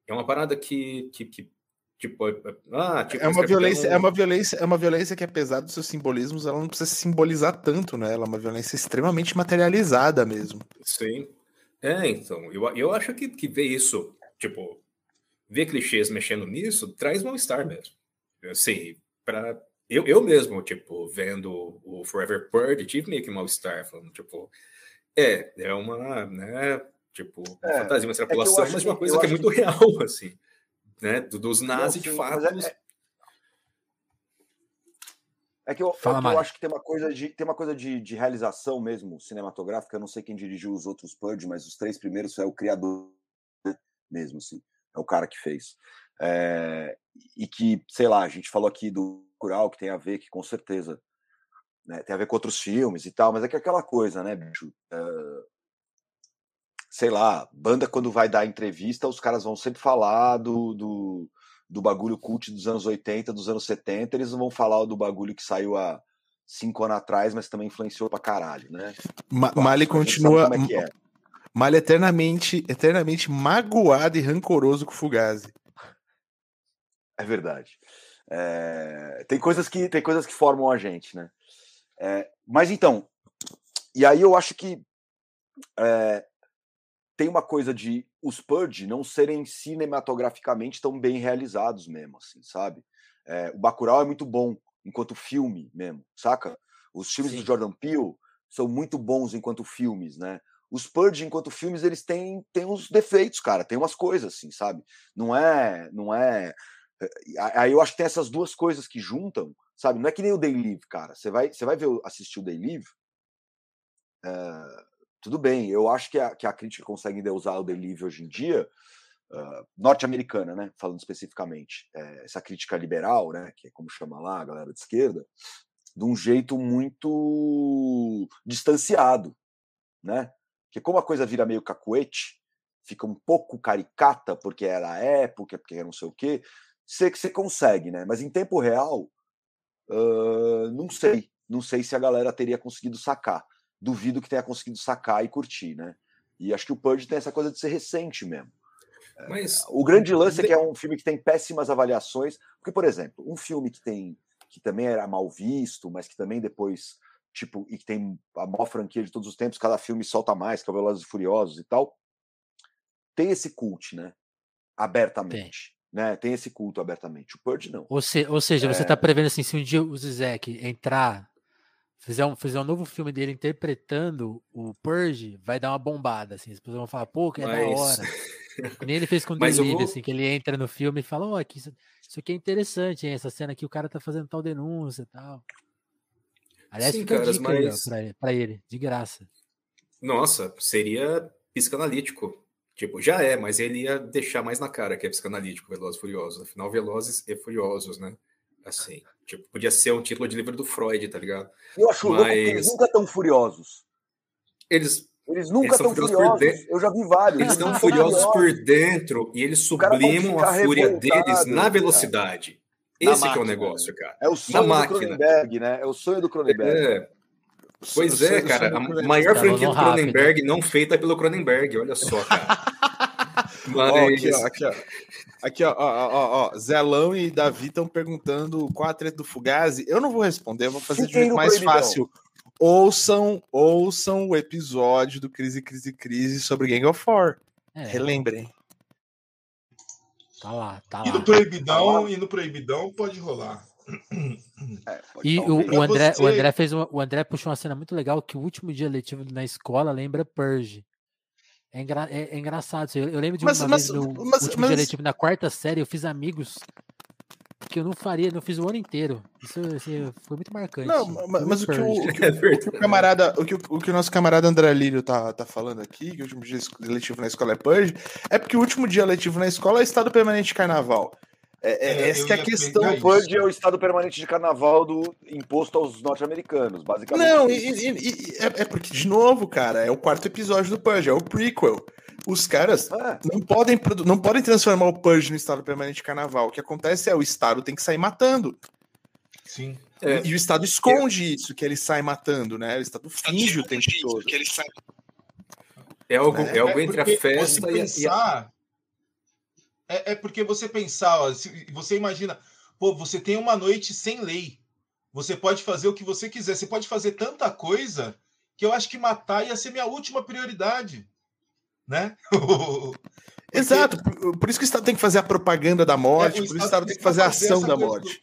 É uma parada que, que, que tipo, é, é, ah, tipo, é uma violência, é uma violência, é uma violência que apesar dos seus simbolismos, ela não precisa simbolizar tanto, né? Ela é uma violência extremamente materializada mesmo. Sim. É, então, eu, eu acho que, que ver isso, tipo, ver clichês mexendo nisso, traz mal-estar mesmo. Assim, para eu, eu mesmo, tipo, vendo o Forever Purge, tive meio que mal-estar, falando, tipo, é, é uma, né, tipo, uma é, fantasia, uma é extrapolação, é mas uma coisa que é muito que... real, assim, né, dos nazis, de fato. É, é... é que eu, Fala, é que eu acho que tem uma coisa de tem uma coisa de, de, realização mesmo cinematográfica. Eu não sei quem dirigiu os outros Purge, mas os três primeiros é o criador né, mesmo, assim, é o cara que fez. É, e que, sei lá, a gente falou aqui do Cural, que tem a ver, que com certeza né, tem a ver com outros filmes e tal, mas é que é aquela coisa, né, bicho? Uh, sei lá, banda quando vai dar entrevista, os caras vão sempre falar do, do, do bagulho cult dos anos 80, dos anos 70, eles não vão falar do bagulho que saiu há cinco anos atrás, mas também influenciou pra caralho, né? Ma Mali continua. É é. Mali eternamente, eternamente magoado e rancoroso com o Fugazi. É verdade. É, tem coisas que tem coisas que formam a gente, né? É, mas então, e aí eu acho que é, tem uma coisa de os Purge não serem cinematograficamente tão bem realizados mesmo, assim, sabe? O Bacurau é muito bom enquanto filme mesmo, saca? Os filmes Sim. do Jordan Peele são muito bons enquanto filmes, né? Os Purge enquanto filmes eles têm, têm uns defeitos, cara, tem umas coisas assim, sabe? Não é, não é Aí eu acho que tem essas duas coisas que juntam, sabe? Não é que nem o Day Live, cara. Você vai, você vai ver, assistir o Day Live, uh, tudo bem. Eu acho que a, que a crítica consegue usar o Day hoje em dia, uh, norte-americana, né? Falando especificamente, é, essa crítica liberal, né? Que é como chama lá a galera de esquerda, de um jeito muito distanciado, né? Porque como a coisa vira meio cacuete, fica um pouco caricata porque era a época, porque era não sei o quê sei que você consegue, né? Mas em tempo real, uh, não sei. Não sei se a galera teria conseguido sacar. Duvido que tenha conseguido sacar e curtir, né? E acho que o Purge tem essa coisa de ser recente mesmo. É, mas o grande lance é que é um filme que tem péssimas avaliações, porque por exemplo, um filme que tem que também era mal visto, mas que também depois tipo e que tem a maior franquia de todos os tempos, cada filme solta mais, que é o Velozes e Furiosos e tal, tem esse cult, né? Abertamente né? Tem esse culto abertamente. O Purge não. Ou, se, ou seja, é... você está prevendo assim, se um dia o Zizek entrar, fizer um, fizer um novo filme dele interpretando o Purge, vai dar uma bombada, assim. As pessoas vão falar, pô, que é Mas... da hora. Nem ele fez com o Delivery, vou... assim, que ele entra no filme e fala, ó, oh, aqui, isso, isso aqui é interessante, hein? essa cena aqui o cara tá fazendo tal denúncia e tal. Aliás, Sim, fica caras, mas... pra ele, de graça. Nossa, seria psicanalítico Tipo, já é, mas ele ia deixar mais na cara que é psicanalítico, Velozes e Furiosos. Afinal, Velozes e Furiosos, né? Assim, tipo, podia ser um título de livro do Freud, tá ligado? Eu acho mas... louco que eles nunca estão furiosos. Eles... Eles nunca estão furiosos. furiosos. Eu já vi vários. Eles estão furiosos por dentro e eles sublimam a fúria deles na velocidade. Esse máquina, é o negócio, cara. É o sonho do Cronenberg, né? É o sonho do Cronenberg. É. Pois é, cara. A maior franquia do Cronenberg não feita pelo Cronenberg, olha só, cara. Mano, ó, aqui, ó, aqui, ó. Aqui, ó, ó, ó, ó. Zelão e Davi estão perguntando qual a treta do Fugazi. Eu não vou responder, eu vou fazer de jeito mais fácil. Ouçam, ouçam o episódio do Crise, Crise, Crise sobre Gang of War. É. Relembrem. Tá lá, tá lá. E no Proibidão, tá e no Proibidão pode rolar. É, e o, o, André, você... o André fez uma, o André puxou uma cena muito legal que o último dia letivo na escola lembra Purge. É, engra, é, é engraçado. Eu, eu, lembro de mas, uma mas, vez no mas, último mas... dia letivo na quarta série, eu fiz amigos que eu não faria, não fiz o ano inteiro. Isso assim, foi muito marcante. Não, mas, mas o, que o, o, que o, o, que o, camarada, o que o, o que o nosso camarada André Lírio tá, tá falando aqui, que o último dia letivo na escola é Purge, é porque o último dia letivo na escola é estado permanente de carnaval. É, é, é, essa é a questão. O PUD é o estado permanente de carnaval do imposto aos norte-americanos, basicamente. Não, e, e, e, é, é, porque, de novo, cara, é o quarto episódio do Purge, é o prequel. Os caras ah. não, podem, não podem transformar o Purge no estado permanente de carnaval. O que acontece é o estado tem que sair matando. Sim. É. E o estado esconde isso, que ele sai matando, né? O estado finge o tempo todo. Que ele sai... É algo, é, é algo entre a festa e, a... É, é porque você pensar, ó, você imagina, pô, você tem uma noite sem lei. Você pode fazer o que você quiser. Você pode fazer tanta coisa que eu acho que matar ia ser minha última prioridade. Né? Porque... Exato. Por, isso que o Estado tem que fazer a propaganda da morte, é, por isso que o Estado tem que fazer a ação da morte.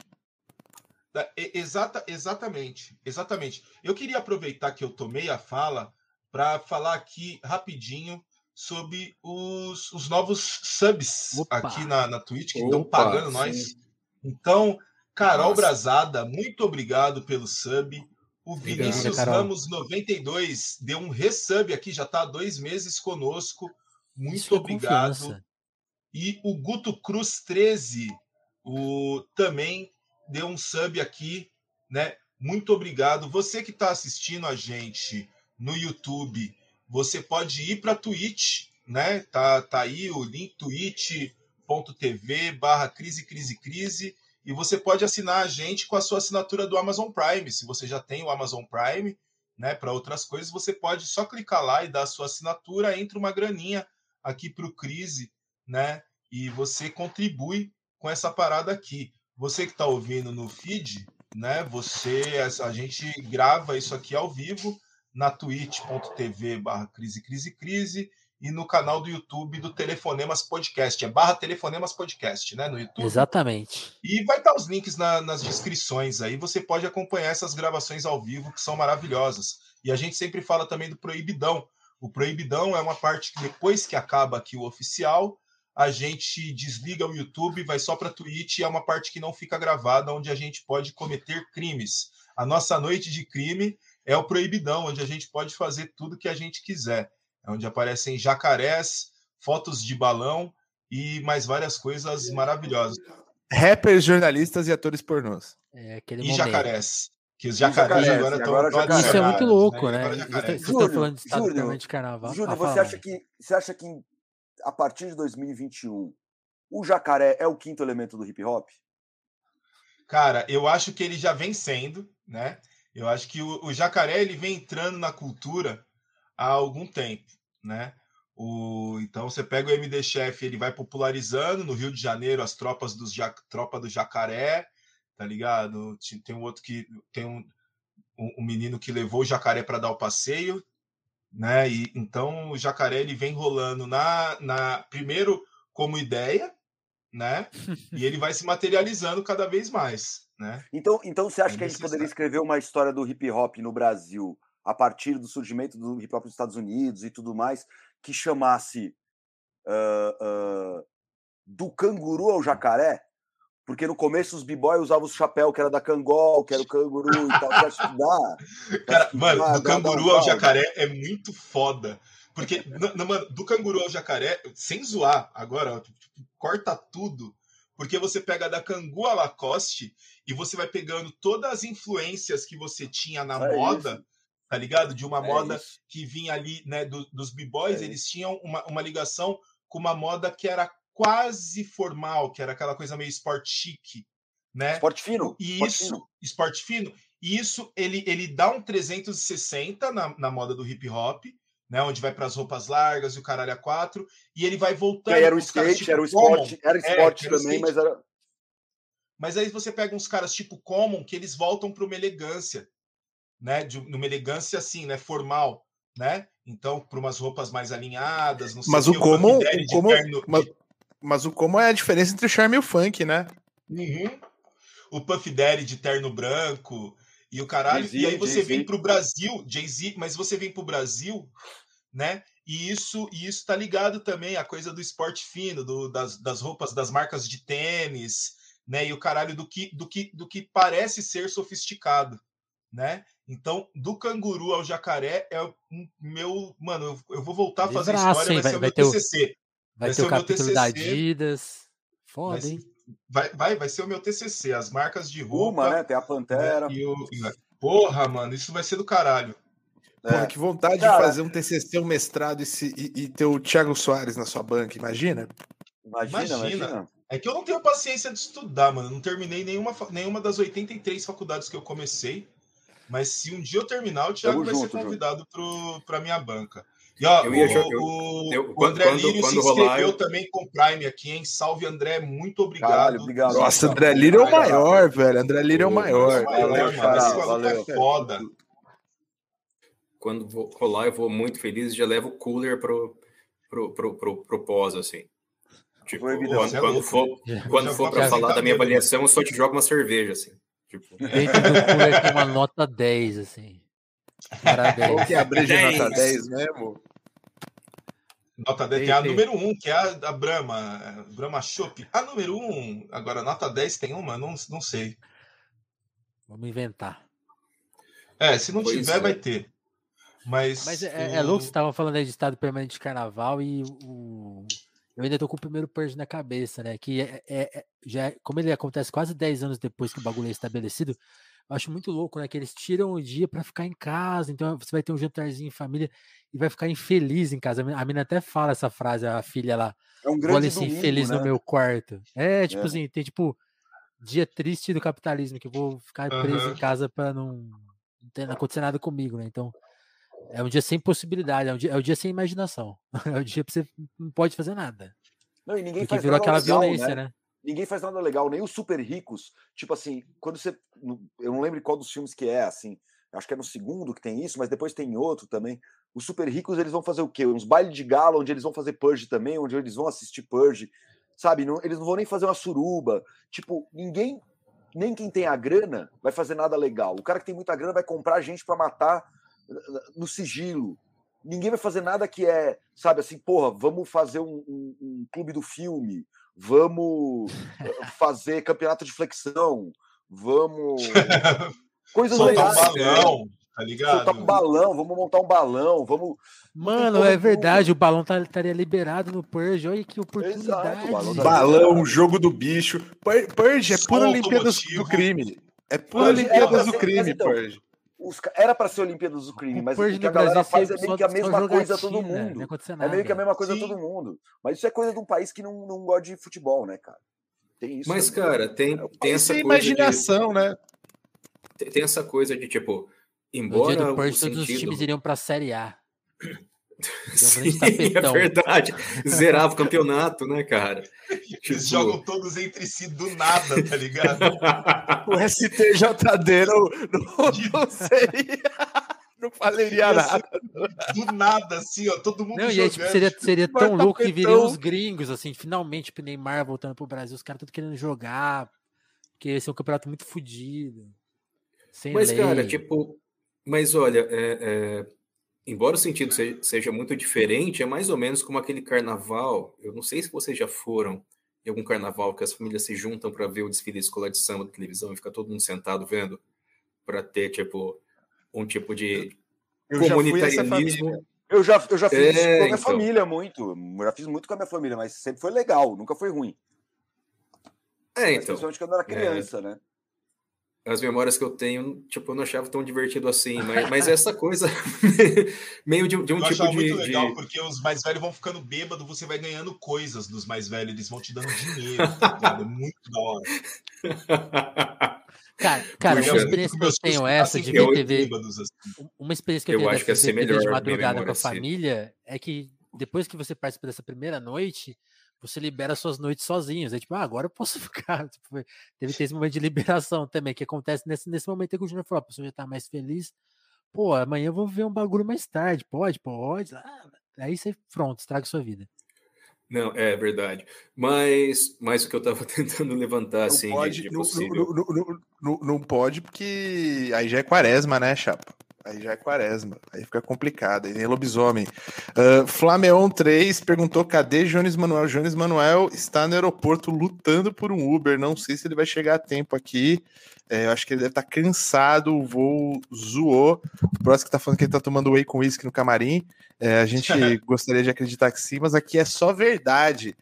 Do... Exata, exatamente, exatamente. Eu queria aproveitar que eu tomei a fala para falar aqui rapidinho sobre os, os novos subs Opa. aqui na, na Twitch, que estão pagando sim. nós. Então, Carol Nossa. Brazada, muito obrigado pelo sub. O Vinícius Ramos 92 deu um resub aqui, já está há dois meses conosco. Muito Isso é obrigado. E o Guto Cruz 13 o, também deu um sub aqui, né? Muito obrigado. Você que está assistindo a gente no YouTube, você pode ir para Twitch, né? Tá, tá aí o link twitch.tv barra crise, crise, crise. E você pode assinar a gente com a sua assinatura do Amazon Prime. Se você já tem o Amazon Prime, né, para outras coisas, você pode só clicar lá e dar a sua assinatura, entra uma graninha aqui para o Crise, né? E você contribui com essa parada aqui. Você que está ouvindo no feed, né? Você, a gente grava isso aqui ao vivo na twitch.tv barra crise, crise, crise e no canal do YouTube do Telefonemas Podcast. É barra Telefonemas Podcast, né? No YouTube. Exatamente. E vai estar os links na, nas descrições aí. Você pode acompanhar essas gravações ao vivo, que são maravilhosas. E a gente sempre fala também do Proibidão. O Proibidão é uma parte que depois que acaba aqui o oficial, a gente desliga o YouTube, vai só para Twitch e é uma parte que não fica gravada, onde a gente pode cometer crimes. A nossa noite de crime é o Proibidão, onde a gente pode fazer tudo que a gente quiser. É onde aparecem jacarés, fotos de balão e mais várias coisas maravilhosas. Rappers, jornalistas e atores pornôs. É, e momento. jacarés. Que os jacarés agora estão. Isso é muito louco, né? né? Vocês estão falando de estado Júlio, de carnaval. Júlio, ah, você, acha que, você acha que a partir de 2021 o jacaré é o quinto elemento do hip hop? Cara, eu acho que ele já vem sendo, né? Eu acho que o, o, jacaré ele vem entrando na cultura há algum tempo, né? O, então você pega o MD Chef, ele vai popularizando no Rio de Janeiro as tropas dos tropa do jacaré, tá ligado? Tem um outro que tem um, um, um menino que levou o jacaré para dar o passeio, né? E então o jacaré ele vem rolando na, na primeiro como ideia, né? e ele vai se materializando cada vez mais. Né? Então, então você acha que a gente poderia escrever uma história do hip hop no Brasil a partir do surgimento do hip hop nos Estados Unidos e tudo mais, que chamasse uh, uh, do canguru ao jacaré? Porque no começo os b-boys usavam o chapéu que era da Cangol, que era o canguru e tal. Acho que dá. Cara, mano, dá, do dá, canguru dá, ao jacaré é muito foda. Porque, no, mano, do canguru ao jacaré, sem zoar, agora, tipo, corta tudo porque você pega da Cangu a Lacoste e você vai pegando todas as influências que você tinha na é moda, isso. tá ligado? De uma é moda isso. que vinha ali, né, do, dos b-boys, é eles tinham uma, uma ligação com uma moda que era quase formal, que era aquela coisa meio sport chique, né? Esporte fino. E isso, fino. esporte fino. E isso ele, ele dá um 360 na, na moda do hip hop, né? Onde vai para as roupas largas e o caralho a quatro, e ele vai voltando. era o skate, tipo era o esporte, era esporte é, também, mas era. Mas aí você pega uns caras tipo Common que eles voltam para uma elegância, né? De uma elegância assim, né? Formal, né? Então, para umas roupas mais alinhadas, não sei mas o, o Common, o Common terno, mas, de... mas, o Common é a diferença entre o charme e o funk, né? Uhum. O Puff Daddy de terno branco, e o caralho. E aí você vem para o Brasil, Jay-Z, mas você vem para o Brasil, né? E isso, e isso tá ligado também à coisa do esporte fino, do, das, das roupas, das marcas de tênis, né? E o caralho do que, do que, do que parece ser sofisticado, né? Então, do canguru ao jacaré é um meu. Mano, eu, eu vou voltar a fazer história, vai, vai ser o meu TCC. Vai, vai ter o, o capítulo da Adidas. Foda, hein? Vai, vai, vai ser o meu TCC, as marcas de roupa. Uma, né? Tem a Pantera. Né? O... Porra, mano, isso vai ser do caralho. É. Porra, que vontade Cara, de fazer um TCC, um mestrado e, se, e, e, ter o Thiago Soares na sua banca, imagina? Imagina, imagina. imagina. É que eu não tenho paciência de estudar, mano. Não terminei nenhuma, nenhuma das 83 faculdades que eu comecei. Mas se um dia eu terminar, o Thiago vai junto, ser convidado para minha banca. E ó, eu ia, o, o, eu, o André quando, Lírio quando se inscreveu eu... também com o Prime aqui, hein? Salve, André, muito obrigado. Caralho, obrigado. Nossa, André Lírio é o maior, velho. André Lírio é o maior. Valeu, valeu, valeu, é foda. Quando vou rolar, eu vou muito feliz e já levo o cooler pro, pro, pro, pro, pro pós, assim. Tipo, quando, quando, for, quando for para falar da minha avaliação, eu só te jogo uma cerveja, assim. Tipo. Dentro do cooler tem uma nota 10, assim. Parabéns. Qual que é a breja nota 10 mesmo? Nota 10 tem, é a número 1, que é a, a Brahma, Brahma Chopp. A número 1, agora nota 10 tem uma? Não, não sei. Vamos inventar. É, se não pois tiver, é. vai ter. Mas, Mas é, é louco, você estava falando aí de estado permanente de carnaval e o. Eu ainda tô com o primeiro purge na cabeça, né? Que é, é, é já, é, como ele acontece quase 10 anos depois que o bagulho é estabelecido, eu acho muito louco, né? Que eles tiram o dia para ficar em casa, então você vai ter um jantarzinho em família e vai ficar infeliz em casa. A mina até fala essa frase, a filha lá. É um grande domingo, infeliz né? no meu quarto. É, tipo é. assim, tem tipo dia triste do capitalismo, que eu vou ficar preso uhum. em casa para não, não acontecer nada comigo, né? Então, é um dia sem possibilidade, é um dia, é um dia sem imaginação. É um dia que você não pode fazer nada. Não, e ninguém Porque virou aquela legal, violência, né? né? Ninguém faz nada legal, nem os super ricos. Tipo assim, quando você. Eu não lembro qual dos filmes que é, assim. Acho que é no segundo que tem isso, mas depois tem outro também. Os super ricos, eles vão fazer o quê? Uns bailes de gala, onde eles vão fazer Purge também, onde eles vão assistir Purge. Sabe? Não, eles não vão nem fazer uma suruba. Tipo, ninguém. Nem quem tem a grana vai fazer nada legal. O cara que tem muita grana vai comprar gente para matar no sigilo. Ninguém vai fazer nada que é, sabe, assim, porra, vamos fazer um, um, um clube do filme, vamos eh, fazer campeonato de flexão, vamos. Coisas legais. Um balão, tá ligado? Soltar um balão, vamos montar um balão, vamos. Mano, é verdade, o balão tá, estaria liberado no Purge. Olha que oportunidade. Exato, balão, tá balão jogo do bicho. Purge é pura Olimpíadas do crime. É pura Olimpíadas do crime, então, Purge. Os, era para ser Olimpíadas do crime, mas o que a galera faz é meio que a mesma coisa a todo mundo. É meio que a mesma coisa a todo mundo. Mas isso é coisa de um país que não, não gosta de futebol, né, cara? Tem isso. Mas, cara, tem, é, tem essa coisa. imaginação, de, né? Tem, tem, essa coisa de, tipo, embora. No dia do Purge, sentido... todos os times iriam para a Série A. Sim, é verdade. Zerava o campeonato, né, cara? Eles tipo... jogam todos entre si do nada, tá ligado? o STJD não, não, não seria. Não faleria nada. Do nada, assim, ó, todo mundo. Não, jogando, e aí, tipo, seria, seria tão louco que viriam os gringos, assim, finalmente, tipo, Neymar voltando pro Brasil, os caras tudo querendo jogar, porque esse é um campeonato muito fodido. Mas, lei. cara, tipo, mas olha, é, é embora o sentido seja, muito diferente, é mais ou menos como aquele carnaval. Eu não sei se vocês já foram em algum carnaval que as famílias se juntam para ver o desfile escolar de samba da televisão e fica todo mundo sentado vendo para ter tipo um tipo de eu comunitarianismo. Eu já, eu já fiz é, isso com a minha então... família muito. Eu já fiz muito com a minha família, mas sempre foi legal, nunca foi ruim. É, então. Principalmente quando eu era é. criança, é. né? As memórias que eu tenho, tipo, eu não achava tão divertido assim, mas, mas essa coisa meio de, de um eu tipo de. muito legal, de... porque os mais velhos vão ficando bêbados, você vai ganhando coisas dos mais velhos, eles vão te dando dinheiro, tá É muito da hora. Cara, cara uma experiência que eu tenho essa de ver TV. Assim. Uma experiência que eu, eu tenho de ver TV de madrugada com a assim. família é que depois que você participa dessa primeira noite, você libera suas noites sozinhos. É tipo, ah, agora eu posso ficar. Tipo, teve esse momento de liberação também, que acontece nesse, nesse momento que o Júnior falou, a pessoa já tá mais feliz. Pô, amanhã eu vou ver um bagulho mais tarde. Pode, pode. Ah, aí você, pronto, estraga sua vida. Não, é verdade. Mas, mas o que eu estava tentando levantar, não assim, pode, de, de possível... não, não, não, não, pode, porque aí já é quaresma, né, Chapa? Aí já é quaresma, aí fica complicado, aí tem lobisomem. Uh, Flameon 3 perguntou: cadê Jones Manuel? Jones Manuel está no aeroporto lutando por um Uber. Não sei se ele vai chegar a tempo aqui. É, eu acho que ele deve estar tá cansado, o voo zoou. O próximo que tá falando que ele tá tomando whey com uísque no camarim. É, a gente gostaria de acreditar que sim, mas aqui é só verdade.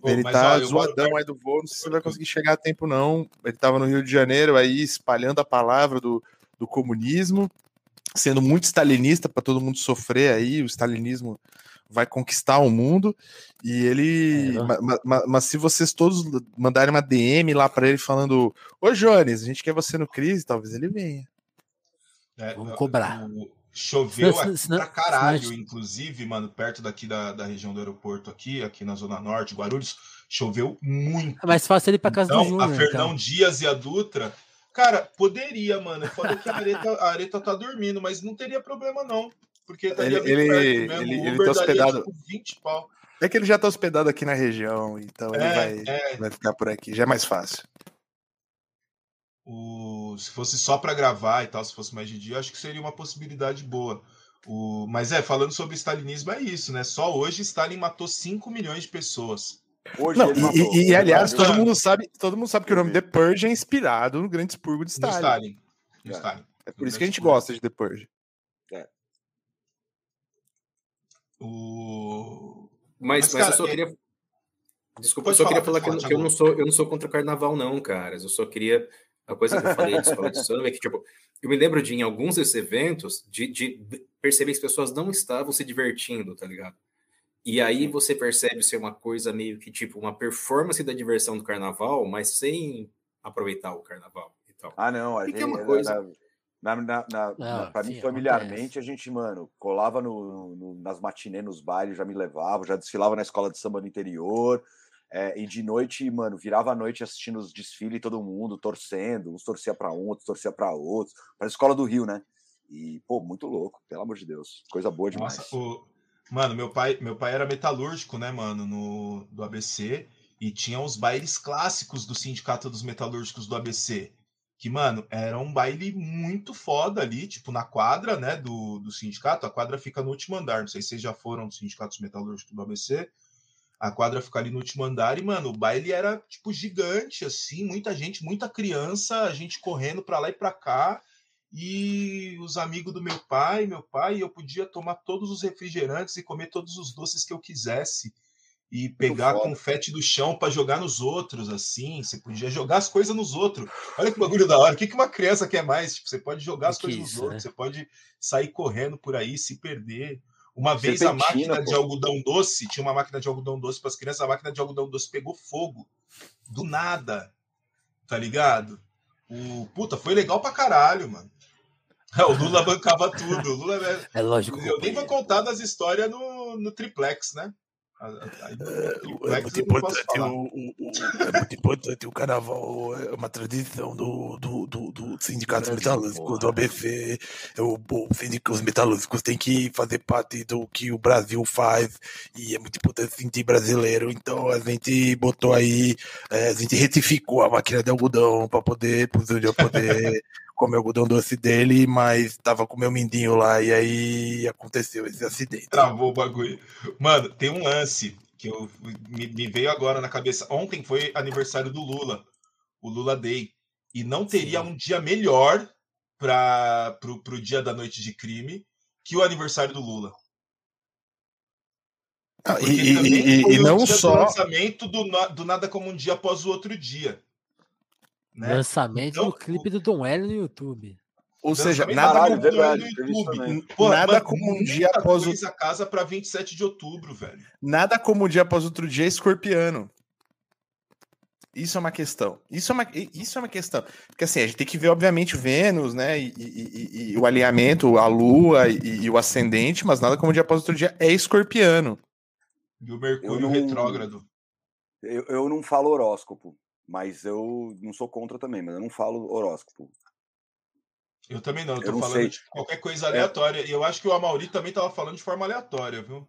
Pô, ele tá olha, zoadão vou... aí do voo, não sei se ele vai conseguir chegar a tempo, não. Ele tava no Rio de Janeiro aí espalhando a palavra do, do comunismo sendo muito stalinista para todo mundo sofrer aí, o stalinismo vai conquistar o mundo e ele, é, mas, mas, mas, se vocês todos mandarem uma DM lá para ele falando, ô Jones, a gente quer você no crise, talvez ele venha. É, Vamos cobrar. O, Choveu se não, pra caralho, inclusive, mano, perto daqui da, da região do aeroporto aqui, aqui na Zona Norte, Guarulhos, choveu muito. É mais fácil ele ir pra casa então, do Júnior. A Fernão então. Dias e a Dutra, cara, poderia, mano. Foda que a areta, a areta tá dormindo, mas não teria problema, não. Porque ele, ele, ele, ele tá hospedado. Tipo, 20 pau. É que ele já tá hospedado aqui na região, então é, ele vai, é. vai ficar por aqui, já é mais fácil. O, se fosse só para gravar e tal, se fosse mais de dia, acho que seria uma possibilidade boa. O, mas é, falando sobre stalinismo, é isso, né? Só hoje Stalin matou 5 milhões de pessoas. Hoje Não, e, e, aliás, todo mundo sabe, todo mundo sabe que o nome The Purge é inspirado no grande expurgo de Stalin. No Stalin. No é. Stalin. É por isso que a gente gosta de The Purge. É. O... Mas, mas, mas cara, eu só queria. Desculpa, eu só queria falar, falar que, eu, que eu, não sou, eu não sou contra o carnaval, não, caras. Eu só queria a coisa que eu falei de escola de samba é que, tipo, eu me lembro de, em alguns desses eventos, de, de perceber que as pessoas não estavam se divertindo, tá ligado? E aí você percebe ser uma coisa meio que, tipo, uma performance da diversão do carnaval, mas sem aproveitar o carnaval e tal. Ah, não, a gente, é uma coisa... Na, na, na, na pra mim, familiarmente, acontece. a gente, mano, colava no, no, nas matinês, nos bailes, já me levava, já desfilava na escola de samba no interior, é, e de noite, mano, virava a noite assistindo os desfiles, todo mundo torcendo, uns torcia para um, outros torcia para outros, para a escola do Rio, né? E, pô, muito louco, pelo amor de Deus. Coisa boa demais. Nossa, o... Mano, meu pai, meu pai era metalúrgico, né, mano, no, do ABC, e tinha os bailes clássicos do Sindicato dos Metalúrgicos do ABC. Que, mano, era um baile muito foda ali, tipo, na quadra, né, do, do sindicato. A quadra fica no último andar. Não sei se vocês já foram do Sindicato dos Metalúrgicos do ABC. A quadra fica ali no último andar e, mano, o baile era, tipo, gigante, assim, muita gente, muita criança, a gente correndo para lá e para cá. E os amigos do meu pai, meu pai, eu podia tomar todos os refrigerantes e comer todos os doces que eu quisesse. E pegar confete do chão para jogar nos outros, assim. Você podia jogar as coisas nos outros. Olha que bagulho da hora. O que, que uma criança quer mais? Tipo, você pode jogar as coisas nos outros, né? você pode sair correndo por aí, se perder. Uma vez a máquina pô. de algodão doce, tinha uma máquina de algodão doce para as crianças, a máquina de algodão doce pegou fogo. Do nada. Tá ligado? O puta, foi legal pra caralho, mano. O Lula bancava tudo. O Lula é, é lógico. Eu nem vou contar das histórias no, no triplex, né? É, é, muito importante o, o, o, é muito importante o carnaval, é uma tradição do, do, do, do sindicato metalúrgico, do ABC. O, o sindicato, os metalúrgicos têm que fazer parte do que o Brasil faz e é muito importante sentir brasileiro. Então a gente botou aí, a gente retificou a máquina de algodão para poder, para poder comer o algodão doce dele, mas tava com meu mindinho lá e aí aconteceu esse acidente. Travou o bagulho. Mano, tem um lance que eu, me, me, veio agora na cabeça. Ontem foi aniversário do Lula, o Lula Day. E não teria Sim. um dia melhor para pro, pro dia da noite de crime que o aniversário do Lula. Ah, e, e, e, não só. lançamento do, do Nada Como um Dia após o outro dia. Né? Lançamento então, do clipe do Dom Hélio no YouTube. Ou seja, nada caralho, como verdade, YouTube. Pô, nada como um dia após o. a casa para 27 de outubro, velho. Nada como um dia após outro dia escorpiano. Isso é uma questão. Isso é uma, isso é uma questão. Porque assim, a gente tem que ver, obviamente, Vênus, né? E, e, e, e o alinhamento, a Lua e, o ascendente, mas nada como um dia após outro dia é escorpiano. E o Mercúrio não, retrógrado. Eu, eu não falo horóscopo. Mas eu não sou contra também, mas eu não falo horóscopo. Eu também não, eu tô eu não falando de qualquer coisa é. aleatória. É. E eu acho que o Amauri também tava falando de forma aleatória, viu?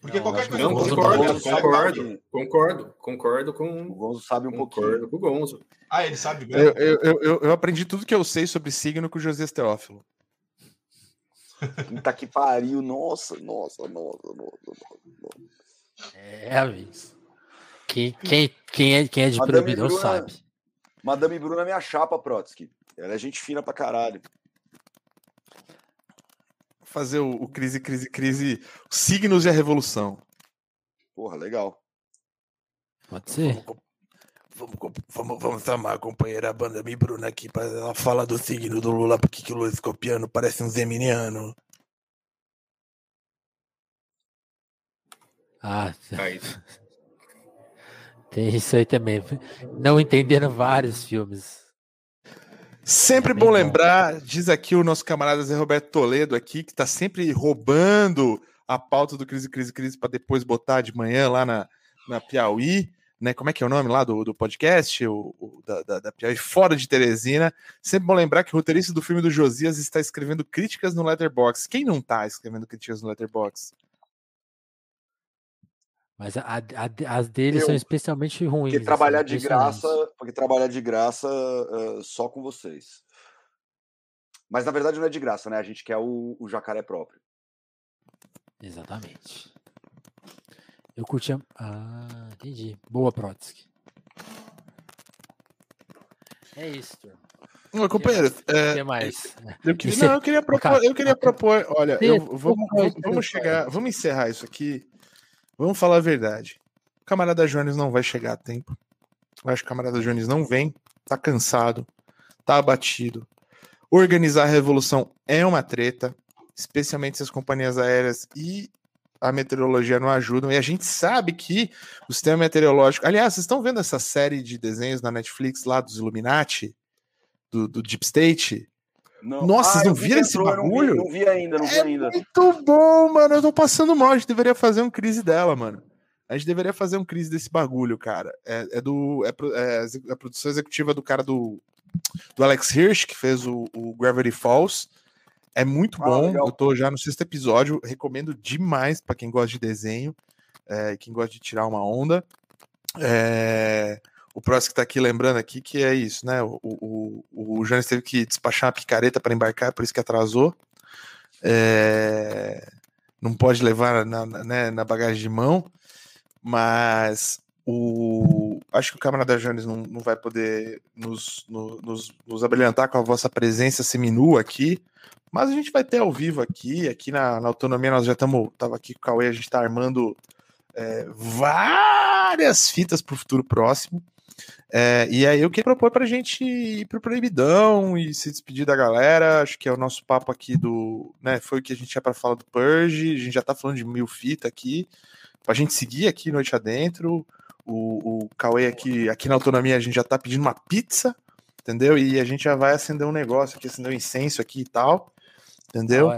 Porque não, qualquer coisa. Não, concordo, concordo, concordo, concordo com. O Gonzo sabe um concordo pouquinho. com o Gonzo. Ah, ele sabe mesmo? Eu, eu, eu, eu, aprendi tudo que eu sei sobre signo com o José Teófilo. Puta que pariu, nossa, nossa, nossa, nossa, nossa. É, amigos. Quem, quem, quem, é, quem é de Madame proibidão Bruna, sabe. Madame Bruna é minha chapa, Protsky. Ela é gente fina pra caralho. Fazer o, o crise, crise, crise. Signos e a revolução. Porra, legal. Pode ser. Vamos, vamos, vamos chamar a companheira Madame Bruna aqui para ela falar do signo do Lula, porque que o Lula Escopiano parece um Zeminiano. Ah, tá. Tem isso aí também. Não entendendo vários filmes. Sempre é bom, bom lembrar, diz aqui o nosso camarada Zé Roberto Toledo aqui, que está sempre roubando a pauta do Crise, Crise, Crise para depois botar de manhã lá na, na Piauí né? Como é que é o nome lá do, do podcast? O, o da, da, da Piauí Fora de Teresina. Sempre bom lembrar que o roteirista do filme do Josias está escrevendo críticas no Letterbox. Quem não está escrevendo críticas no Letterbox? Mas a, a, as deles Eu, são especialmente ruins. Porque assim, trabalhar de graça, porque trabalhar de graça uh, só com vocês. Mas na verdade não é de graça, né? A gente quer o, o jacaré próprio. Exatamente. Eu curti a... Ah, entendi. Boa, Protsky. É isso, turma. Meu companheiro, é, que mais? Eu queria, não, eu queria propor, eu queria propor, olha, eu, vamos, vamos, vamos chegar, vamos encerrar isso aqui. Vamos falar a verdade. O camarada Jones não vai chegar a tempo. Eu acho que o camarada Jones não vem, tá cansado, tá abatido. Organizar a revolução é uma treta, especialmente se as companhias aéreas e a meteorologia não ajudam. E a gente sabe que o sistema meteorológico. Aliás, vocês estão vendo essa série de desenhos na Netflix lá dos Illuminati? Do, do Deep State? Não. Nossa, ah, vocês não viram esse bagulho? Não vi, não vi, ainda, não vi é ainda. Muito bom, mano. Eu tô passando mal. A gente deveria fazer um crise dela, mano. A gente deveria fazer um crise desse bagulho, cara. É, é do. É, é, a produção executiva do cara do. Do Alex Hirsch, que fez o, o Gravity Falls. É muito ah, bom. Legal. Eu tô já no sexto episódio. Recomendo demais para quem gosta de desenho, é, quem gosta de tirar uma onda. É, o próximo que tá aqui lembrando aqui que é isso, né? O, o, o Janes teve que despachar uma picareta para embarcar, por isso que atrasou. É, não pode levar na, na, né, na bagagem de mão, mas o, acho que o camarada Jones não, não vai poder nos, no, nos, nos abrilhantar com a vossa presença seminua aqui, mas a gente vai ter ao vivo aqui, aqui na, na autonomia, nós já estamos, tava aqui com o Cauê, a gente está armando é, várias fitas para o futuro próximo. É, e aí eu queria propor para a gente ir para o Proibidão e se despedir da galera. Acho que é o nosso papo aqui do. Né, foi o que a gente tinha para falar do Purge. A gente já está falando de mil fita aqui. Para a gente seguir aqui noite adentro. O, o Cauê aqui, aqui na autonomia, a gente já está pedindo uma pizza, entendeu? E a gente já vai acender um negócio aqui, acender um incenso aqui e tal entendeu?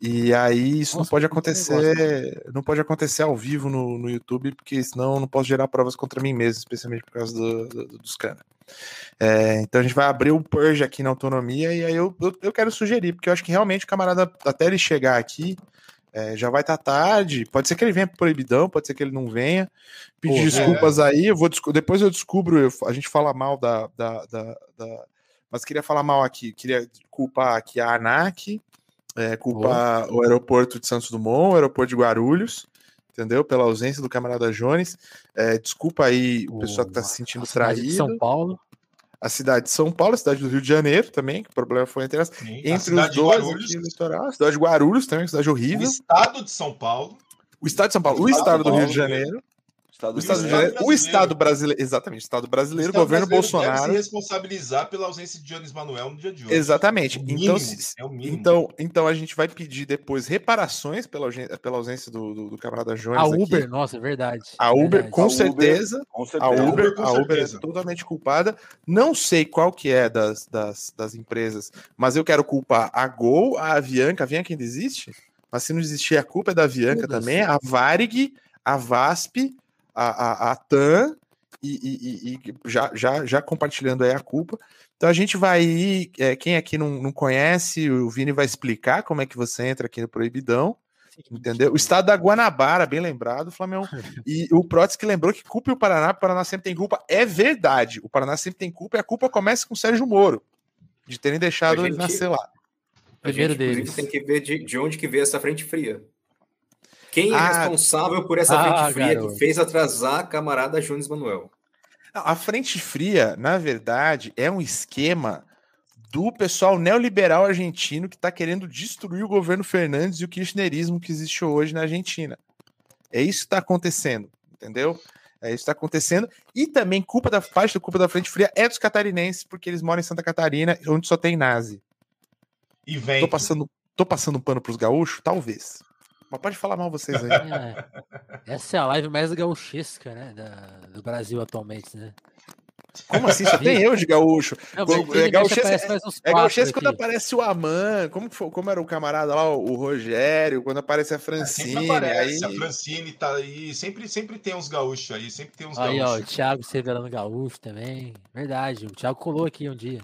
E aí isso Nossa, não pode acontecer, não pode acontecer ao vivo no, no YouTube, porque senão eu não posso gerar provas contra mim mesmo, especialmente por causa do, do, dos caras. É, então a gente vai abrir o purge aqui na autonomia e aí eu, eu, eu, quero sugerir, porque eu acho que realmente o camarada, até ele chegar aqui, é, já vai estar tá tarde. Pode ser que ele venha proibidão, pode ser que ele não venha. Pedir Pô, desculpas é. aí, eu vou depois eu descubro, eu, a gente fala mal da, da, da, da, Mas queria falar mal aqui, queria culpar aqui a ANAC, é, culpar oh. o aeroporto de Santos Dumont, o aeroporto de Guarulhos, entendeu? Pela ausência do camarada Jones. É, desculpa aí o pessoal que está se sentindo traído. De São Paulo. A cidade de São Paulo, a cidade do Rio de Janeiro também, que o problema foi entre, as, entre os dois aqui, litoral. A cidade de Guarulhos também, cidade horrível. O estado de São Paulo. O estado de São Paulo, o, o estado, do Rio de Janeiro. Estado o, Estado brasileiro. o Estado brasileiro, exatamente, Estado brasileiro, o Estado governo brasileiro Bolsonaro. Deve se responsabilizar pela ausência de Jones Manuel no dia de hoje. Exatamente. É então, mínimo, então, é então, então a gente vai pedir depois reparações pela, pela ausência do, do, do camarada Jones. A Uber, aqui. nossa, é verdade. A Uber, verdade. Com, a certeza, Uber, com, certeza, A Uber, a Uber é totalmente culpada. Não sei qual que é das, das, das empresas, mas eu quero culpar a Gol, a Avianca. A Avianca ainda existe? Mas se não existir, a culpa é da Avianca também, a Varig, a VASP a, a, a TAM e, e, e, já, já, já compartilhando aí a culpa. Então a gente vai ir, é, quem aqui não, não conhece, o Vini vai explicar como é que você entra aqui no Proibidão. Entendeu? O estado da Guanabara, bem lembrado, Flamengo. E o Prótese que lembrou que culpa o Paraná, o Paraná sempre tem culpa. É verdade. O Paraná sempre tem culpa e a culpa começa com o Sérgio Moro, de terem deixado gente, ele nascer lá. Primeiro deles. tem que ver de, de onde que veio essa frente fria. Quem é ah, responsável por essa ah, frente fria garoto. que fez atrasar a camarada Jones Manuel? A frente fria, na verdade, é um esquema do pessoal neoliberal argentino que está querendo destruir o governo Fernandes e o kirchnerismo que existe hoje na Argentina. É isso que está acontecendo, entendeu? É isso que está acontecendo. E também culpa da parte da culpa da frente fria é dos catarinenses, porque eles moram em Santa Catarina, onde só tem nazi. E vem. Tô passando, tô passando pano para os gaúchos? Talvez. Mas pode falar mal vocês aí. É, essa é a live mais gauchesca, né? Da, do Brasil atualmente, né? Como assim? Só tem eu de gaúcho. Não, é gauchesco, é, é gauchesco quando aparece o Aman. Como, como era o camarada lá, o Rogério, quando aparece a Francine. É, aparece, aí... A Francine tá aí. Sempre, sempre tem uns gaúchos aí. Sempre tem uns aí, gaúchos. Ó, o Thiago Severano Gaúcho também. Verdade. O Thiago colou aqui um dia.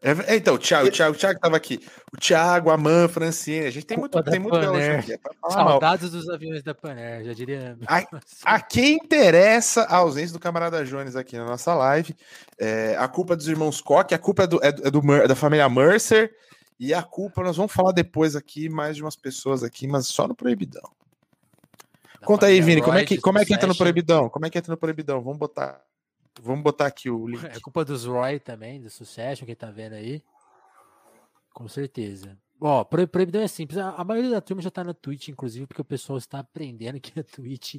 É, é, então, o Thiago, o Thiago, o Thiago tava aqui. O Thiago, a Man, Francine. A gente tem muito, tem muito aqui. É Saudades mal. dos aviões da Paner, já diria. A, a, quem interessa a ausência do camarada Jones aqui na nossa live, é, a culpa dos irmãos Koch, a culpa é, do, é, é do, da família Mercer, e a culpa, nós vamos falar depois aqui, mais de umas pessoas aqui, mas só no Proibidão. Da Conta aí, Vini, como é que, como é que entra no Proibidão? Como é que entra no Proibidão? Vamos botar Vamos botar aqui o link. É culpa dos Roy também, do Succession, quem tá vendo aí. Com certeza. Ó, proibidão é simples. A, maioria da turma já tá na Twitch, inclusive, porque o pessoal está aprendendo que a Twitch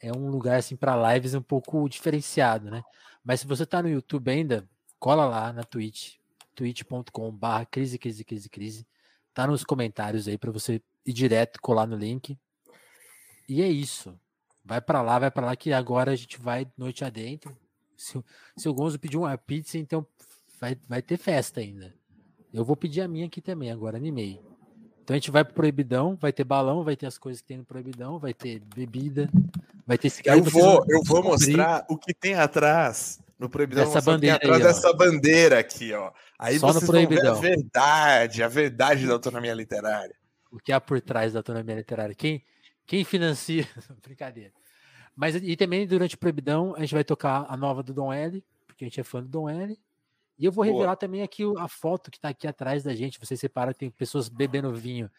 é um lugar assim para lives um pouco diferenciado, né? Mas se você tá no YouTube ainda, cola lá na Twitch, twitch.com/barra crise, crise, crise, crise. Tá nos comentários aí para você ir direto, colar no link. E é isso. Vai para lá, vai para lá que agora a gente vai noite adentro. Se, se o Gonzo pedir uma pizza, então vai, vai ter festa ainda. Eu vou pedir a minha aqui também, agora animei. Então a gente vai pro Proibidão, vai ter balão, vai ter as coisas que tem no Proibidão, vai ter bebida, vai ter cigarro. Eu vou, eu vou mostrar o que tem atrás no Proibidão. Essa bandeira atrás aí, dessa bandeira aqui, ó. Aí Só vocês no Proibidão. vão ver a verdade, a verdade da autonomia literária. O que há por trás da autonomia literária? Quem, quem financia? Brincadeira. Mas e também durante o Proibidão a gente vai tocar a nova do Dom L, porque a gente é fã do Dom L. E eu vou revelar Boa. também aqui a foto que está aqui atrás da gente. Você separa, tem pessoas bebendo vinho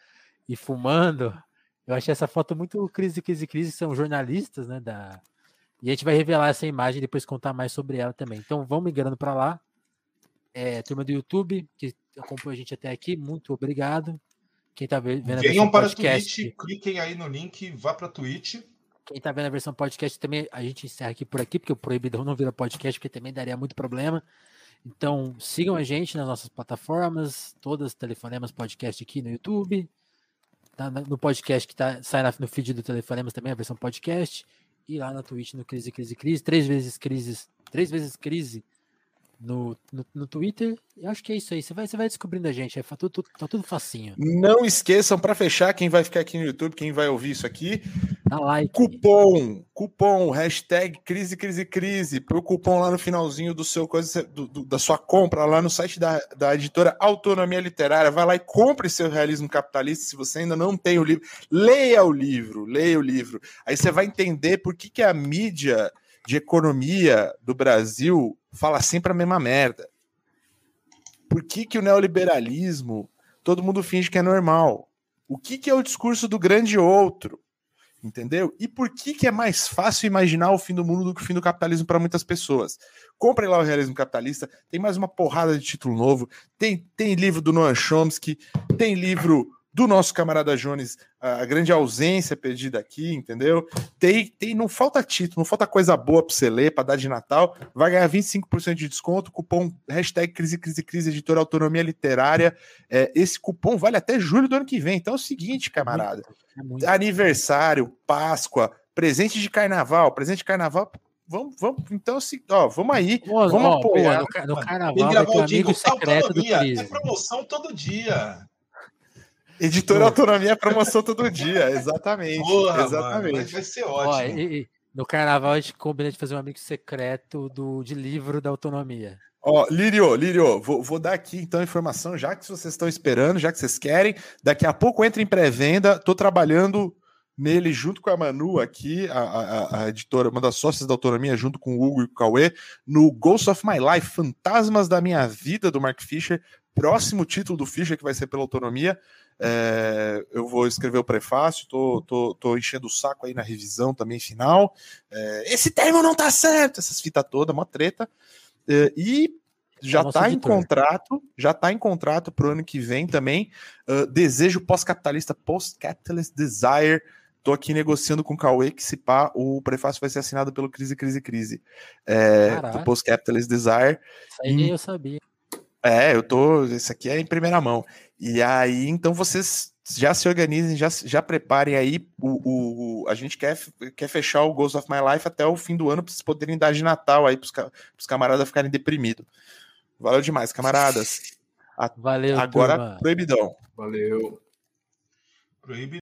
e fumando. Eu achei essa foto muito crise, crise, crise, são jornalistas, né? Da... E a gente vai revelar essa imagem e depois contar mais sobre ela também. Então vamos migrando para lá. É, turma do YouTube, que acompanha a gente até aqui, muito obrigado. Quem está vendo Venham para podcast, Twitch, cliquem aí no link, vá para Twitch quem tá vendo a versão podcast também, a gente encerra aqui por aqui, porque o Proibidão não vira podcast, porque também daria muito problema. Então, sigam a gente nas nossas plataformas, todas Telefonemas Podcast aqui no YouTube. Tá no podcast que tá, sai no feed do Telefonemas também, a versão podcast. E lá na Twitch no Crise, Crise, Crise. Três vezes crise, três vezes crise no, no, no, Twitter. Eu acho que é isso aí. Você vai, você vai descobrindo a gente. É, tá, tudo, tá tudo facinho. Não esqueçam, para fechar, quem vai ficar aqui no YouTube, quem vai ouvir isso aqui. Dá like. Cupom, cupom, hashtag crise, crise, crise. Pro cupom lá no finalzinho do seu coisa, do, do, da sua compra, lá no site da, da editora Autonomia Literária. Vai lá e compre seu realismo capitalista. Se você ainda não tem o livro, leia o livro, leia o livro. Aí você vai entender por que, que a mídia de economia do Brasil fala sempre a mesma merda. Por que, que o neoliberalismo todo mundo finge que é normal? O que, que é o discurso do grande outro? Entendeu? E por que, que é mais fácil imaginar o fim do mundo do que o fim do capitalismo para muitas pessoas? Comprem lá o Realismo Capitalista, tem mais uma porrada de título novo, tem, tem livro do Noam Chomsky, tem livro do nosso camarada Jones, a grande ausência perdida aqui, entendeu? Tem, tem, não falta título, não falta coisa boa para você ler, para dar de Natal. Vai ganhar 25% de desconto, cupom hashtag crise, crise, crise, editora autonomia literária. É, esse cupom vale até julho do ano que vem. Então é o seguinte, camarada: é muito, é muito aniversário, Páscoa, presente de carnaval, presente de carnaval. Vamos, vamos, então, assim, ó, vamos aí, Pô, vamos ó, apoiar. Pô, no, no carnaval, vai ter amigo secreto do Cris. É promoção todo dia. Editora Autonomia promoção todo dia, exatamente. Porra, exatamente. Mano, vai ser ótimo. Ó, e, e, no carnaval a gente combina de fazer um amigo secreto do, de livro da autonomia. Ó, Lírio, Lírio, vou, vou, dar aqui então a informação, já que vocês estão esperando, já que vocês querem. Daqui a pouco entra em pré-venda. Tô trabalhando nele junto com a Manu aqui, a, a, a, editora, uma das sócias da autonomia, junto com o Hugo e o Cauê, no Ghost of My Life, Fantasmas da Minha Vida, do Mark Fisher. Próximo título do Fischer, que vai ser pela autonomia. É, eu vou escrever o prefácio, tô, tô, tô, enchendo o saco aí na revisão também final. É, esse termo não tá certo, essas fitas todas, uma treta. É, e já está em contrato, já está em contrato para o ano que vem também. Uh, desejo pós-capitalista, post-capitalist desire. Tô aqui negociando com o Cauê que se pá, o prefácio vai ser assinado pelo Crise, Crise, Crise. É, do Post-Capitalist Desire. Isso aí nem eu sabia. É, eu tô. Isso aqui é em primeira mão. E aí, então, vocês já se organizem, já, já preparem aí. O, o, a gente quer, quer fechar o Ghost of My Life até o fim do ano para vocês poderem dar de Natal aí para os camaradas ficarem deprimidos. Valeu demais, camaradas. Valeu. Agora, turma. proibidão. Valeu. Proibidão.